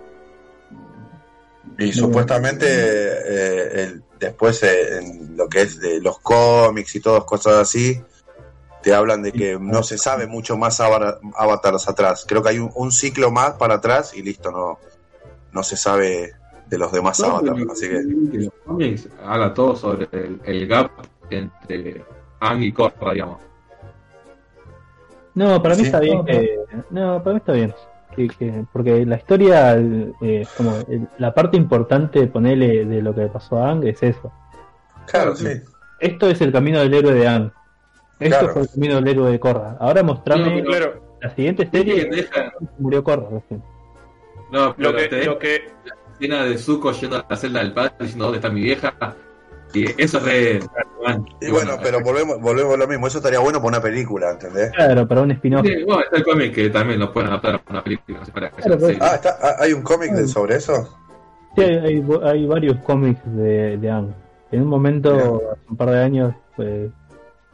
Y supuestamente eh, el- después eh, en lo que es de los cómics y todas cosas así, te hablan de que no se sabe mucho más ava- avatars atrás. Creo que hay un, un ciclo más para atrás y listo, no, no se sabe de los demás No, avatars. Así que que los cómics habla todo sobre el, el gap entre Ang y Korra, digamos. No, para mí Sí. está bien que. No, para mí está bien. Que, que- porque la historia, eh, como el- la parte importante, ponerle de lo que le pasó a Ang es eso. claro, sí. Esto es el camino del héroe de Ang. Esto Claro. fue el camino del héroe de Korra. Ahora mostrame No, claro. la siguiente Sí, serie. deja- Murió Korra recién. No, pero Lo que, te lo que, la escena de Zuko yendo a la celda del padre diciendo dónde está mi vieja. Y eso es re. Y bueno, pero volvemos, volvemos a lo mismo. Eso estaría bueno para una película, ¿entendés? Claro, para un spin-off. Sí, bueno, está el cómic que también lo pueden adaptar a una película. no sé, para que Claro, sea pues. Ah, está, ah, ¿hay un cómic de- sobre eso? Sí, hay, hay, hay varios cómics de, de Ang. En un momento, hace un par de años, pues,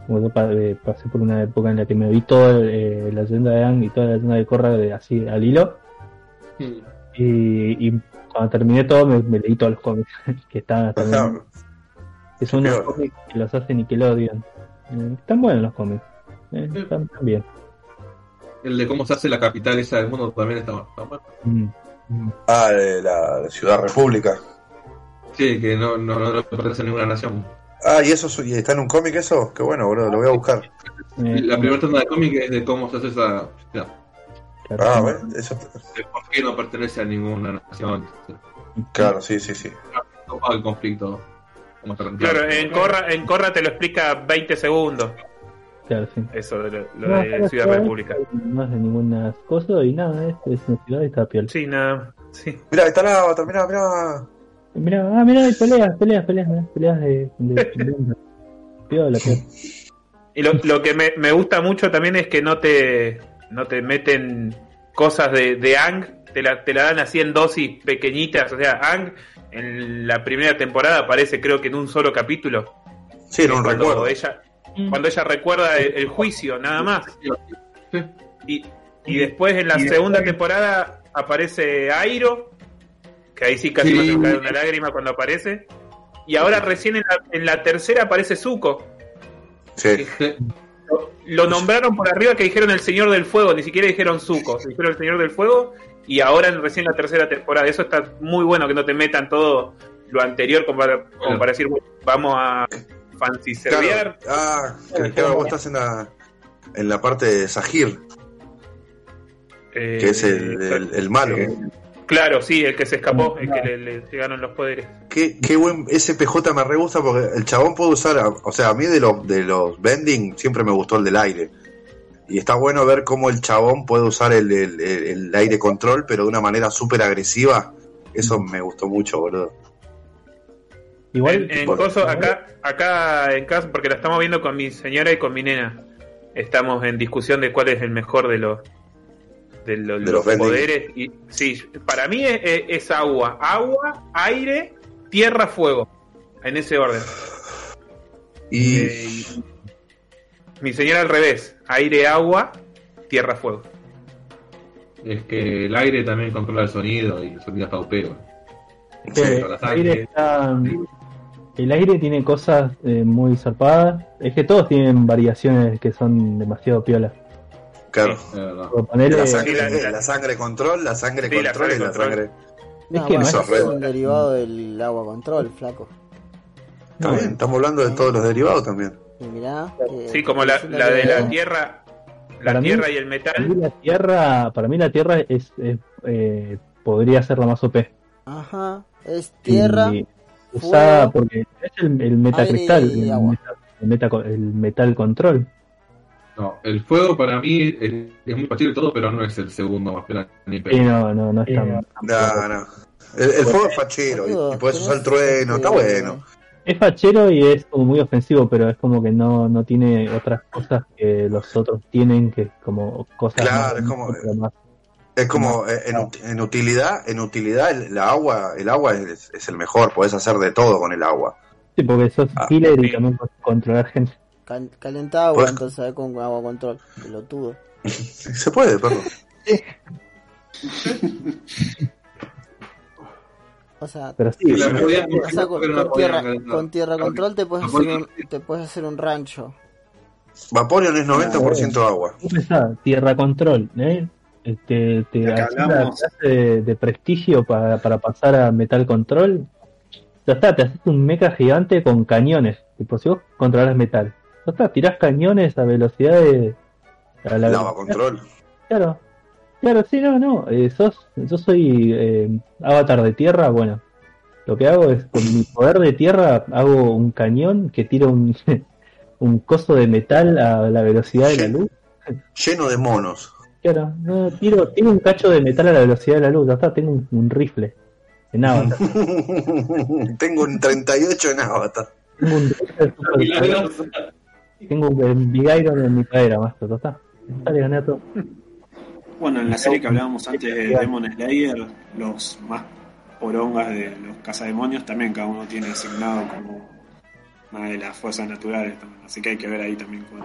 como yo pa- eh, pasé por una época en la que me vi toda eh, la leyenda de Ang y toda la leyenda de Korra de, así al hilo. Mm. Y, y cuando terminé todo me, me leí todos los cómics que estaban también. Ajá. Que son unos cómics que los hace Nickelodeon. Eh, están buenos los cómics. Eh, están, están bien. El de cómo se hace la capital esa del mundo también está, está bueno. Mm, mm. Ah, de la Ciudad República. Sí, que no, no, no, no pertenece a ninguna nación. Ah, ¿y eso y está en un cómic eso? Qué bueno, boludo, lo voy a buscar. La primera tanda de cómic es de cómo se hace esa ciudad. claro, Ah, bueno, eso, De por qué no pertenece a ninguna nación. claro, sí, sí, sí. El conflicto. Claro, en Corra, en Corra te lo explica 20 segundos. Claro, sí. Eso de lo, lo No, de pero Ciudad República. No de ninguna cosa y nada, es, es una ciudad y está piola. Sí, nada. Sí. Mira, está la otra, mira, mira. Ah, mira, hay peleas, peleas, peleas, peleas de, de, de- piola, piola. Y lo, lo que me, me gusta mucho también es que no te, no te meten cosas de, de Ang, te la, te la dan así en dosis pequeñitas. O sea, Ang en la primera temporada aparece creo que en un solo capítulo. Sí, no cuando recuerdo. ella Cuando ella recuerda el, el juicio, nada más. Sí. Y, y después en la segunda temporada aparece Airo, que ahí sí casi Sí. me caer una lágrima cuando aparece. Y ahora recién en la, en la tercera aparece Zuko. Sí. Lo, lo nombraron por arriba que dijeron el Señor del Fuego, ni siquiera dijeron Zuko, dijeron el Señor del Fuego y ahora en recién la tercera temporada. Eso está muy bueno que no te metan todo lo anterior como para, como para decir, bueno, vamos a fancy Claro. Ah, que, que vos estás en la, en la parte de Sahir, que es el, el, el malo. Claro, sí, el que se escapó, el que le, le llegaron los poderes. Qué, qué buen, ese PJ me re gusta porque el chabón puede usar, a- o sea, a mí de los, de los bending siempre me gustó el del aire. Y está bueno ver cómo el chabón puede usar el, el, el- el aire control, pero de una manera súper agresiva. Eso me gustó mucho, boludo. Igual, En, en coso, acá, acá en casa, porque la estamos viendo con mi señora y con mi nena. Estamos en discusión de cuál es el mejor de los de, lo- De los, poderes. Y sí, para mí es, es- es agua, agua, aire, tierra, fuego, en ese orden. Y Eh, mi señora al revés, aire, agua, tierra, fuego. Es que el aire también controla el sonido y el sonido está upeo. que la el aire está- el aire tiene cosas eh, muy zarpadas. Es que todos tienen variaciones que son demasiado piolas. Claro, ponerle- la sangre, Sí, la- la sangre control, la sangre Sí, control y sangre la control. sangre. Es No, que no es- un derivado del agua control, flaco. Está bien, estamos hablando de todos los derivados también. Y mirá. que- Sí, como la, de la tierra, la Para mí- tierra y el Para mí metal. la tierra, para mí la tierra es, es, eh, podría ser la más OP. Ajá, es tierra. Y usada fuego, porque es el, el metacristal, aire y el, agua. meta- el, meta- el metal control. No, el fuego para mí es, es muy fácil y todo, pero no es el segundo más pela ni Y pela. no, no, no es tan- No, no. El, el fuego es fachero y, y puedes usar el trueno, está bueno. Es fachero y es como muy ofensivo, pero es como que no, no tiene otras cosas que los otros tienen, que como cosas Claro, más, es como- más. Es como en, ut- en utilidad, en utilidad el, la agua, el agua es, es el mejor, podés hacer de todo con el agua. Sí, porque sos Ah, healer y también puedes controlar gente. Cal- calenta agua, entonces ¿sabes? con agua control. Pelotudo. Se puede, perro. O sea, Pero sí, la o sea, con, pero tierra, con tierra control te puedes, hacer un, te puedes hacer un rancho. Vaporeon es 90% agua. vos pensás, tierra control, ¿eh? Este, te que haces la clase de, de prestigio para, para pasar a metal control. Ya está, te haces un mecha gigante con cañones. Tipo, si vos controlas metal. Ya está, tirás cañones a velocidad de. A la Lava velocidad- control. Claro, claro, sí, no, no. eh, sos, yo soy eh, avatar de tierra. Bueno, lo que hago es con mi poder de tierra hago un cañón que tira un, un coso de metal a la velocidad de la luz. Lleno de monos. Claro, no, tiro, tiro un cacho de metal a la velocidad de la luz. Ya está, tengo un, un rifle en avatar. Tengo un 38 en Avatar. tengo un rifle super- Milagroso. Tengo un, Big Iron en mi cadera, más ya está. Ya le gané a todo. Bueno, en la serie que hablábamos antes de Demon Slayer, los más porongas de los cazademonios también cada uno tiene asignado como una de las fuerzas naturales también. Así que hay que ver ahí también cuál.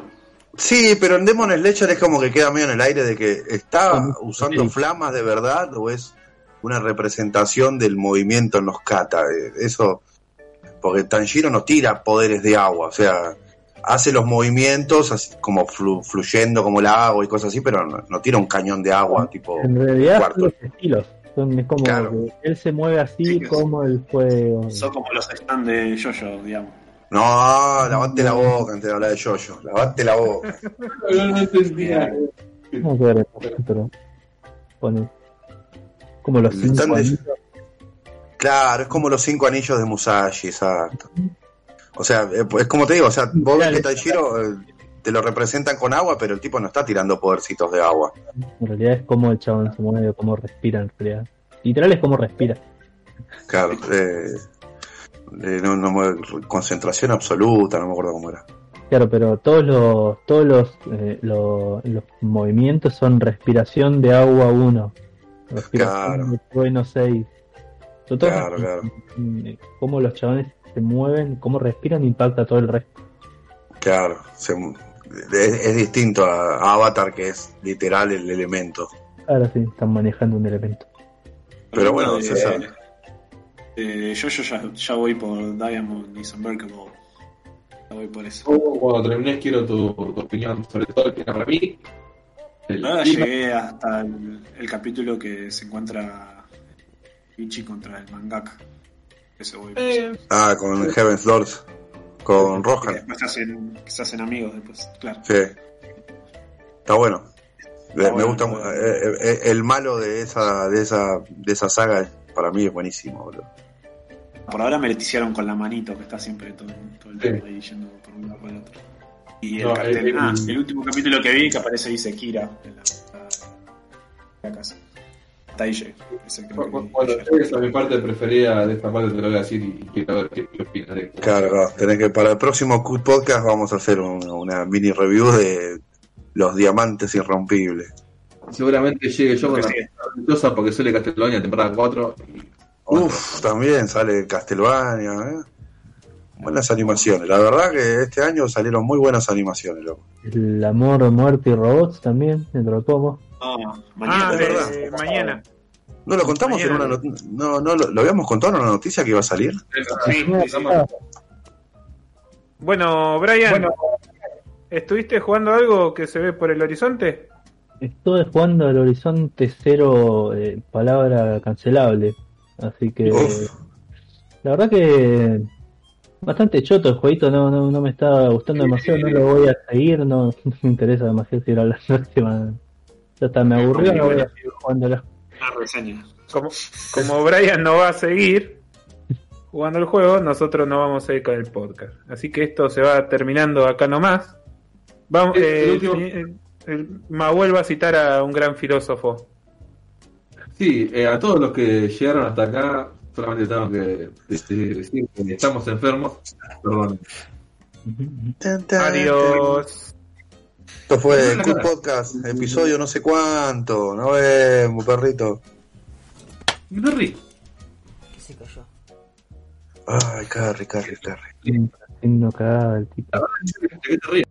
Sí, pero en Demon Slayer es como que queda medio en el aire de que está usando sí. flamas de verdad o es una representación del movimiento en los kata. eh, Eso, porque Tanjiro no tira poderes de agua, o sea, hace los movimientos así como flu- fluyendo como el agua y cosas así, pero no, no tira un cañón de agua tipo En realidad cuarto. son los estilos. Son, es como Claro. que él se mueve así Sí, como el fuego. Son como los stands de Jojo, digamos. No, lavate la boca antes de hablar de Yoyo, lavate la boca. No, no entendía. No sé, pero pone como los cinco de- anillos. Claro, es como los cinco anillos de Musashi, exacto. O sea, eh, es como te digo, o sea, vos ves que Tanjiro eh, te lo representan con agua, pero el tipo no está tirando podercitos de agua. En realidad es como el chabón se mueve, cómo respira en realidad. Literal es como respira. Claro, eh, eh, no, no concentración absoluta, no me acuerdo cómo era. Claro, pero todos los todos los, eh, lo- los movimientos son respiración de agua 1, respiración Claro. de trueno 6. Son todos Claro, claro. cómo los chabones se mueven, cómo respiran impacta todo el resto. Claro, se- es, es distinto a, Avatar, que es literal el elemento. Ahora sí, están manejando un elemento. Pero bueno, César. de Jojo ya, ya voy por Diamond y Unbreakable. Ya voy por eso. Yo, cuando termines quiero tu, tu opinión sobre todo que para mí el Ahora llegué hasta el, el capítulo que se encuentra Ichi contra el mangaka. Voy. Eh, Ah, con Heaven's Lords, con Que Rohan. después se hacen, se hacen amigos después, claro. Sí. Está bueno. Me- me bueno, gusta bueno. eh, eh, el malo de esa de esa de esa saga para mí es buenísimo, boludo. Por ahora me leticiaron con la manito, que está siempre todo, todo el Sí. tiempo ahí yendo por un lado por el otro. Y el No, cartel, el- ah, el último capítulo que vi que aparece dice Kira en la, la casa. Hasta ahí llegué. Ese creo que cu- vi cuando ayer. llegues a mi parte preferida de esta parte te lo voy a decir y quiero ver qué, qué opinas de esto. Claro, claro. Tenés que para el próximo Podcast vamos a hacer un- una mini review de los diamantes irrompibles. Seguramente llegue yo con Lo la que sí. cosa porque soy de Castlevania temporada 4 y Uf, también sale Castlevania, ¿eh? Buenas animaciones. La verdad que este año salieron muy buenas animaciones, loco. El amor, muerte y robots también, dentro de poco. No, mañana. Ah, verdad. mañana. ¿No lo contamos en una not- no, no lo, lo habíamos contado en una noticia que iba a salir? Sí, sí, sí. Bueno, Brian, ¿estuviste jugando algo que se ve por el horizonte? Estuve jugando al Horizonte Cero, eh, palabra cancelable. Así que. Uf. La verdad que. Bastante choto el jueguito, no, no, no me está gustando demasiado, no lo voy a seguir, no, no me interesa demasiado seguir hablando próxima. Ya está, me aburrió, no voy a seguir jugándolo. Como, como Brian no va a seguir jugando el juego, nosotros no vamos a ir con el podcast. Así que esto se va terminando acá nomás. Vamos, El- eh, el último- eh, el- Ma vuelve a citar a un gran filósofo. Sí, eh, a todos los que llegaron hasta acá, solamente tengo que decir, decir que estamos enfermos. Perdón. Adiós. Esto fue el Cut Podcast, episodio no sé cuánto. Nos vemos, perrito. Mi perri. Que se cayó. Ay, Carrie, Carrie, Carrie. Haciendo cagada el tipo. ¿De qué te ríes?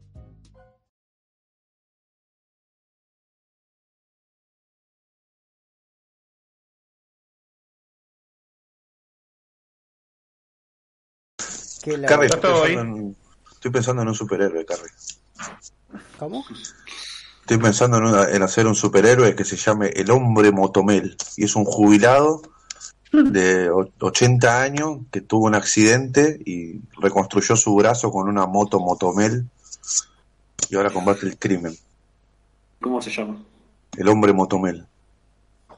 ¿Qué la- Carrie, estoy Estoy. pensando, en, estoy pensando en un superhéroe, Carrie. ¿Cómo? Estoy pensando en, una- en hacer un superhéroe que se llame el hombre motomel. Y es un jubilado de o- 80 años que tuvo un accidente y reconstruyó su brazo con una moto motomel. Y ahora combate el crimen. ¿Cómo se llama? El hombre motomel.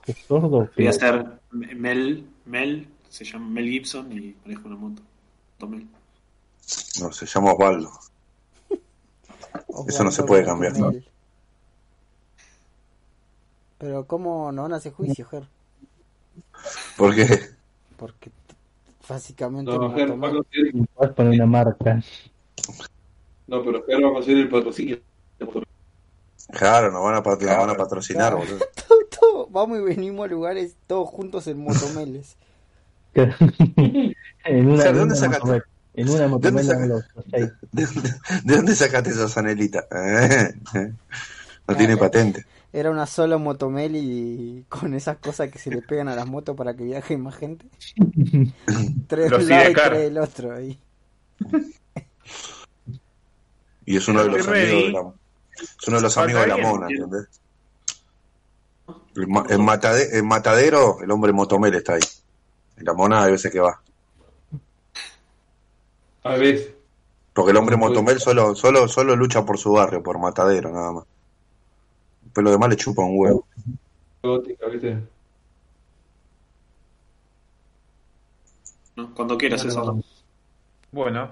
¿Es sordo? Voy a hacer Mel, Mel, se llama Mel Gibson y maneja una moto. Mel. No, se llama Osvaldo. Eso no se puede cambiar. Pero ¿cómo no van a hacer juicio, Ger? Porque Porque t- básicamente No, Ger va a conseguir, poner una marca. no, pero Ger va a conseguir el patrocinio. Claro, nos van a, pat- nos van a patrocinar, Claro. boludo. Todo- todo- vamos y venimos a lugares todos juntos en motomeles. en una, Ger, ¿de dónde sacaste? Motomel- En una motomel saca- los. ¿De, de- de dónde sacaste esa zanelita? Eh. No tiene patente. era una sola motomeli con esas cosas que se le pegan a las motos para que viaje más gente. tres de un lado y tres del otro ahí. Y es uno de los amigos de la, es uno de los amigos de la mona. ¿entendés? El, el matade- el matadero, el hombre motomel está ahí. Y la mona hay veces que va. A veces. Porque el hombre motomel solo, solo, solo lucha por su barrio, por matadero, nada más. Pero lo demás le chupa un huevo. gótica, ¿viste? ¿no? Cuando quieras, César. Bueno,